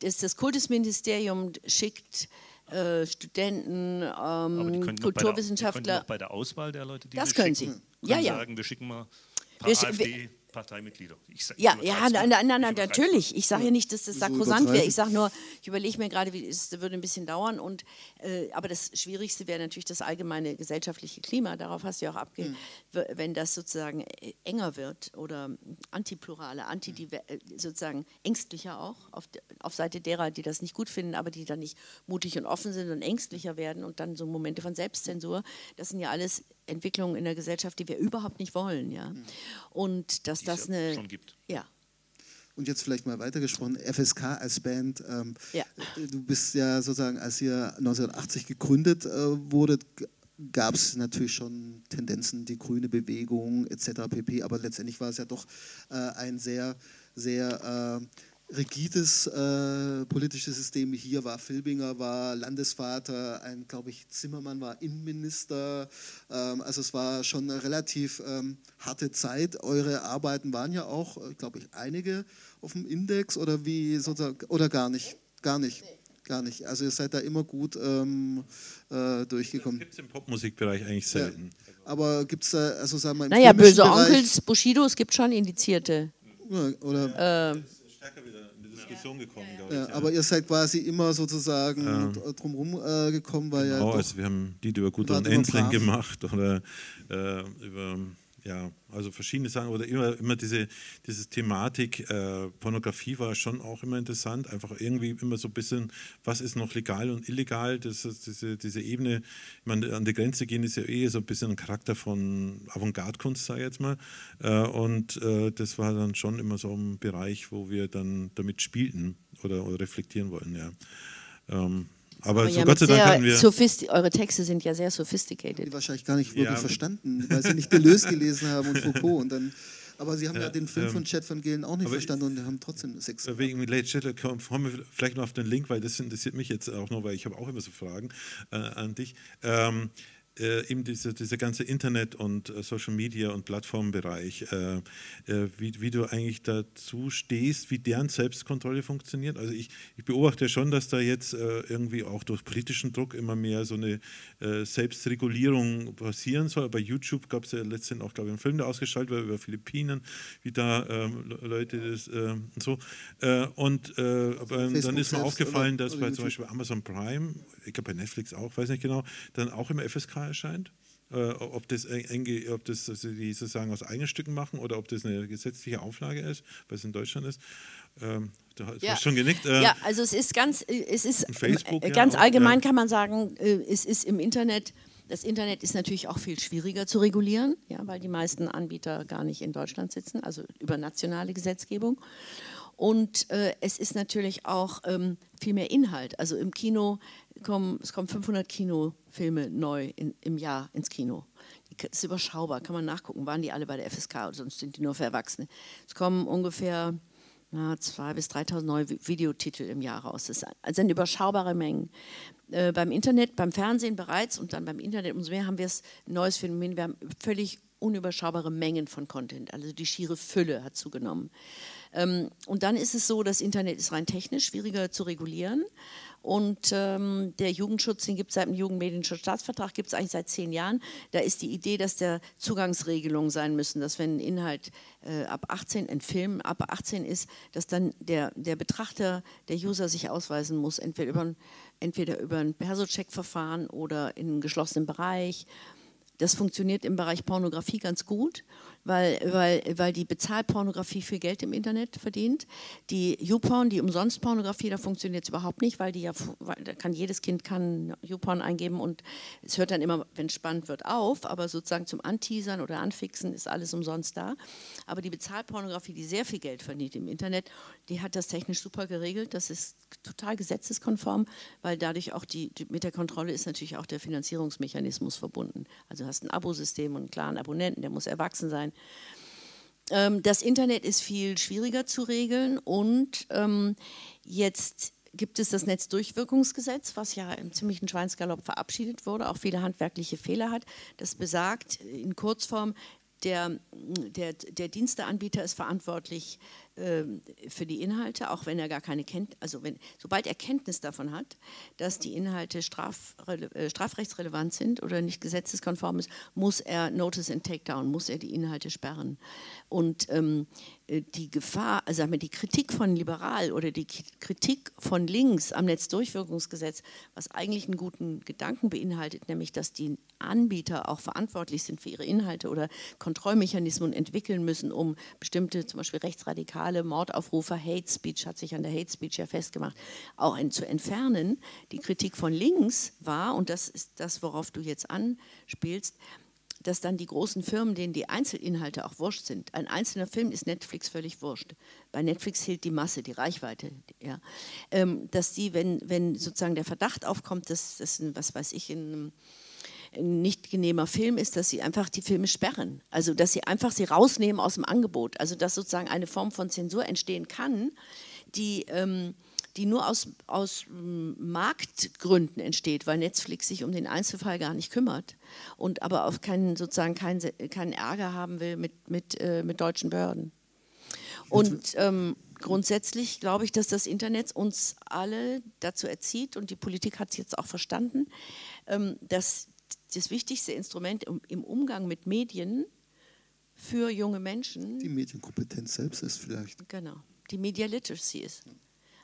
Das, das Kultusministerium schickt äh, Studenten, ähm, Kulturwissenschaftler. Bei der, bei der, Auswahl der Leute, die das können schicken, sie. Ja, ja. sagen, wir schicken mal ein paar AfD. Parteimitglieder. Ja, ja, nein, nein, nein, nein natürlich. Ich sage ja nicht, dass das sakrosant wäre. Ich sage nur, ich überlege mir gerade, wie es würde ein bisschen dauern. Und, äh, aber das Schwierigste wäre natürlich das allgemeine gesellschaftliche Klima. Darauf hast du ja auch abgegeben. Mhm. Wenn das sozusagen äh, enger wird oder antiplurale, anti äh, sozusagen ängstlicher auch auf, auf Seite derer, die das nicht gut finden, aber die dann nicht mutig und offen sind und ängstlicher werden und dann so Momente von Selbstzensur. Das sind ja alles Entwicklungen in der Gesellschaft, die wir überhaupt nicht wollen. Ja? Mhm. Und dass das eine. Schon gibt. Ja. Und jetzt vielleicht mal weitergesprochen, FSK als Band. Ähm, ja. Du bist ja sozusagen, als ihr 1980 gegründet äh, wurdet, gab es natürlich schon Tendenzen, die grüne Bewegung etc. pp. Aber letztendlich war es ja doch äh, ein sehr, sehr äh, rigides äh, politisches System. Hier war Filbinger, war Landesvater, ein, glaube ich, Zimmermann war Innenminister. Ähm, also es war schon eine relativ ähm, harte Zeit. Eure Arbeiten waren ja auch, äh, glaube ich, einige auf dem Index oder wie sozusagen, oder gar nicht, gar nicht. Gar nicht. Also ihr seid da immer gut ähm, äh, durchgekommen. Das gibt es im Popmusikbereich eigentlich selten. Ja. Aber gibt es da, also sagen wir Naja, böse Onkels, Bushido, es gibt schon Indizierte. Ja, oder äh, stärker wieder Diskussion gekommen, glaube ich. Ja, aber ihr seid quasi immer sozusagen ähm, drumherum äh, gekommen, weil genau, ja. also wir haben die über Guter und Ensling gemacht oder äh, über ja, also verschiedene Sachen oder immer, immer diese, diese Thematik, äh, Pornografie war schon auch immer interessant, einfach irgendwie immer so ein bisschen, was ist noch legal und illegal, das, diese, diese Ebene, ich meine, an die Grenze gehen ist ja eh so ein bisschen ein Charakter von Avantgarde-Kunst, sage ich jetzt mal, äh, und äh, das war dann schon immer so ein Bereich, wo wir dann damit spielten oder, oder reflektieren wollen, ja. Ähm, aber, aber so Gott sei Dank hatten wir. Eure Texte sind ja sehr sophisticated. Die wahrscheinlich gar nicht wirklich ja. verstanden, weil sie nicht Deleuze gelesen haben und (laughs) Foucault. Und dann, aber sie haben ja, ja den Film ähm, von Chat von Gehlen auch nicht verstanden und haben trotzdem Sex. Wegen Late Chat kommen wir vielleicht noch auf den Link, weil das interessiert mich jetzt auch noch, weil ich habe auch immer so Fragen äh, an dich. Ähm, äh, eben diese, diese ganze Internet- und äh, Social Media und Plattformbereich, äh, äh, wie, wie du eigentlich dazu stehst, wie deren Selbstkontrolle funktioniert. Also ich, ich beobachte schon, dass da jetzt äh, irgendwie auch durch politischen Druck immer mehr so eine äh, Selbstregulierung passieren soll. Bei YouTube gab es ja letztendlich auch, glaube ich, einen Film, der ausgeschaltet war über Philippinen, wie da ähm, Leute das ähm, so. und aber dann ist mir aufgefallen, dass bei zum Beispiel Amazon Prime, ich glaube bei Netflix auch, weiß nicht genau, dann auch im FSK erscheint. Äh, ob das, ob das also die sozusagen aus eigenen Stücken machen oder ob das eine gesetzliche Auflage ist, es in Deutschland ist. Ähm, du hast ja. schon genickt. Äh, ja, also es ist ganz, es ist Facebook, äh, ganz ja, allgemein ja. kann man sagen, äh, es ist im Internet. Das Internet ist natürlich auch viel schwieriger zu regulieren, ja, weil die meisten Anbieter gar nicht in Deutschland sitzen, also über nationale Gesetzgebung. Und äh, es ist natürlich auch ähm, viel mehr Inhalt. Also im Kino kommen, es kommen 500 Kinofilme neu in, im Jahr ins Kino. Das ist überschaubar, kann man nachgucken, waren die alle bei der FSK, sonst sind die nur für Erwachsene. Es kommen ungefähr na, 2.000 bis 3.000 neue Videotitel im Jahr raus. Das sind überschaubare Mengen. Äh, beim Internet, beim Fernsehen bereits und dann beim Internet umso mehr haben wir ein neues Phänomen. Wir haben völlig unüberschaubare Mengen von Content. Also die schiere Fülle hat zugenommen. Ähm, und dann ist es so, das Internet ist rein technisch schwieriger zu regulieren. Und ähm, der Jugendschutz, den gibt es seit dem Jugendmedienschutzstaatsvertrag, gibt es eigentlich seit zehn Jahren. Da ist die Idee, dass der Zugangsregelungen sein müssen, dass wenn ein Inhalt äh, ab 18, ein Film ab 18 ist, dass dann der, der Betrachter, der User sich ausweisen muss, entweder über entweder über ein Perso-Check-Verfahren oder in einem geschlossenen Bereich. Das funktioniert im Bereich Pornografie ganz gut weil, weil, weil die Bezahlpornografie viel Geld im Internet verdient. Die YouPorn, die Umsonstpornografie, da funktioniert es überhaupt nicht, weil die ja, da kann jedes Kind kann YouPorn eingeben und es hört dann immer, wenn es spannend wird, auf, aber sozusagen zum Anteasern oder Anfixen ist alles umsonst da. Aber die Bezahlpornografie, die sehr viel Geld verdient im Internet, die hat das technisch super geregelt. Das ist total gesetzeskonform, weil dadurch auch die, die mit der Kontrolle ist natürlich auch der Finanzierungsmechanismus verbunden. Also hast ein Abosystem und einen klaren Abonnenten, der muss erwachsen sein sein. Ähm, das Internet ist viel schwieriger zu regeln und ähm, jetzt gibt es das Netzdurchwirkungsgesetz, was ja im ziemlichen Schweinsgalopp verabschiedet wurde, auch viele handwerkliche Fehler hat. Das besagt in Kurzform, der, der, der Diensteanbieter ist verantwortlich für die Inhalte, auch wenn er gar keine kennt, also wenn, sobald er Kenntnis davon hat, dass die Inhalte straf, äh, strafrechtsrelevant sind oder nicht gesetzeskonform ist, muss er Notice and Takedown, muss er die Inhalte sperren. Und ähm, äh, die Gefahr, also die Kritik von liberal oder die Kritik von links am Netzdurchwirkungsgesetz, was eigentlich einen guten Gedanken beinhaltet, nämlich dass die Anbieter auch verantwortlich sind für ihre Inhalte oder Kontrollmechanismen entwickeln müssen, um bestimmte, zum Beispiel rechtsradikale Mordaufrufe, Hate Speech, hat sich an der Hate Speech ja festgemacht, auch zu entfernen. Die Kritik von links war, und das ist das, worauf du jetzt anspielst, dass dann die großen Firmen, denen die Einzelinhalte auch wurscht sind, ein einzelner Film ist Netflix völlig wurscht. Bei Netflix hielt die Masse, die Reichweite, ja, ähm, dass die, wenn, wenn sozusagen der Verdacht aufkommt, dass das, was weiß ich, ein, ein nicht genehmer Film ist, dass sie einfach die Filme sperren. Also dass sie einfach sie rausnehmen aus dem Angebot. Also dass sozusagen eine Form von Zensur entstehen kann, die ähm, die nur aus, aus mm, Marktgründen entsteht, weil Netflix sich um den Einzelfall gar nicht kümmert und aber auch keinen, sozusagen keinen, keinen Ärger haben will mit, mit, äh, mit deutschen Behörden. Und ähm, grundsätzlich glaube ich, dass das Internet uns alle dazu erzieht und die Politik hat es jetzt auch verstanden, ähm, dass das wichtigste Instrument im Umgang mit Medien für junge Menschen die Medienkompetenz selbst ist vielleicht. Genau, die Media Literacy ist.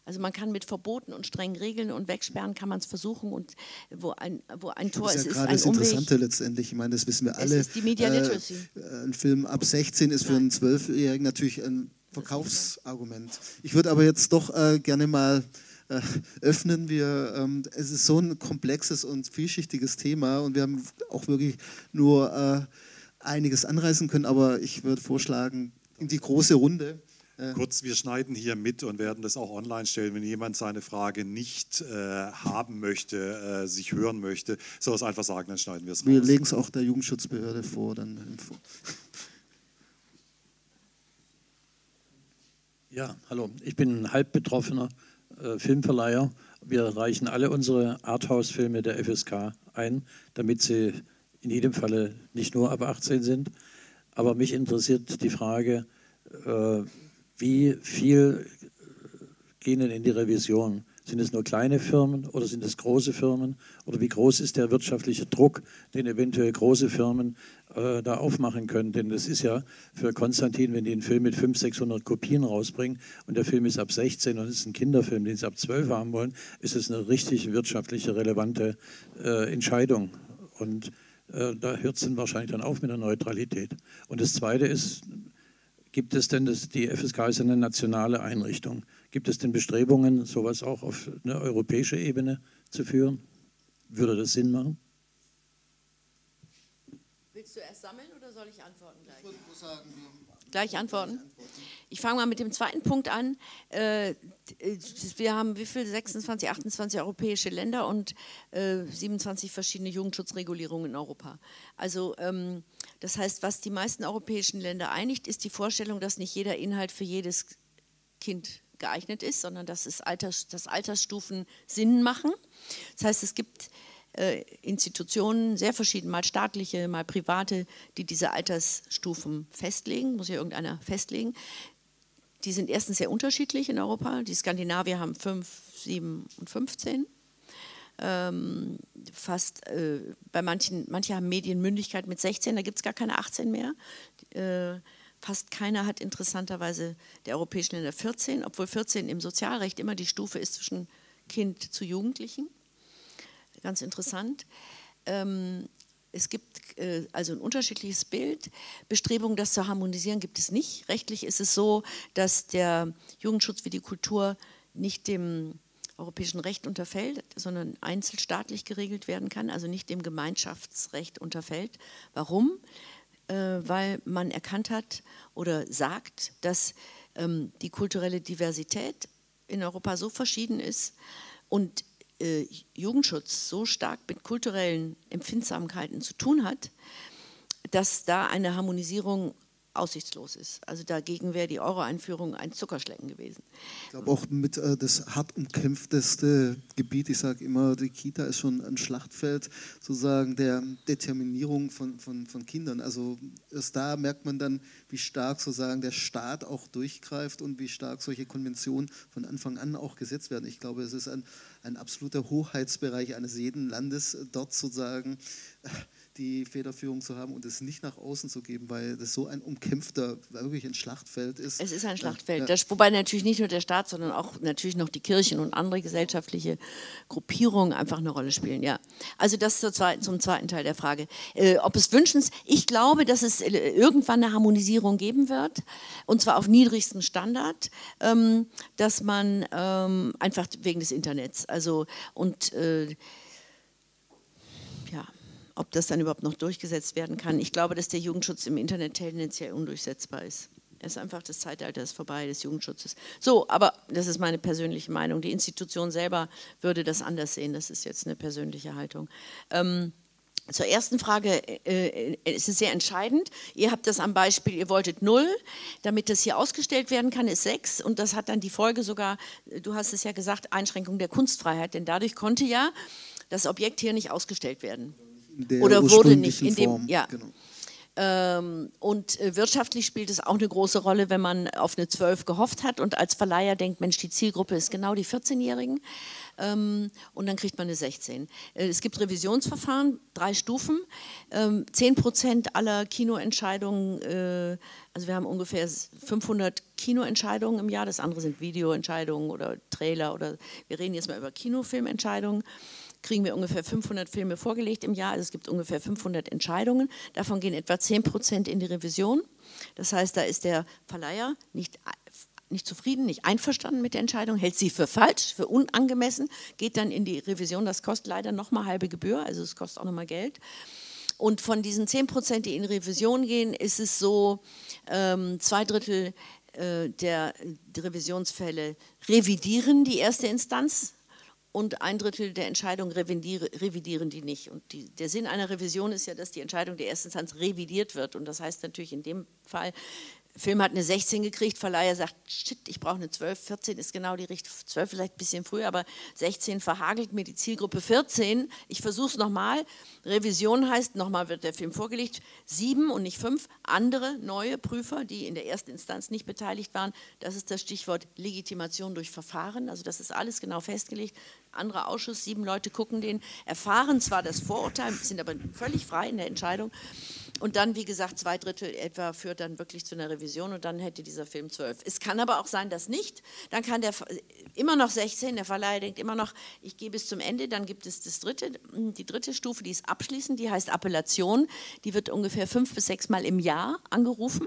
Also man kann mit Verboten und strengen Regeln und Wegsperren kann man es versuchen und wo ein, wo ein Tor ist, ist, ja ist gerade das Interessante letztendlich. Ich meine, das wissen wir alle. Es ist die Media Literacy. Äh, ein Film ab 16 ist für einen Zwölfjährigen natürlich ein Verkaufsargument. Ich würde aber jetzt doch äh, gerne mal äh, öffnen. Wir, ähm, es ist so ein komplexes und vielschichtiges Thema und wir haben auch wirklich nur äh, einiges anreißen können, aber ich würde vorschlagen, in die große Runde. Kurz, wir schneiden hier mit und werden das auch online stellen. Wenn jemand seine Frage nicht äh, haben möchte, äh, sich hören möchte, soll es einfach sagen, dann schneiden wir es raus. Wir legen es auch der Jugendschutzbehörde vor. Dann ja, hallo. Ich bin ein halb betroffener äh, Filmverleiher. Wir reichen alle unsere Arthouse-Filme der FSK ein, damit sie in jedem Falle nicht nur ab 18 sind. Aber mich interessiert die Frage, äh, wie viel gehen denn in die Revision? Sind es nur kleine Firmen oder sind es große Firmen? Oder wie groß ist der wirtschaftliche Druck, den eventuell große Firmen äh, da aufmachen können? Denn das ist ja für Konstantin, wenn die einen Film mit 500, 600 Kopien rausbringen und der Film ist ab 16 und ist ein Kinderfilm, den sie ab 12 haben wollen, ist es eine richtig wirtschaftliche, relevante äh, Entscheidung. Und äh, da hört es dann wahrscheinlich dann auf mit der Neutralität. Und das Zweite ist, Gibt es denn, das, die FSK ist eine nationale Einrichtung, gibt es denn Bestrebungen, sowas auch auf eine europäische Ebene zu führen? Würde das Sinn machen? Willst du erst sammeln oder soll ich antworten gleich? Ich würde sagen, gleich antworten. Ich fange mal mit dem zweiten Punkt an. Äh, wir haben wie viel? 26, 28 europäische Länder und 27 äh, verschiedene Jugendschutzregulierungen in Europa. Also ähm, das heißt, was die meisten europäischen Länder einigt, ist die Vorstellung, dass nicht jeder Inhalt für jedes Kind geeignet ist, sondern dass, es Alters, dass Altersstufen Sinn machen. Das heißt, es gibt Institutionen, sehr verschieden, mal staatliche, mal private, die diese Altersstufen festlegen, muss ja irgendeiner festlegen. die sind erstens sehr unterschiedlich in Europa. Die Skandinavier haben 5, 7 und 15. Ähm, fast äh, bei manchen, manche haben Medienmündigkeit mit 16, da gibt es gar keine 18 mehr. Äh, fast keiner hat interessanterweise der europäischen Länder 14, obwohl 14 im Sozialrecht immer die Stufe ist zwischen Kind zu Jugendlichen. Ganz interessant. Ähm, es gibt äh, also ein unterschiedliches Bild. Bestrebungen, das zu harmonisieren, gibt es nicht. Rechtlich ist es so, dass der Jugendschutz wie die Kultur nicht dem europäischen Recht unterfällt, sondern einzelstaatlich geregelt werden kann, also nicht dem Gemeinschaftsrecht unterfällt. Warum? Äh, weil man erkannt hat oder sagt, dass ähm, die kulturelle Diversität in Europa so verschieden ist und äh, Jugendschutz so stark mit kulturellen Empfindsamkeiten zu tun hat, dass da eine Harmonisierung aussichtslos ist. Also dagegen wäre die Euro-Einführung ein Zuckerschlecken gewesen. Ich glaube auch mit äh, das hart umkämpfteste Gebiet, ich sage immer, die Kita ist schon ein Schlachtfeld sozusagen der Determinierung von, von, von Kindern. Also erst da merkt man dann, wie stark sozusagen der Staat auch durchgreift und wie stark solche Konventionen von Anfang an auch gesetzt werden. Ich glaube, es ist ein, ein absoluter Hoheitsbereich eines jeden Landes, dort sozusagen die Federführung zu haben und es nicht nach außen zu geben, weil das so ein umkämpfter, wirklich ein Schlachtfeld ist. Es ist ein Schlachtfeld, ja. das, wobei natürlich nicht nur der Staat, sondern auch natürlich noch die Kirchen und andere gesellschaftliche Gruppierungen einfach eine Rolle spielen. Ja, also das zur zweiten, zum zweiten Teil der Frage. Äh, ob es wünschens, ich glaube, dass es äh, irgendwann eine Harmonisierung geben wird, und zwar auf niedrigstem Standard, ähm, dass man ähm, einfach wegen des Internets, also und äh, ob das dann überhaupt noch durchgesetzt werden kann. Ich glaube, dass der Jugendschutz im Internet tendenziell undurchsetzbar ist. Es ist einfach das Zeitalter ist vorbei des Jugendschutzes. So, aber das ist meine persönliche Meinung. Die Institution selber würde das anders sehen. Das ist jetzt eine persönliche Haltung. Ähm, zur ersten Frage, äh, äh, es sehr entscheidend. Ihr habt das am Beispiel, ihr wolltet null, damit das hier ausgestellt werden kann, ist sechs. Und das hat dann die Folge sogar, du hast es ja gesagt, Einschränkung der Kunstfreiheit. Denn dadurch konnte ja das Objekt hier nicht ausgestellt werden der oder wurde nicht in dem Form. ja. Genau. Ähm, und äh, wirtschaftlich spielt es auch eine große Rolle, wenn man auf eine 12 gehofft hat und als Verleiher denkt, Mensch, die Zielgruppe ist genau die 14-Jährigen ähm, und dann kriegt man eine 16. Äh, es gibt Revisionsverfahren, drei Stufen. Ähm, 10 Prozent aller Kinoentscheidungen, äh, also wir haben ungefähr 500 Kinoentscheidungen im Jahr, das andere sind Videoentscheidungen oder Trailer oder wir reden jetzt mal über Kinofilmentscheidungen kriegen wir ungefähr 500 Filme vorgelegt im Jahr. Also es gibt ungefähr 500 Entscheidungen. Davon gehen etwa 10 Prozent in die Revision. Das heißt, da ist der Verleiher nicht, nicht zufrieden, nicht einverstanden mit der Entscheidung, hält sie für falsch, für unangemessen, geht dann in die Revision. Das kostet leider nochmal halbe Gebühr, also es kostet auch nochmal Geld. Und von diesen 10 Prozent, die in Revision gehen, ist es so, ähm, zwei Drittel äh, der Revisionsfälle revidieren die erste Instanz und ein Drittel der Entscheidungen revidieren die nicht. Und die, der Sinn einer Revision ist ja, dass die Entscheidung der ersten Instanz revidiert wird. Und das heißt natürlich in dem Fall Film hat eine 16 gekriegt, Verleiher sagt, shit, ich brauche eine 12, 14 ist genau die richtige, 12 vielleicht ein bisschen früher, aber 16 verhagelt mir die Zielgruppe 14. Ich versuche es nochmal. Revision heißt, nochmal wird der Film vorgelegt, sieben und nicht fünf andere neue Prüfer, die in der ersten Instanz nicht beteiligt waren. Das ist das Stichwort Legitimation durch Verfahren. Also das ist alles genau festgelegt. Anderer Ausschuss, sieben Leute gucken den, erfahren zwar das Vorurteil, sind aber völlig frei in der Entscheidung. Und dann, wie gesagt, zwei Drittel etwa führt dann wirklich zu einer Revision und dann hätte dieser Film zwölf. Es kann aber auch sein, dass nicht. Dann kann der immer noch 16, der Verleiher denkt immer noch, ich gehe bis zum Ende. Dann gibt es das dritte, die dritte Stufe, die ist abschließend, die heißt Appellation. Die wird ungefähr fünf bis sechs Mal im Jahr angerufen.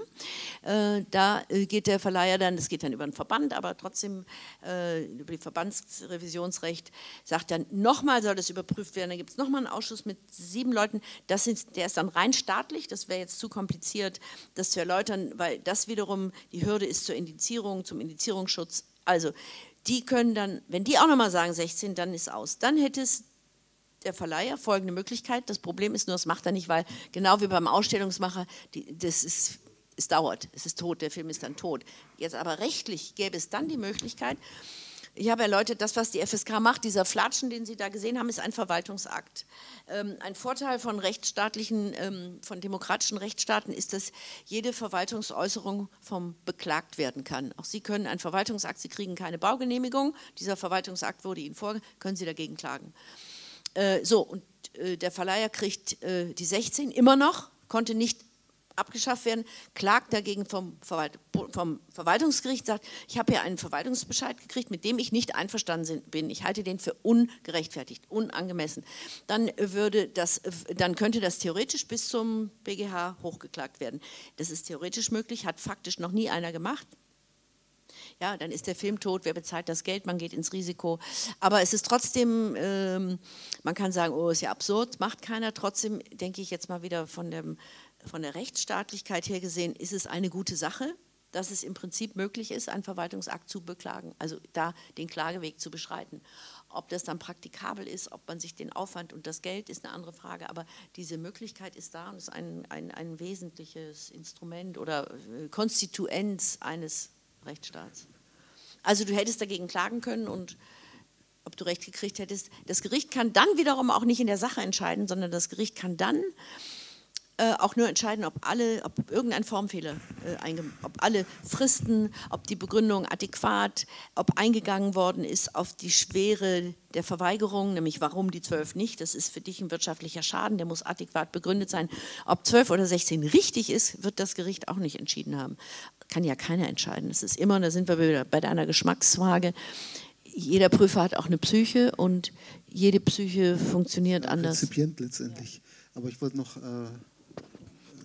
Äh, da äh, geht der Verleiher dann, das geht dann über den Verband, aber trotzdem äh, über das Verbandsrevisionsrecht, sagt dann, nochmal soll das überprüft werden. Dann gibt es nochmal einen Ausschuss mit sieben Leuten. Das sind, der ist dann rein staatlich möglich. Das wäre jetzt zu kompliziert, das zu erläutern, weil das wiederum die Hürde ist zur Indizierung, zum Indizierungsschutz. Also die können dann, wenn die auch nochmal sagen 16, dann ist aus. Dann hätte es der Verleiher folgende Möglichkeit. Das Problem ist nur, das macht er nicht, weil genau wie beim Ausstellungsmacher, die, das ist, es dauert, es ist tot, der Film ist dann tot. Jetzt aber rechtlich gäbe es dann die Möglichkeit, ich habe erläutert, das, was die FSK macht, dieser Flatschen, den Sie da gesehen haben, ist ein Verwaltungsakt. Ähm, ein Vorteil von rechtsstaatlichen, ähm, von demokratischen Rechtsstaaten ist, dass jede Verwaltungsäußerung vom beklagt werden kann. Auch Sie können einen Verwaltungsakt, Sie kriegen keine Baugenehmigung, dieser Verwaltungsakt wurde Ihnen vor, können Sie dagegen klagen. Äh, so, und äh, der Verleiher kriegt äh, die 16 immer noch, konnte nicht abgeschafft werden, klagt dagegen vom, Verwalt vom Verwaltungsgericht, sagt, ich habe hier einen Verwaltungsbescheid gekriegt, mit dem ich nicht einverstanden bin. Ich halte den für ungerechtfertigt, unangemessen. Dann, würde das, dann könnte das theoretisch bis zum BGH hochgeklagt werden. Das ist theoretisch möglich, hat faktisch noch nie einer gemacht. Ja, dann ist der Film tot, wer bezahlt das Geld, man geht ins Risiko. Aber es ist trotzdem, ähm, man kann sagen, oh, ist ja absurd, macht keiner. Trotzdem denke ich jetzt mal wieder von dem von der Rechtsstaatlichkeit her gesehen ist es eine gute Sache, dass es im Prinzip möglich ist, einen Verwaltungsakt zu beklagen, also da den Klageweg zu beschreiten. Ob das dann praktikabel ist, ob man sich den Aufwand und das Geld ist eine andere Frage, aber diese Möglichkeit ist da und ist ein, ein, ein wesentliches Instrument oder äh, Konstituenz eines Rechtsstaats. Also du hättest dagegen klagen können und ob du Recht gekriegt hättest. Das Gericht kann dann wiederum auch nicht in der Sache entscheiden, sondern das Gericht kann dann äh, auch nur entscheiden, ob alle, ob irgendein Formfehler, äh, ob alle Fristen, ob die Begründung adäquat, ob eingegangen worden ist auf die Schwere der Verweigerung, nämlich warum die zwölf nicht. Das ist für dich ein wirtschaftlicher Schaden, der muss adäquat begründet sein. Ob zwölf oder sechzehn richtig ist, wird das Gericht auch nicht entschieden haben. Kann ja keiner entscheiden. Das ist immer, da sind wir wieder bei deiner Geschmacksfrage. Jeder Prüfer hat auch eine Psyche und jede Psyche funktioniert anders. Rezipient letztendlich. Aber ich wollte noch äh,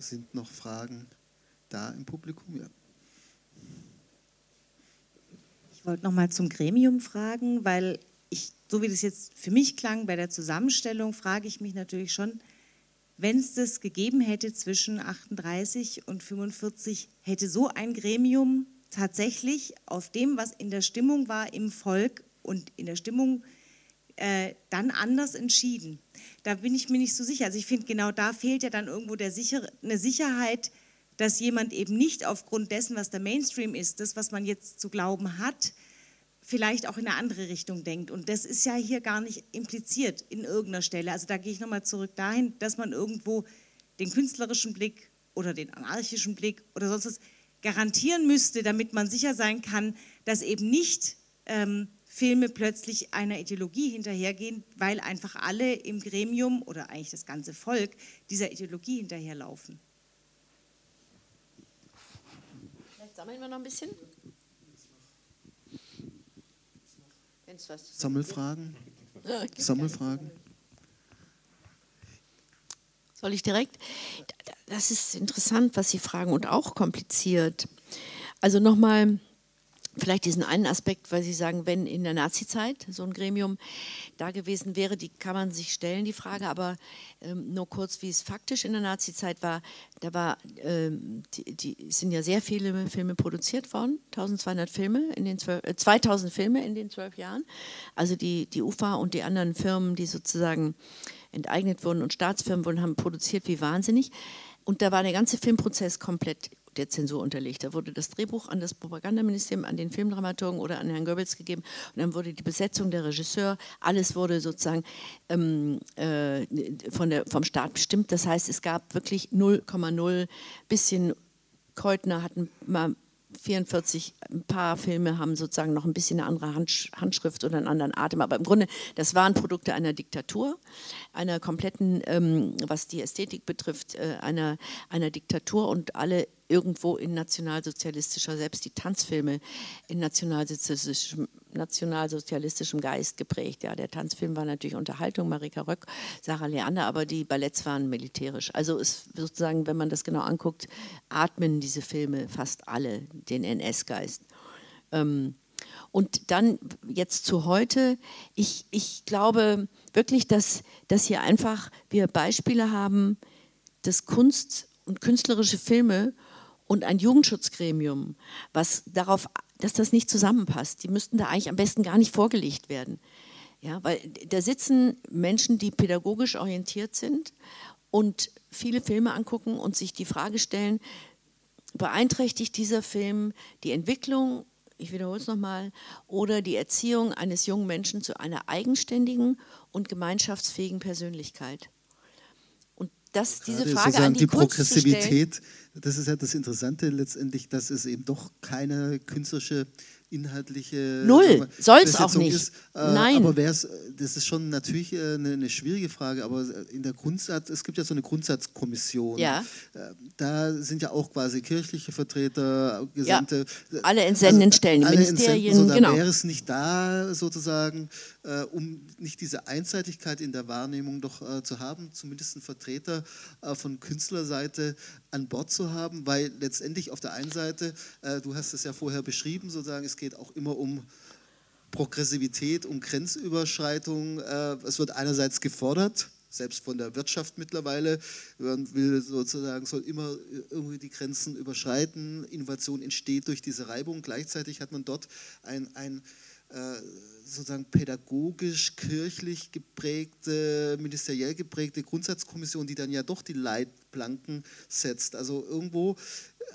sind noch Fragen da im Publikum? Ja. Ich wollte noch mal zum Gremium fragen, weil ich, so wie das jetzt für mich klang bei der Zusammenstellung, frage ich mich natürlich schon, wenn es das gegeben hätte zwischen 38 und 45, hätte so ein Gremium tatsächlich auf dem, was in der Stimmung war im Volk und in der Stimmung äh, dann anders entschieden. Da bin ich mir nicht so sicher. Also ich finde, genau da fehlt ja dann irgendwo der sicher, eine Sicherheit, dass jemand eben nicht aufgrund dessen, was der Mainstream ist, das, was man jetzt zu glauben hat, vielleicht auch in eine andere Richtung denkt. Und das ist ja hier gar nicht impliziert in irgendeiner Stelle. Also da gehe ich nochmal zurück dahin, dass man irgendwo den künstlerischen Blick oder den anarchischen Blick oder sonst was garantieren müsste, damit man sicher sein kann, dass eben nicht ähm, Filme plötzlich einer Ideologie hinterhergehen, weil einfach alle im Gremium oder eigentlich das ganze Volk dieser Ideologie hinterherlaufen. Vielleicht sammeln wir noch ein bisschen. Sammelfragen? (laughs) Sammelfragen? Soll ich direkt? Das ist interessant, was Sie fragen und auch kompliziert. Also nochmal vielleicht diesen einen Aspekt, weil Sie sagen, wenn in der Nazizeit so ein Gremium da gewesen wäre, die kann man sich stellen, die Frage, aber ähm, nur kurz, wie es faktisch in der Nazizeit war, da war, ähm, die, die, sind ja sehr viele Filme produziert worden, 1200 Filme in den 12, äh, 2000 Filme in den zwölf Jahren, also die, die UFA und die anderen Firmen, die sozusagen enteignet wurden und Staatsfirmen wurden, haben produziert wie wahnsinnig. Und da war der ganze Filmprozess komplett der Zensur unterlegt. Da wurde das Drehbuch an das Propagandaministerium, an den Filmdramaturgen oder an Herrn Goebbels gegeben und dann wurde die Besetzung der Regisseur, alles wurde sozusagen ähm, äh, von der, vom Staat bestimmt. Das heißt, es gab wirklich 0,0 bisschen Keutner hatten mal 44, ein paar Filme haben sozusagen noch ein bisschen eine andere Handschrift oder einen anderen Atem, aber im Grunde, das waren Produkte einer Diktatur, einer kompletten, ähm, was die Ästhetik betrifft, äh, einer, einer Diktatur und alle irgendwo in nationalsozialistischer, selbst die Tanzfilme in nationalsozialistischem, nationalsozialistischem Geist geprägt. Ja, der Tanzfilm war natürlich Unterhaltung, Marika Röck, Sarah Leander, aber die Balletts waren militärisch. Also ist sozusagen, wenn man das genau anguckt, atmen diese Filme fast alle den NS-Geist. Ähm, und dann jetzt zu heute, ich, ich glaube wirklich, dass, dass hier einfach wir Beispiele haben, dass Kunst und künstlerische Filme und ein Jugendschutzgremium, was darauf, dass das nicht zusammenpasst. Die müssten da eigentlich am besten gar nicht vorgelegt werden. Ja, weil da sitzen Menschen, die pädagogisch orientiert sind und viele Filme angucken und sich die Frage stellen, beeinträchtigt dieser Film die Entwicklung ich wiederhole es nochmal, oder die Erziehung eines jungen Menschen zu einer eigenständigen und gemeinschaftsfähigen Persönlichkeit. Und das, diese Frage an die, die Progressivität, das ist ja das Interessante letztendlich, dass es eben doch keine künstlerische inhaltliche Null, soll es auch nicht. Ist, äh, Nein. Aber wär's, das ist schon natürlich äh, eine, eine, schwierige Frage, aber in der Grundsatz, es gibt ja so eine Grundsatzkommission. Ja. Äh, da sind ja auch quasi kirchliche Vertreter, Gesandte. Ja, alle entsendenden also, Stellen, alle Ministerien, so, da genau. wäre es nicht da sozusagen, äh, um nicht diese Einseitigkeit in der Wahrnehmung doch äh, zu haben, zumindest einen Vertreter äh, von Künstlerseite an Bord zu haben, weil letztendlich auf der einen Seite, du hast es ja vorher beschrieben, sozusagen, es geht auch immer um Progressivität, um Grenzüberschreitung. es wird einerseits gefordert, selbst von der Wirtschaft mittlerweile. Man will sozusagen, soll immer irgendwie die Grenzen überschreiten. Innovation entsteht durch diese Reibung. Gleichzeitig hat man dort ein, ein sozusagen pädagogisch, kirchlich geprägte, ministeriell geprägte Grundsatzkommission, die dann ja doch die Leitplanken setzt. Also irgendwo äh,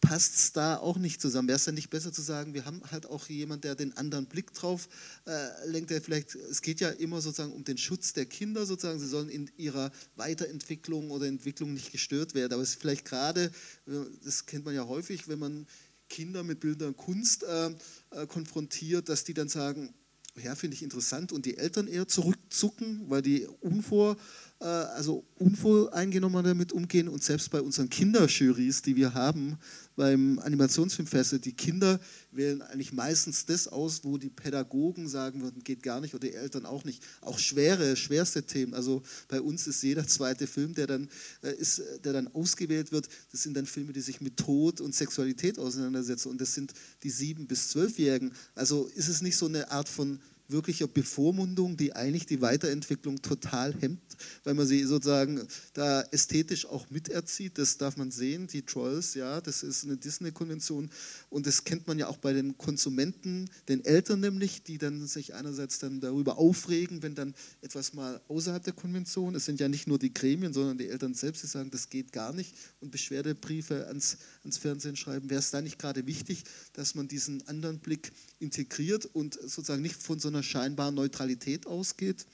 passt es da auch nicht zusammen. Wäre es dann nicht besser zu sagen, wir haben halt auch jemanden, der den anderen Blick drauf äh, lenkt, der vielleicht, es geht ja immer sozusagen um den Schutz der Kinder sozusagen, sie sollen in ihrer Weiterentwicklung oder Entwicklung nicht gestört werden, aber es ist vielleicht gerade, äh, das kennt man ja häufig, wenn man Kinder mit Bildern Kunst äh, äh, konfrontiert, dass die dann sagen, ja, finde ich interessant und die Eltern eher zurückzucken, weil die unvor, äh, also unvoreingenommen damit umgehen und selbst bei unseren Kinderjurys, die wir haben, beim Animationsfilmfest, die Kinder wählen eigentlich meistens das aus, wo die Pädagogen sagen würden, geht gar nicht oder die Eltern auch nicht. Auch schwere, schwerste Themen. Also bei uns ist jeder zweite Film, der dann, äh, ist, der dann ausgewählt wird, das sind dann Filme, die sich mit Tod und Sexualität auseinandersetzen und das sind die sieben- bis zwölfjährigen. Also ist es nicht so eine Art von wirklicher Bevormundung, die eigentlich die Weiterentwicklung total hemmt, weil man sie sozusagen da ästhetisch auch miterzieht. Das darf man sehen. Die Trolls, ja, das ist eine Disney-Konvention und das kennt man ja auch bei den Konsumenten, den Eltern nämlich, die dann sich einerseits dann darüber aufregen, wenn dann etwas mal außerhalb der Konvention, es sind ja nicht nur die Gremien, sondern die Eltern selbst, die sagen, das geht gar nicht und Beschwerdebriefe ans, ans Fernsehen schreiben. Wäre es da nicht gerade wichtig, dass man diesen anderen Blick integriert und sozusagen nicht von so einer scheinbaren Neutralität ausgeht.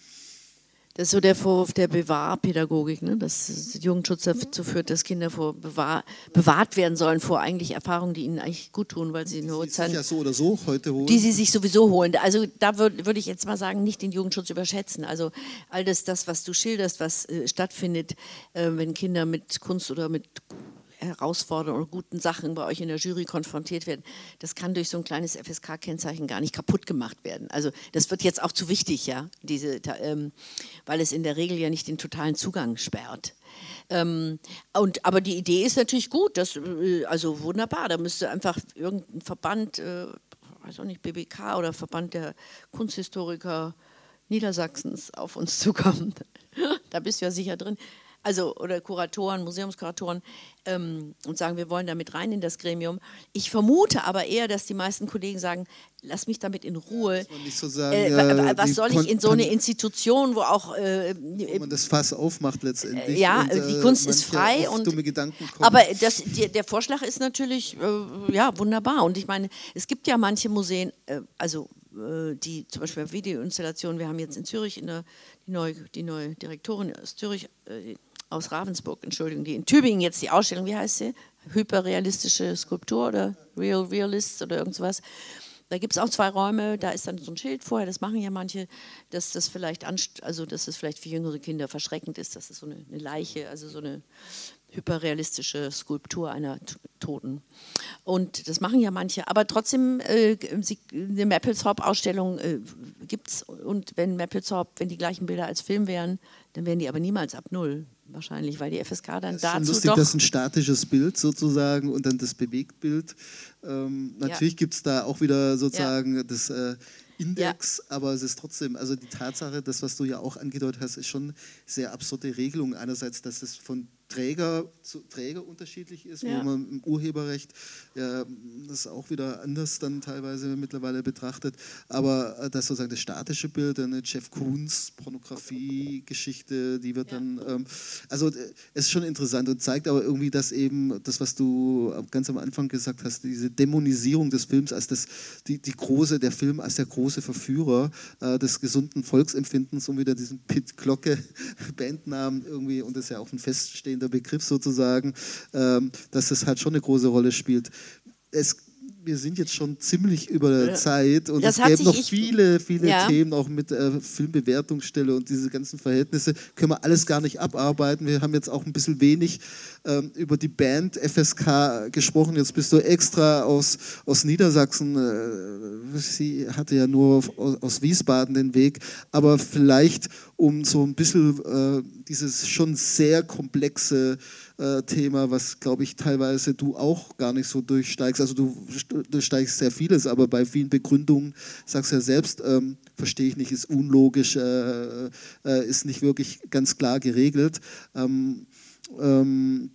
Das ist so der Vorwurf der Bewahrpädagogik, ne? dass Jugendschutz dazu führt, dass Kinder vor bewahr, bewahrt werden sollen vor eigentlich Erfahrungen, die ihnen eigentlich gut tun, weil sie nur die ja so oder so heute holen. Die sie sich sowieso holen. Also da würde würd ich jetzt mal sagen, nicht den Jugendschutz überschätzen. Also all das, das was du schilderst, was äh, stattfindet, äh, wenn Kinder mit Kunst oder mit herausfordernden oder guten Sachen bei euch in der Jury konfrontiert werden, das kann durch so ein kleines FSK-Kennzeichen gar nicht kaputt gemacht werden. Also das wird jetzt auch zu wichtig, ja, diese, ähm, weil es in der Regel ja nicht den totalen Zugang sperrt. Ähm, und, aber die Idee ist natürlich gut, das, äh, also wunderbar, da müsste einfach irgendein Verband, äh, weiß auch nicht, BBK oder Verband der Kunsthistoriker Niedersachsens auf uns (laughs) zukommen. da bist du ja sicher drin also oder Kuratoren, Museumskuratoren ähm, und sagen, wir wollen damit rein in das Gremium. Ich vermute aber eher, dass die meisten Kollegen sagen, lass mich damit in Ruhe. So sagen, äh, was soll ich in so eine Institution, wo auch äh, wo man das Fass aufmacht letztendlich. Ja, und, äh, die Kunst ist frei und dumme Gedanken kommen. aber das, die, der Vorschlag ist natürlich äh, ja wunderbar und ich meine, es gibt ja manche Museen, äh, also äh, die zum Beispiel Videoinstallationen, wir haben jetzt in Zürich in der, die, neue, die neue Direktorin aus Zürich, aus Ravensburg, Entschuldigung, die in Tübingen jetzt die Ausstellung, wie heißt sie? Hyperrealistische Skulptur oder Real Realists oder irgendwas. Da gibt es auch zwei Räume, da ist dann so ein Schild vorher, das machen ja manche, dass das vielleicht, also dass es vielleicht für jüngere Kinder verschreckend ist, dass es so eine, Leiche, also so eine hyperrealistische Skulptur einer Toten. Und das machen ja manche. Aber trotzdem, äh, eine Mapplethorpe-Ausstellung äh, gibt es. Und wenn Mapplethorpe, wenn die gleichen Bilder als Film wären, dann wären die aber niemals ab Null wahrscheinlich, weil die FSK dann das ist dazu lustig, doch... Das ist ein statisches Bild sozusagen und dann das Bewegtbild. Ähm, natürlich ja. gibt es da auch wieder sozusagen ja. das äh, Index, ja. aber es ist trotzdem, also die Tatsache, das, was du ja auch angedeutet hast, ist schon sehr absurde Regelung. Einerseits, dass es von Träger zu Träger unterschiedlich ist, ja. wo man im Urheberrecht ja, das auch wieder anders dann teilweise mittlerweile betrachtet. Aber äh, das sozusagen das statische Bild, eine Jeff Koons Pornografie-Geschichte, die wird ja. dann, ähm, also es ist schon interessant und zeigt aber irgendwie, dass eben das, was du ganz am Anfang gesagt hast, diese Dämonisierung des Films als das, die, die große, der Film als der große Verführer äh, des gesunden Volksempfindens, um wieder diesen Pit Glocke Bandnamen irgendwie, und das ist ja auch ein feststehender Begriff sozusagen, ähm, dass das halt schon eine große Rolle spielt. Es wir sind jetzt schon ziemlich über der. Zeit und das es gäbe noch viele, viele ja. Themen, auch mit äh, Filmbewertungsstelle und diese ganzen Verhältnisse, können wir alles gar nicht abarbeiten. Wir haben jetzt auch ein bisschen wenig ähm, über die Band FSK gesprochen. Jetzt bist du extra aus, aus Niedersachsen. Äh, sie hatte ja nur aus, aus, Wiesbaden den Weg, aber vielleicht um so ein bisschen äh, dieses schon sehr komplexe äh, Thema, was, glaube ich, teilweise du auch gar nicht so durchsteigst. Also du durchsteigst sehr vieles, aber bei vielen Begründungen sagst du ja selbst, ähm, verstehe ich nicht, ist unlogisch, äh, äh, ist nicht wirklich ganz klar geregelt. Ähm, ähm,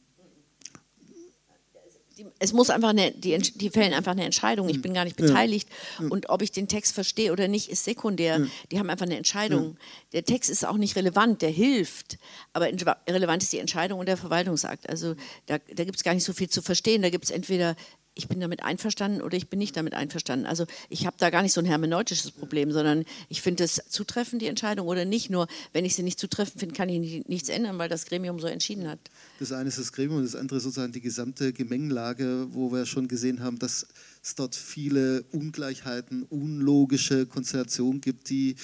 es muss einfach eine, die, die fällen einfach eine Entscheidung. Ich bin gar nicht beteiligt. Ja. Und ob ich den Text verstehe oder nicht, ist sekundär. Ja. Die haben einfach eine Entscheidung. Der Text ist auch nicht relevant, der hilft. Aber relevant ist die Entscheidung und der Verwaltungsakt. Also da, da gibt es gar nicht so viel zu verstehen. Da gibt es entweder ich bin damit einverstanden oder ich bin nicht damit einverstanden. Also ich habe da gar nicht so ein hermeneutisches Problem, sondern ich finde es zutreffend, die Entscheidung oder nicht. Nur wenn ich sie nicht zutreffend finde, kann ich nichts ändern, weil das Gremium so entschieden hat. Das eine ist das Gremium und das andere sozusagen die gesamte Gemengelage, wo wir schon gesehen haben, dass es dort viele Ungleichheiten, unlogische Konstellationen gibt, die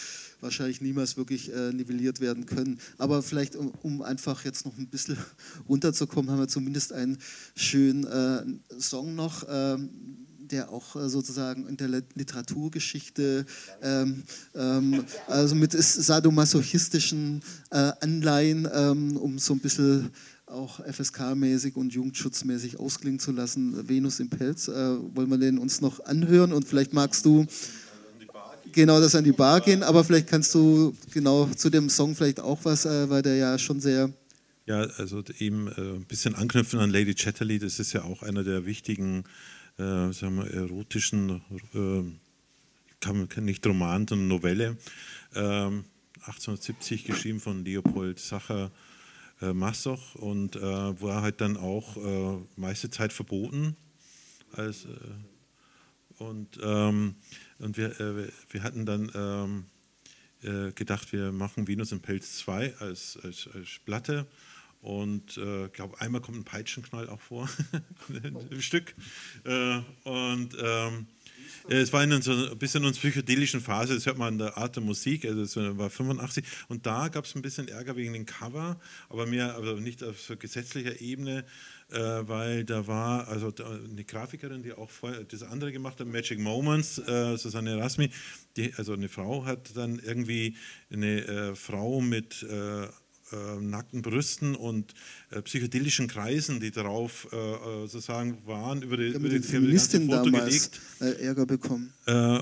wahrscheinlich niemals wirklich äh, nivelliert werden können. Aber vielleicht, um, um, einfach jetzt noch ein bisschen (laughs) runterzukommen, haben wir zumindest einen schönen äh, Song noch. Ähm, der auch äh, sozusagen in der Literaturgeschichte ähm, ähm, also mit sadomasochistischen äh, Anleihen, ähm, um so ein bisschen auch FSK-mäßig und jugendschutzmäßig ausklingen zu lassen. Venus im Pelz, äh, wollen wir den uns noch anhören und vielleicht magst du genau das an die Bar gehen, aber vielleicht kannst du genau zu dem Song vielleicht auch was, äh, weil der ja schon sehr ja, also eben äh, ein bisschen anknüpfen an Lady Chatterley, das ist ja auch einer der wichtigen, äh, sagen wir, erotischen, äh, kann, kann nicht Roman, sondern Novelle. 1870 ähm, geschrieben von Leopold Sacher äh, Massoch und äh, war halt dann auch äh, meiste Zeit verboten. Als, äh, und ähm, und wir, äh, wir hatten dann ähm, äh, gedacht, wir machen Venus im Pelz 2 als, als, als Platte. Und ich äh, glaube, einmal kommt ein Peitschenknall auch vor (laughs) im Stück. und ähm, es war in so ein bisschen in einer psychedelischen Phase, das hört man an der Art der Musik, also es war 85 und da gab es ein bisschen Ärger wegen dem Cover, aber mehr, aber nicht auf so gesetzlicher Ebene, äh, weil da war also eine Grafikerin, die auch vorher das andere gemacht hat, Magic Moments, äh, Susanne Rasmi, die, also eine Frau hat dann irgendwie eine äh, Frau mit äh, nackten Brüsten und äh, psychedelischen Kreisen, die darauf äh, äh sozusagen waren, über die, über die, Feministin Foto damals gelegt. Äh, Ärger bekommen. Äh,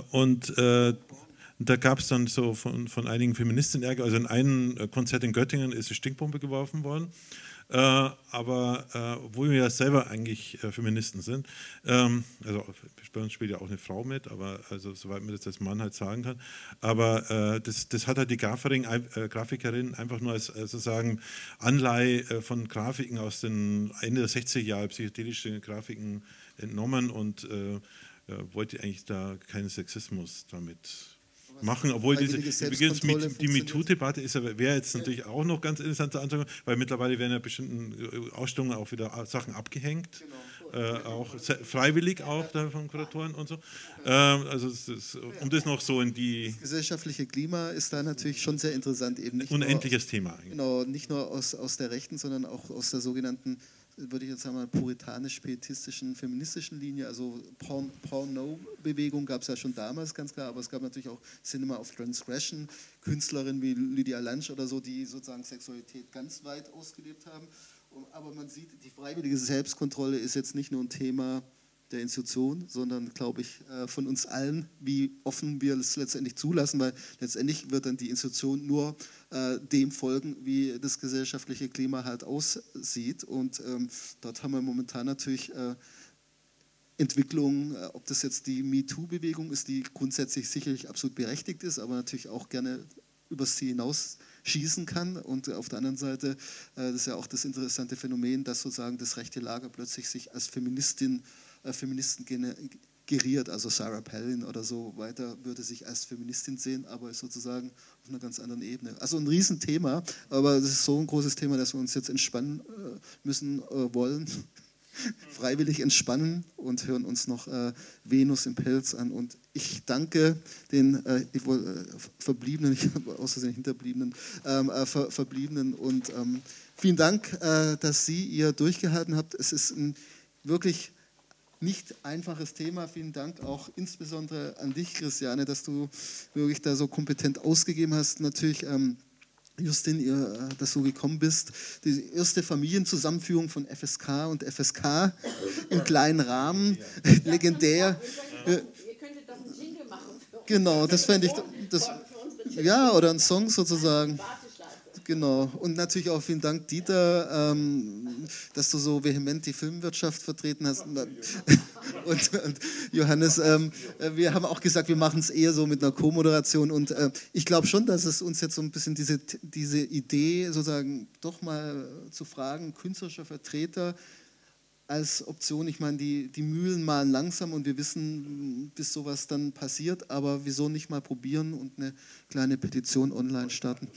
und da gab es dann so von, von einigen Feministinnen Ärger. Also in einem Konzert in Göttingen ist eine Stinkbombe geworfen worden. Äh, aber äh, obwohl wir ja selber eigentlich äh, Feministen sind, ähm, also bei uns spielt ja auch eine Frau mit, aber also soweit man das als Mann halt sagen kann, aber äh, das, das hat halt die Grafikerin, äh, Grafikerin einfach nur als sozusagen Anleihe äh, von Grafiken aus den Ende der 60er Jahre, psychedelische Grafiken entnommen und wollte eigentlich da keinen Sexismus damit machen, obwohl diese, übrigens die MeToo-Debatte wäre jetzt natürlich auch noch ganz interessant zu anschauen, weil mittlerweile werden ja bestimmten äh, Ausstellungen auch wieder Sachen abgehängt, genau. äh, auch freiwillig auch da von Kuratoren und so. Ähm, also ist, um das noch so in die... Das gesellschaftliche Klima ist da natürlich schon sehr interessant. Eben nicht Unendliches nur, Thema. Eigentlich. Genau, nicht nur aus, aus der Rechten, sondern auch aus der sogenannten würde ich jetzt sagen, puritanisch-pietistischen, feministischen Linie. Also Porn-No-Bewegung gab es ja schon damals, ganz klar, aber es gab natürlich auch Cinema of Transgression, Künstlerinnen wie Lydia Lunch oder so, die sozusagen Sexualität ganz weit ausgelebt haben. Aber man sieht, die freiwillige Selbstkontrolle ist jetzt nicht nur ein Thema der Institution, sondern, glaube ich, äh, von uns allen, wie offen wir es letztendlich zulassen, weil letztendlich wird dann die Institution nur äh, dem folgen, wie das gesellschaftliche Klima halt aussieht. Und ähm, dort haben wir momentan natürlich äh, Entwicklungen, ob das jetzt die MeToo-Bewegung ist, die grundsätzlich sicherlich absolut berechtigt ist, aber natürlich auch gerne übers Ziel hinaus schießen kann. Und auf der anderen Seite, das ist ja auch das interessante Phänomen, dass sozusagen das rechte Lager plötzlich sich als Feministin, äh, Feministen geriert, also Sarah Palin oder so weiter, würde sich als Feministin sehen, aber ist sozusagen auf einer ganz anderen Ebene. Also ein Riesenthema, aber das ist so ein großes Thema, dass wir uns jetzt entspannen müssen wollen (laughs) freiwillig entspannen und hören uns noch äh, Venus im Pelz an. Und ich danke den äh, äh, Verbliebenen, (laughs) ich habe außerdem Hinterbliebenen, ähm, äh, Ver, Verbliebenen und ähm, vielen Dank, äh, dass Sie ihr durchgehalten habt. Es ist ein wirklich nicht einfaches Thema. Vielen Dank auch insbesondere an dich, Christiane, dass du wirklich da so kompetent ausgegeben hast. Natürlich. Ähm, Justin, ihr, äh, dass du gekommen bist. Die erste Familienzusammenführung von FSK und FSK im kleinen Rahmen, (laughs) ja. legendär. Ihr könntet doch einen Jingle machen. Für genau, das fände ich. Das, ja, oder einen Song sozusagen. Genau. Und natürlich auch vielen Dank, Dieter, ähm, dass du so vehement die Filmwirtschaft vertreten hast. (laughs) Und, und Johannes, ähm, wir haben auch gesagt, wir machen es eher so mit einer Co-Moderation. Und äh, ich glaube schon, dass es uns jetzt so ein bisschen diese, diese Idee, sozusagen doch mal zu fragen, künstlerischer Vertreter, als Option. Ich meine, die, die Mühlen malen langsam und wir wissen, bis sowas dann passiert, aber wieso nicht mal probieren und eine kleine Petition online starten?